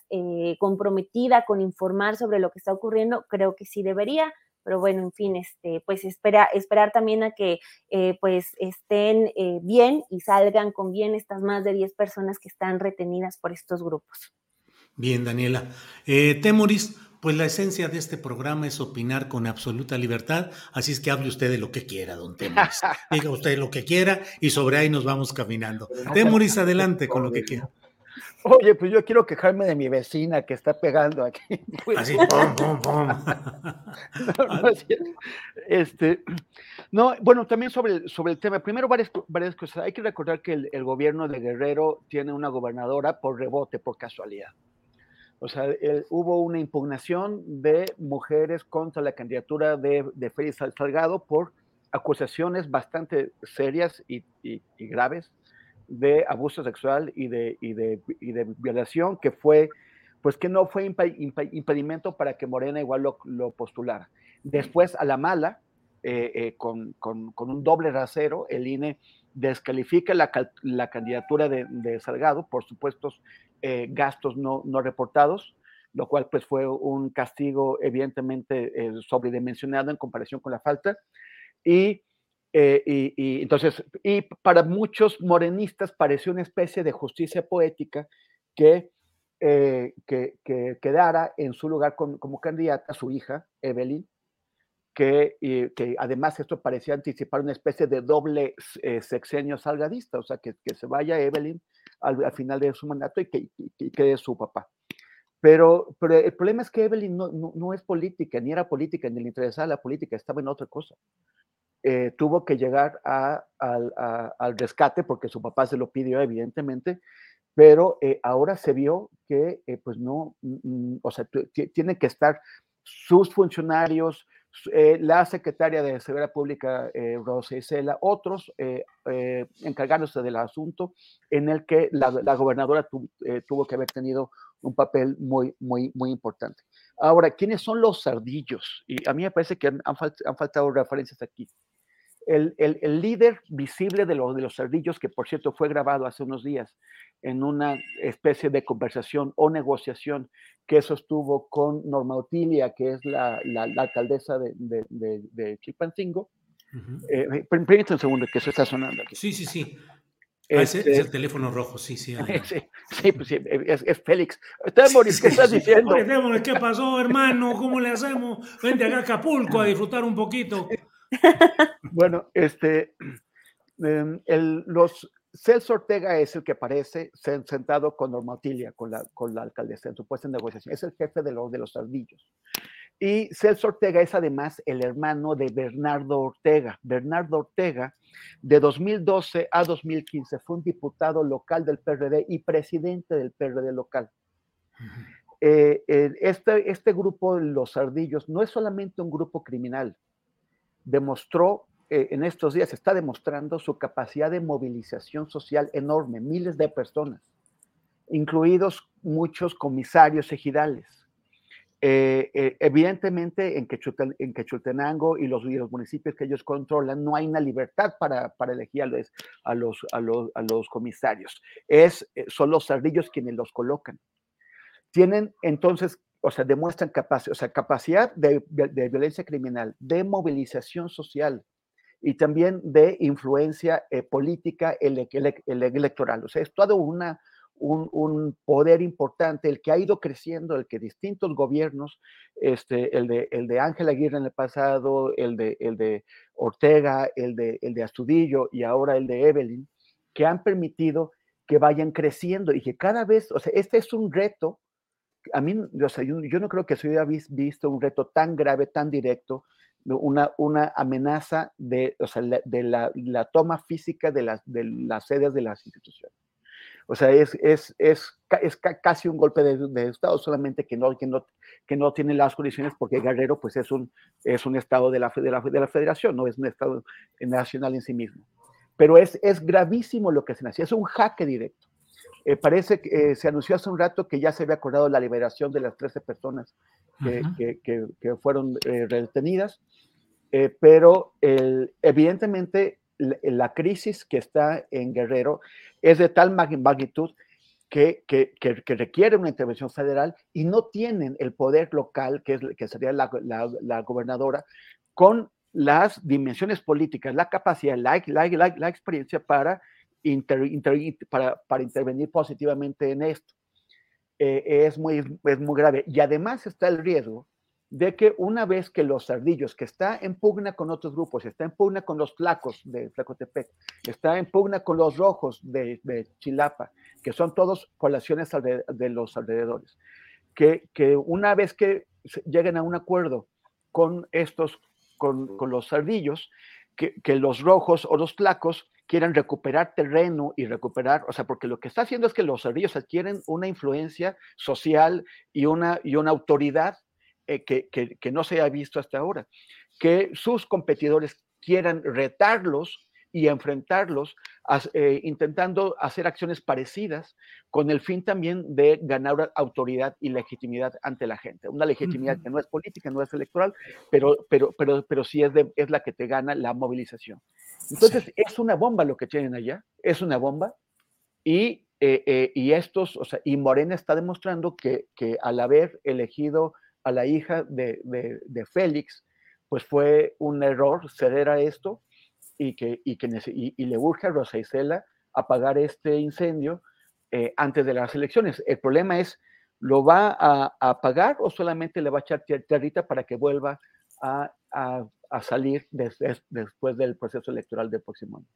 comprometida con informar sobre lo que está ocurriendo, creo que sí debería, pero bueno, en fin, este, pues espera, esperar también a que pues estén bien y salgan con bien estas más de 10 personas que están retenidas por estos grupos. Bien, Daniela. Temoris, pues la esencia de este programa es opinar con absoluta libertad, así es que hable usted de lo que quiera, don Temuris. Diga usted lo que quiera y sobre ahí nos vamos caminando. Temuris, adelante con lo que quiera. Oye, pues yo quiero quejarme de mi vecina que está pegando aquí. Así, pum, pum, pum. No, este, no, bueno, también sobre el, sobre el tema, primero varias, varias cosas. Hay que recordar que el gobierno de Guerrero tiene una gobernadora por rebote, por casualidad. O sea, hubo una impugnación de mujeres contra la candidatura de, de Félix Salgado por acusaciones bastante serias y, graves de abuso sexual y de, de, violación, que fue, pues que no fue impedimento para que Morena igual lo, postulara. Después, a la mala, eh, eh, con, un doble rasero, el INE descalifica la, la candidatura de, Salgado por supuestos eh, gastos no, no, reportados, lo cual pues fue un castigo evidentemente eh, sobredimensionado en comparación con la falta. Y, eh, y, entonces, y para muchos morenistas pareció una especie de justicia poética que, que, que, quedara en su lugar como candidata su hija, Evelyn, que, que, además esto parecía anticipar una especie de doble sexenio salgadista, o sea, que, que se vaya Evelyn al, final de su mandato y que, quede su papá. Pero, pero el problema es que Evelyn no, no, es política, ni era política, ni le interesaba la política, estaba en otra cosa. Eh, tuvo que llegar a, al rescate porque su papá se lo pidió, evidentemente, pero eh, ahora se vio que, eh, pues no, mm, mm, o sea, tienen que estar sus funcionarios, eh, la secretaria de Seguridad Pública, eh, Rosa Isela, otros eh, eh, encargándose del asunto en el que la, gobernadora tuvo que haber tenido un papel muy, muy, muy importante. Ahora, ¿quiénes son los sardillos? Y a mí me parece que han, faltado referencias aquí. El, el, líder visible de, de los cerdillos, que por cierto fue grabado hace unos días en una especie de conversación o negociación que sostuvo con Norma Otilia, que es la, la, alcaldesa de, de, de, Chilpancingo. Uh -huh. eh, permítame un segundo, que eso está sonando aquí. Sí, sí, sí. Ah, es el este teléfono rojo, sí, sí. Sí, sí, pues sí es, es, Félix. Temoris, ¿qué estás diciendo? Oye, ¿qué pasó, hermano? ¿Cómo le hacemos? Vente acá a Acapulco a disfrutar un poquito. Bueno, este, em, el, los, Celso Ortega es el que aparece sentado con Normatilia, con la, con la alcaldesa, en su puesta en negociación. Es el jefe de los, de los ardillos. Y Celso Ortega es además el hermano de Bernardo Ortega. Bernardo Ortega, de 2012 a 2015, fue un diputado local del PRD y presidente del PRD local. Eh, este, este grupo, los ardillos, no es solamente un grupo criminal. Demostró eh, en estos días, está demostrando su capacidad de movilización social enorme, miles de personas, incluidos muchos comisarios ejidales eh, eh, evidentemente, en, Quechultenango y los, municipios que ellos controlan, no hay una libertad para, elegir a los, a, los, comisarios. Es, son los ardillos quienes los colocan. Tienen entonces, o sea, demuestran o sea, capacidad de, violencia criminal, de movilización social y también de influencia política electoral. O sea, es toda una, un, poder importante, el que ha ido creciendo, el que distintos gobiernos, este, el, de, el de Ángel Aguirre en el pasado, el de, el de Ortega, el de, el de Astudillo y ahora el de Evelyn, que han permitido que vayan creciendo y que cada vez, o sea, este es un reto, a mí, o sea, yo, no creo que se haya visto un reto tan grave, tan directo, una, una amenaza de, o sea, de la, la, toma física de las, de las sedes de las instituciones. O sea, es, es, es, es casi un golpe de, Estado, solamente que no, que, no, que no tiene las condiciones porque Guerrero pues es un, es un Estado la, la, de la federación, no es un Estado nacional en sí mismo. Pero es, es gravísimo lo que se nació, es un jaque directo. Eh, parece que eh, se anunció hace un rato que ya se había acordado la liberación de las 13 personas que, que, que, fueron eh, retenidas, pero el, evidentemente la, crisis que está en Guerrero es de tal magnitud que, que, que, requiere una intervención federal y no tienen el poder local, que, es, que sería la, la, gobernadora, con las dimensiones políticas, la capacidad, la, la experiencia para, para, intervenir positivamente en esto. Eh, es, muy, es muy grave. Y además está el riesgo de que una vez que los ardillos, que está en pugna con otros grupos, está en pugna con los flacos de Flacotepec, está en pugna con los rojos de, Chilapa, que son todos poblaciones de, los alrededores, que, que, una vez que lleguen a un acuerdo con estos, con, con los ardillos, que, que, los rojos o los flacos quieran recuperar terreno y recuperar, o sea, porque lo que está haciendo es que los ardillos adquieren una influencia social y una, y una autoridad eh, que, no se ha visto hasta ahora, que sus competidores quieran retarlos y enfrentarlos, eh, intentando hacer acciones parecidas con el fin también de ganar autoridad y legitimidad ante la gente. Una legitimidad que no es política, no es electoral, pero, pero, pero, pero sí es, es la que te gana la movilización. Entonces, es una bomba lo que tienen allá, es una bomba. Y, eh, y estos, o sea, y Morena está demostrando que, que al haber elegido a la hija de, de, Félix, pues fue un error ceder a esto y, que, y, que, y, le urge a Rosa Isela apagar este incendio eh, antes de las elecciones. El problema es, ¿lo va a, apagar o solamente le va a echar tierrita para que vuelva a, a, salir después del proceso electoral del próximo año?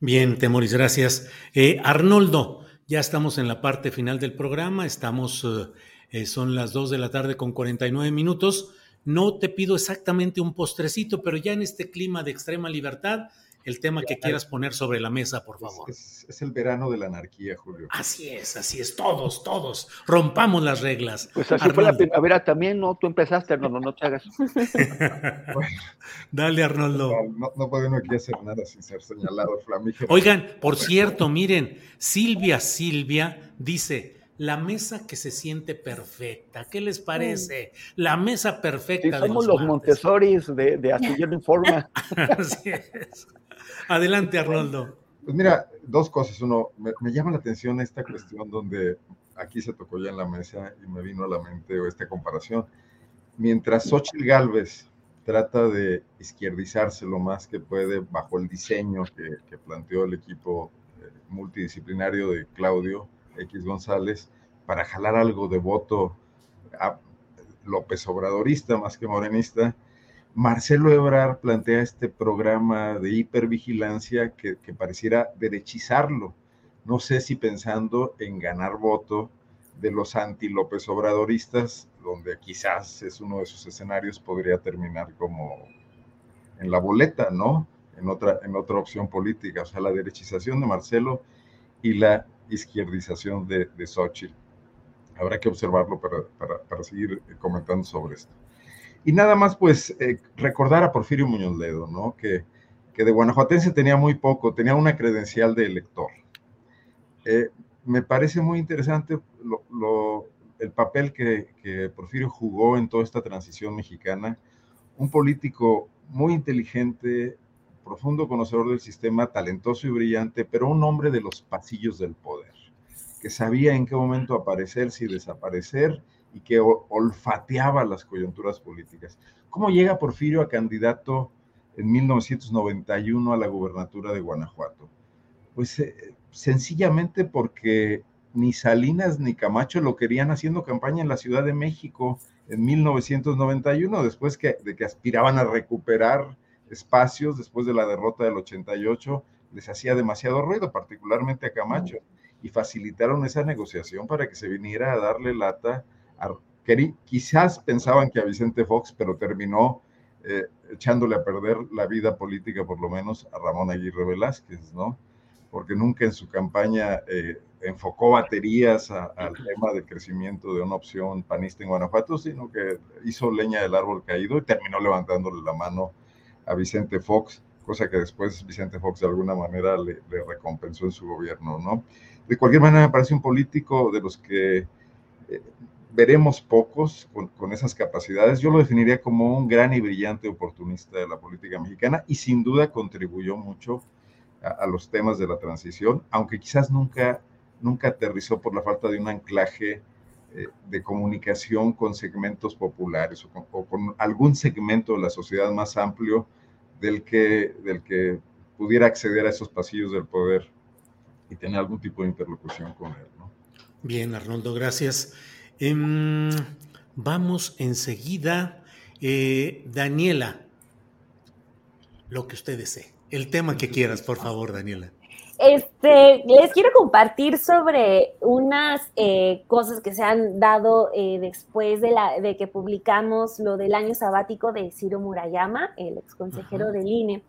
Bien, Temoris, gracias. Eh, Arnoldo, ya estamos en la parte final del programa, estamos... Eh, eh, son las 2 de la tarde con 49 minutos. No te pido exactamente un postrecito, pero ya en este clima de extrema libertad, el tema que quieras poner sobre la mesa, por favor. Es, el verano de la anarquía, Julio. Así es, así es, todos, todos, rompamos las reglas. Pues así fue la primavera también, ¿no? Tú empezaste, Arnoldo, no te hagas. Dale, Arnoldo. No, no, puede uno aquí hacer nada sin ser señalado, flamígero. Oigan, por cierto, miren, Silvia Silvia dice, la mesa que se siente perfecta. ¿Qué les parece? La mesa perfecta. somos los, Montessoris de, de Astillero Informa. Así es. Adelante, Arnoldo. Pues mira, dos cosas. Uno, me, llama la atención esta cuestión donde aquí se tocó ya en la mesa y me vino a la mente esta comparación. Mientras Xochitl Galvez trata de izquierdizarse lo más que puede bajo el diseño que, planteó el equipo eh, multidisciplinario de Claudio X González para jalar algo de voto a López Obradorista más que morenista, Marcelo Ebrard plantea este programa de hipervigilancia que, que pareciera derechizarlo. No sé si pensando en ganar voto de los anti-López Obradoristas, donde quizás es uno de sus escenarios, podría terminar como en la boleta, ¿no? En otra, en otra opción política, o sea, la derechización de Marcelo y la izquierdización de, de Xochitl. Habrá que observarlo para, para, para seguir comentando sobre esto. Y nada más, pues, eh, recordar a Porfirio Muñoz Ledo, ¿no? Que, que de guanajuatense tenía muy poco, tenía una credencial de elector. Eh, me parece muy interesante lo, lo, el papel que, que, Porfirio jugó en toda esta transición mexicana. Un político muy inteligente, profundo conocedor del sistema, talentoso y brillante, pero un hombre de los pasillos del poder, que sabía en qué momento aparecerse y desaparecer y que olfateaba las coyunturas políticas. ¿Cómo llega Porfirio a candidato en 1991 a la gubernatura de Guanajuato? Pues eh, sencillamente porque ni Salinas ni Camacho lo querían haciendo campaña en la Ciudad de México en 1991, después que, de que aspiraban a recuperar espacios después de la derrota del 88, les hacía demasiado ruido, particularmente a Camacho, y facilitaron esa negociación para que se viniera a darle lata quizás pensaban que a Vicente Fox, pero terminó eh, echándole a perder la vida política, por lo menos, a Ramón Aguirre Velázquez, ¿no? Porque nunca en su campaña eh, enfocó baterías al tema de crecimiento de una opción panista en Guanajuato, sino que hizo leña del árbol caído y terminó levantándole la mano a Vicente Fox, cosa que después Vicente Fox de alguna manera le, recompensó en su gobierno, ¿no? De cualquier manera, me parece un político de los que eh, veremos pocos con, con, esas capacidades. Yo lo definiría como un gran y brillante oportunista de la política mexicana y sin duda contribuyó mucho a, a los temas de la transición, aunque quizás nunca, nunca aterrizó por la falta de un anclaje de comunicación con segmentos populares o con, o con, algún segmento de la sociedad más amplio del que, del que pudiera acceder a esos pasillos del poder y tener algún tipo de interlocución con él. ¿no? Bien, Arnoldo, gracias. Eh, vamos enseguida. Eh, Daniela, lo que usted desee. El tema que quieras, por favor, Daniela. Este, les quiero compartir sobre unas eh, cosas que se han dado eh, después de, la, de que publicamos lo del año sabático de Ciro Murayama, el ex consejero del INE.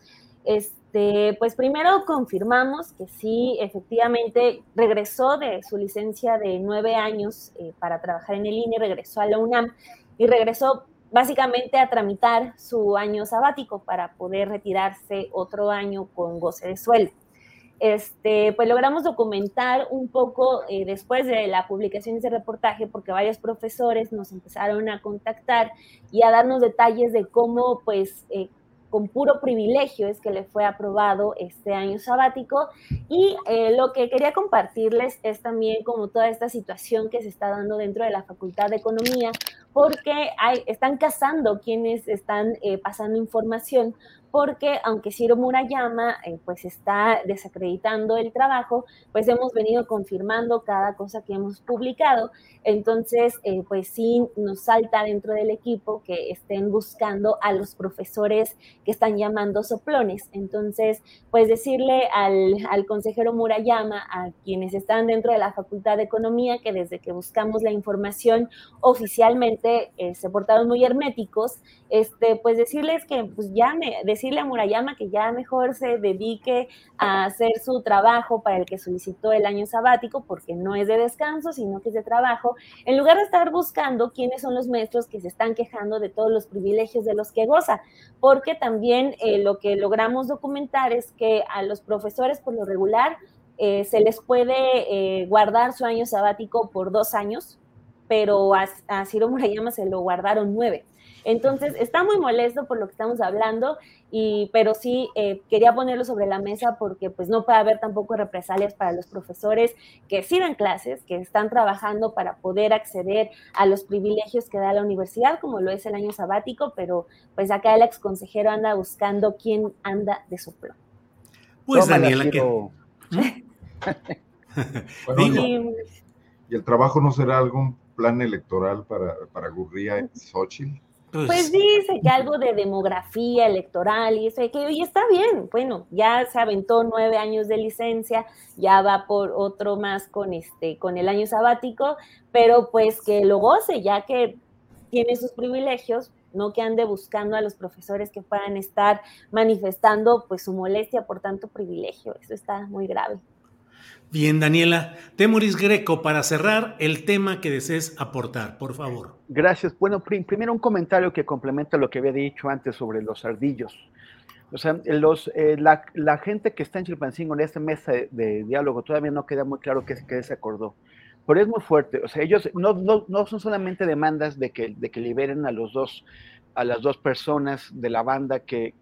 Este, pues primero confirmamos que sí, efectivamente regresó de su licencia de nueve años eh, para trabajar en el INE, regresó a la UNAM y regresó básicamente a tramitar su año sabático para poder retirarse otro año con goce de sueldo. Este, pues logramos documentar un poco eh, después de la publicación de ese reportaje, porque varios profesores nos empezaron a contactar y a darnos detalles de cómo, pues, eh, con puro privilegio es que le fue aprobado este año sabático. Y eh, lo que quería compartirles es también como toda esta situación que se está dando dentro de la Facultad de Economía, porque hay, están cazando quienes están pasando información, porque aunque Ciro Murayama eh, pues está desacreditando el trabajo, pues hemos venido confirmando cada cosa que hemos publicado. Entonces, eh, pues sí nos salta dentro del equipo que estén buscando a los profesores que están llamando soplones. Entonces, pues decirle al, al consejero Murayama, a quienes están dentro de la Facultad de Economía, que desde que buscamos la información oficialmente eh, se portaron muy herméticos, este, pues decirles que pues ya me, decirle a Murayama que ya mejor se dedique a hacer su trabajo para el que solicitó el año sabático, porque no es de descanso, sino que es de trabajo, en lugar de estar buscando quiénes son los maestros que se están quejando de todos los privilegios de los que goza, porque también eh, lo que logramos documentar es que a los profesores por lo regular eh, se les puede eh, guardar su año sabático por dos años, pero a, a Ciro Murayama se lo guardaron nueve. Entonces, está muy molesto por lo que estamos hablando, y, pero sí eh, quería ponerlo sobre la mesa porque pues no puede haber tampoco represalias para los profesores que sí dan clases, que están trabajando para poder acceder a los privilegios que da la universidad, como lo es el año sabático, pero pues acá el ex consejero anda buscando quién anda de soplo. Pues Daniela, que... y, el trabajo no será algún plan electoral para, para Gurría y Xochitl? Pues, pues, dice que algo de demografía electoral y eso, que y está bien, bueno, ya se aventó nueve años de licencia, ya va por otro más con este, con el año sabático, pero pues que lo goce, ya que tiene sus privilegios, no que ande buscando a los profesores que puedan estar manifestando pues su molestia por tanto privilegio, eso está muy grave. Bien, Daniela. Temoris Greco, para cerrar el tema que desees aportar, por favor. Gracias. Bueno, primero un comentario que complementa lo que había dicho antes sobre los ardillos. O sea, los, eh, la, gente que está en Chilpancingo en esta mesa de, diálogo todavía no queda muy claro qué, se acordó. Pero es muy fuerte. O sea, ellos no, son solamente demandas de que, liberen a los dos a las dos personas de la banda que,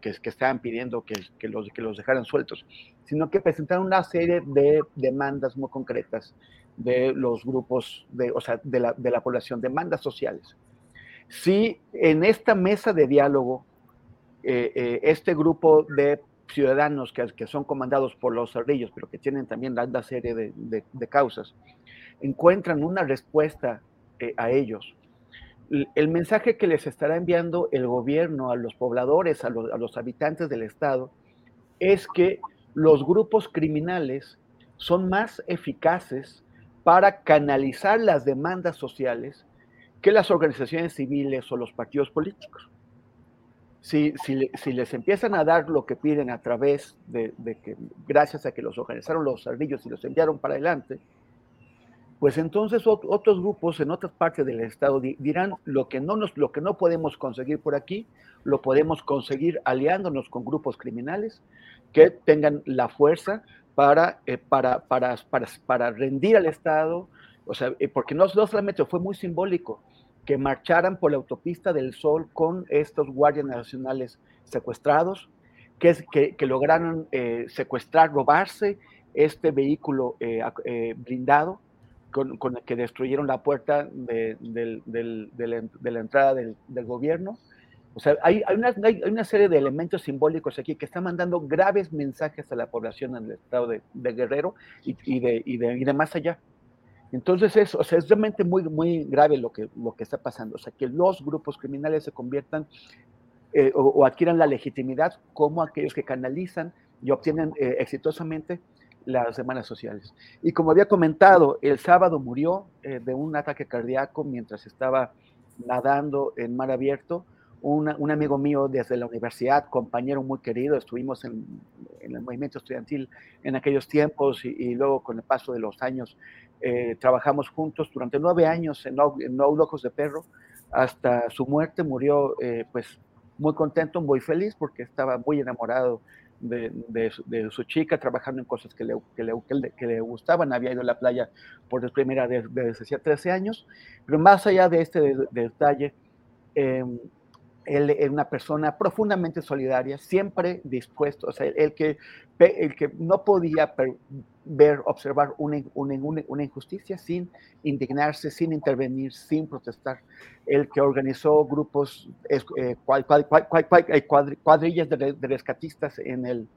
estaban pidiendo que los dejaran sueltos, sino que presentaron una serie de demandas muy concretas de los grupos, de, o sea, de la, de la población, demandas sociales. Si en esta mesa de diálogo, eh, eh, este grupo de ciudadanos que, que, son comandados por los cerrillos, pero que tienen también una serie de, de, causas, encuentran una respuesta eh, a ellos, el mensaje que les estará enviando el gobierno a los pobladores, a los, habitantes del Estado, es que los grupos criminales son más eficaces para canalizar las demandas sociales que las organizaciones civiles o los partidos políticos. Si, les empiezan a dar lo que piden a través de, de, que, gracias a que los organizaron los ardillos y los enviaron para adelante, pues entonces otros grupos en otras partes del estado dirán lo que no nos, lo que no podemos conseguir por aquí, lo podemos conseguir aliándonos con grupos criminales que tengan la fuerza para, eh, para, para, para, rendir al Estado, o sea, eh, porque no, solamente fue muy simbólico que marcharan por la autopista del Sol con estos guardias nacionales secuestrados, que, que, que lograron eh, secuestrar, robarse este vehículo blindado, con, el que destruyeron la puerta de, la, entrada del, gobierno. O sea, hay, una, serie de elementos simbólicos aquí que están mandando graves mensajes a la población en el estado de, Guerrero y, de, más allá. Entonces es, o es realmente muy, muy grave lo que, está pasando. O sea, que los grupos criminales se conviertan eh, o, adquieran la legitimidad como aquellos que canalizan y obtienen eh, exitosamente las semanas sociales. Y como había comentado, el sábado murió eh, de un ataque cardíaco mientras estaba nadando en mar abierto. un amigo mío desde la universidad, compañero muy querido, estuvimos en, el movimiento estudiantil en aquellos tiempos y, luego con el paso de los años eh, trabajamos juntos durante nueve años en No, en Ojos de Perro. Hasta su muerte murió eh, pues muy contento, muy feliz porque estaba muy enamorado de, su chica, trabajando en cosas que le, que le, que le, gustaban. Había ido a la playa por primera vez desde hacía 13 años. Pero más allá de este detalle, em, él era una persona profundamente solidaria, siempre dispuesto, o sea, el que, no podía ver, observar una, injusticia sin indignarse, sin intervenir, sin protestar, el que organizó grupos, eh, cuadrillas de, rescatistas en el,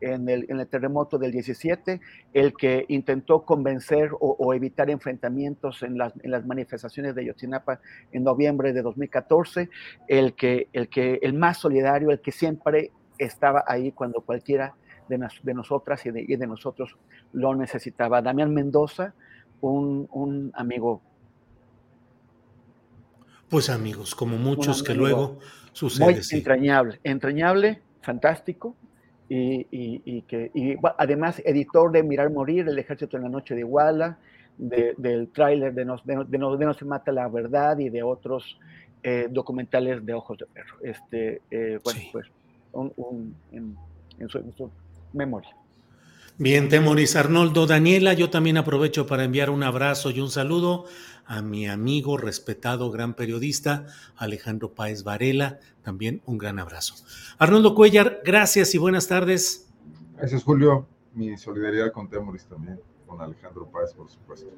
en el, terremoto del 17, el que intentó convencer o, evitar enfrentamientos en las, en las, manifestaciones de Yotzinapa en noviembre de 2014, el que, el que el más solidario, el que siempre estaba ahí cuando cualquiera de, de nosotras y de, de, nosotros lo necesitaba. Damián Mendoza, un, un amigo. Pues amigos, como muchos que luego sucede. Muy entrañable, entrañable, fantástico, y, que además editor de Mirar Morir, El Ejército en la Noche de Iguala, del tráiler de no, de, no, se mata la verdad y de otros eh, documentales de Ojos de Perro. Este, eh, bueno, pues en, su, memoria. Bien, Temoris Arnoldo. Daniela, yo también aprovecho para enviar un abrazo y un saludo a mi amigo, respetado, gran periodista, Alejandro Páez Varela. También un gran abrazo. Arnoldo Cuellar, gracias y buenas tardes. Gracias, Julio. Mi solidaridad con Temoris también, con Alejandro Páez, por supuesto.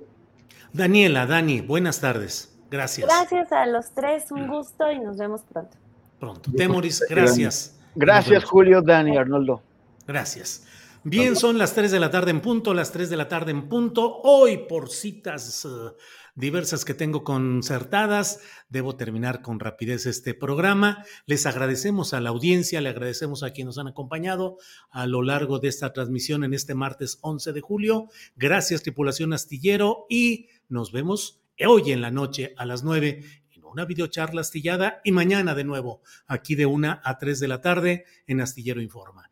Daniela, Dani, buenas tardes. Gracias. Gracias a los tres, un gusto y nos vemos pronto. Pronto. Temoris, gracias. Gracias, Julio, Dani, Arnoldo. Gracias. Bien, son las 3 de la tarde en punto, las 3 de la tarde en punto. Hoy, por citas uh, diversas que tengo concertadas, debo terminar con rapidez este programa. Les agradecemos a la audiencia, le agradecemos a quienes nos han acompañado a lo largo de esta transmisión en este martes 11 de julio. Gracias, tripulación astillero, y nos vemos hoy en la noche a las 9 en una videocharla astillada y mañana de nuevo aquí de 1 a 3 de la tarde en Astillero Informa.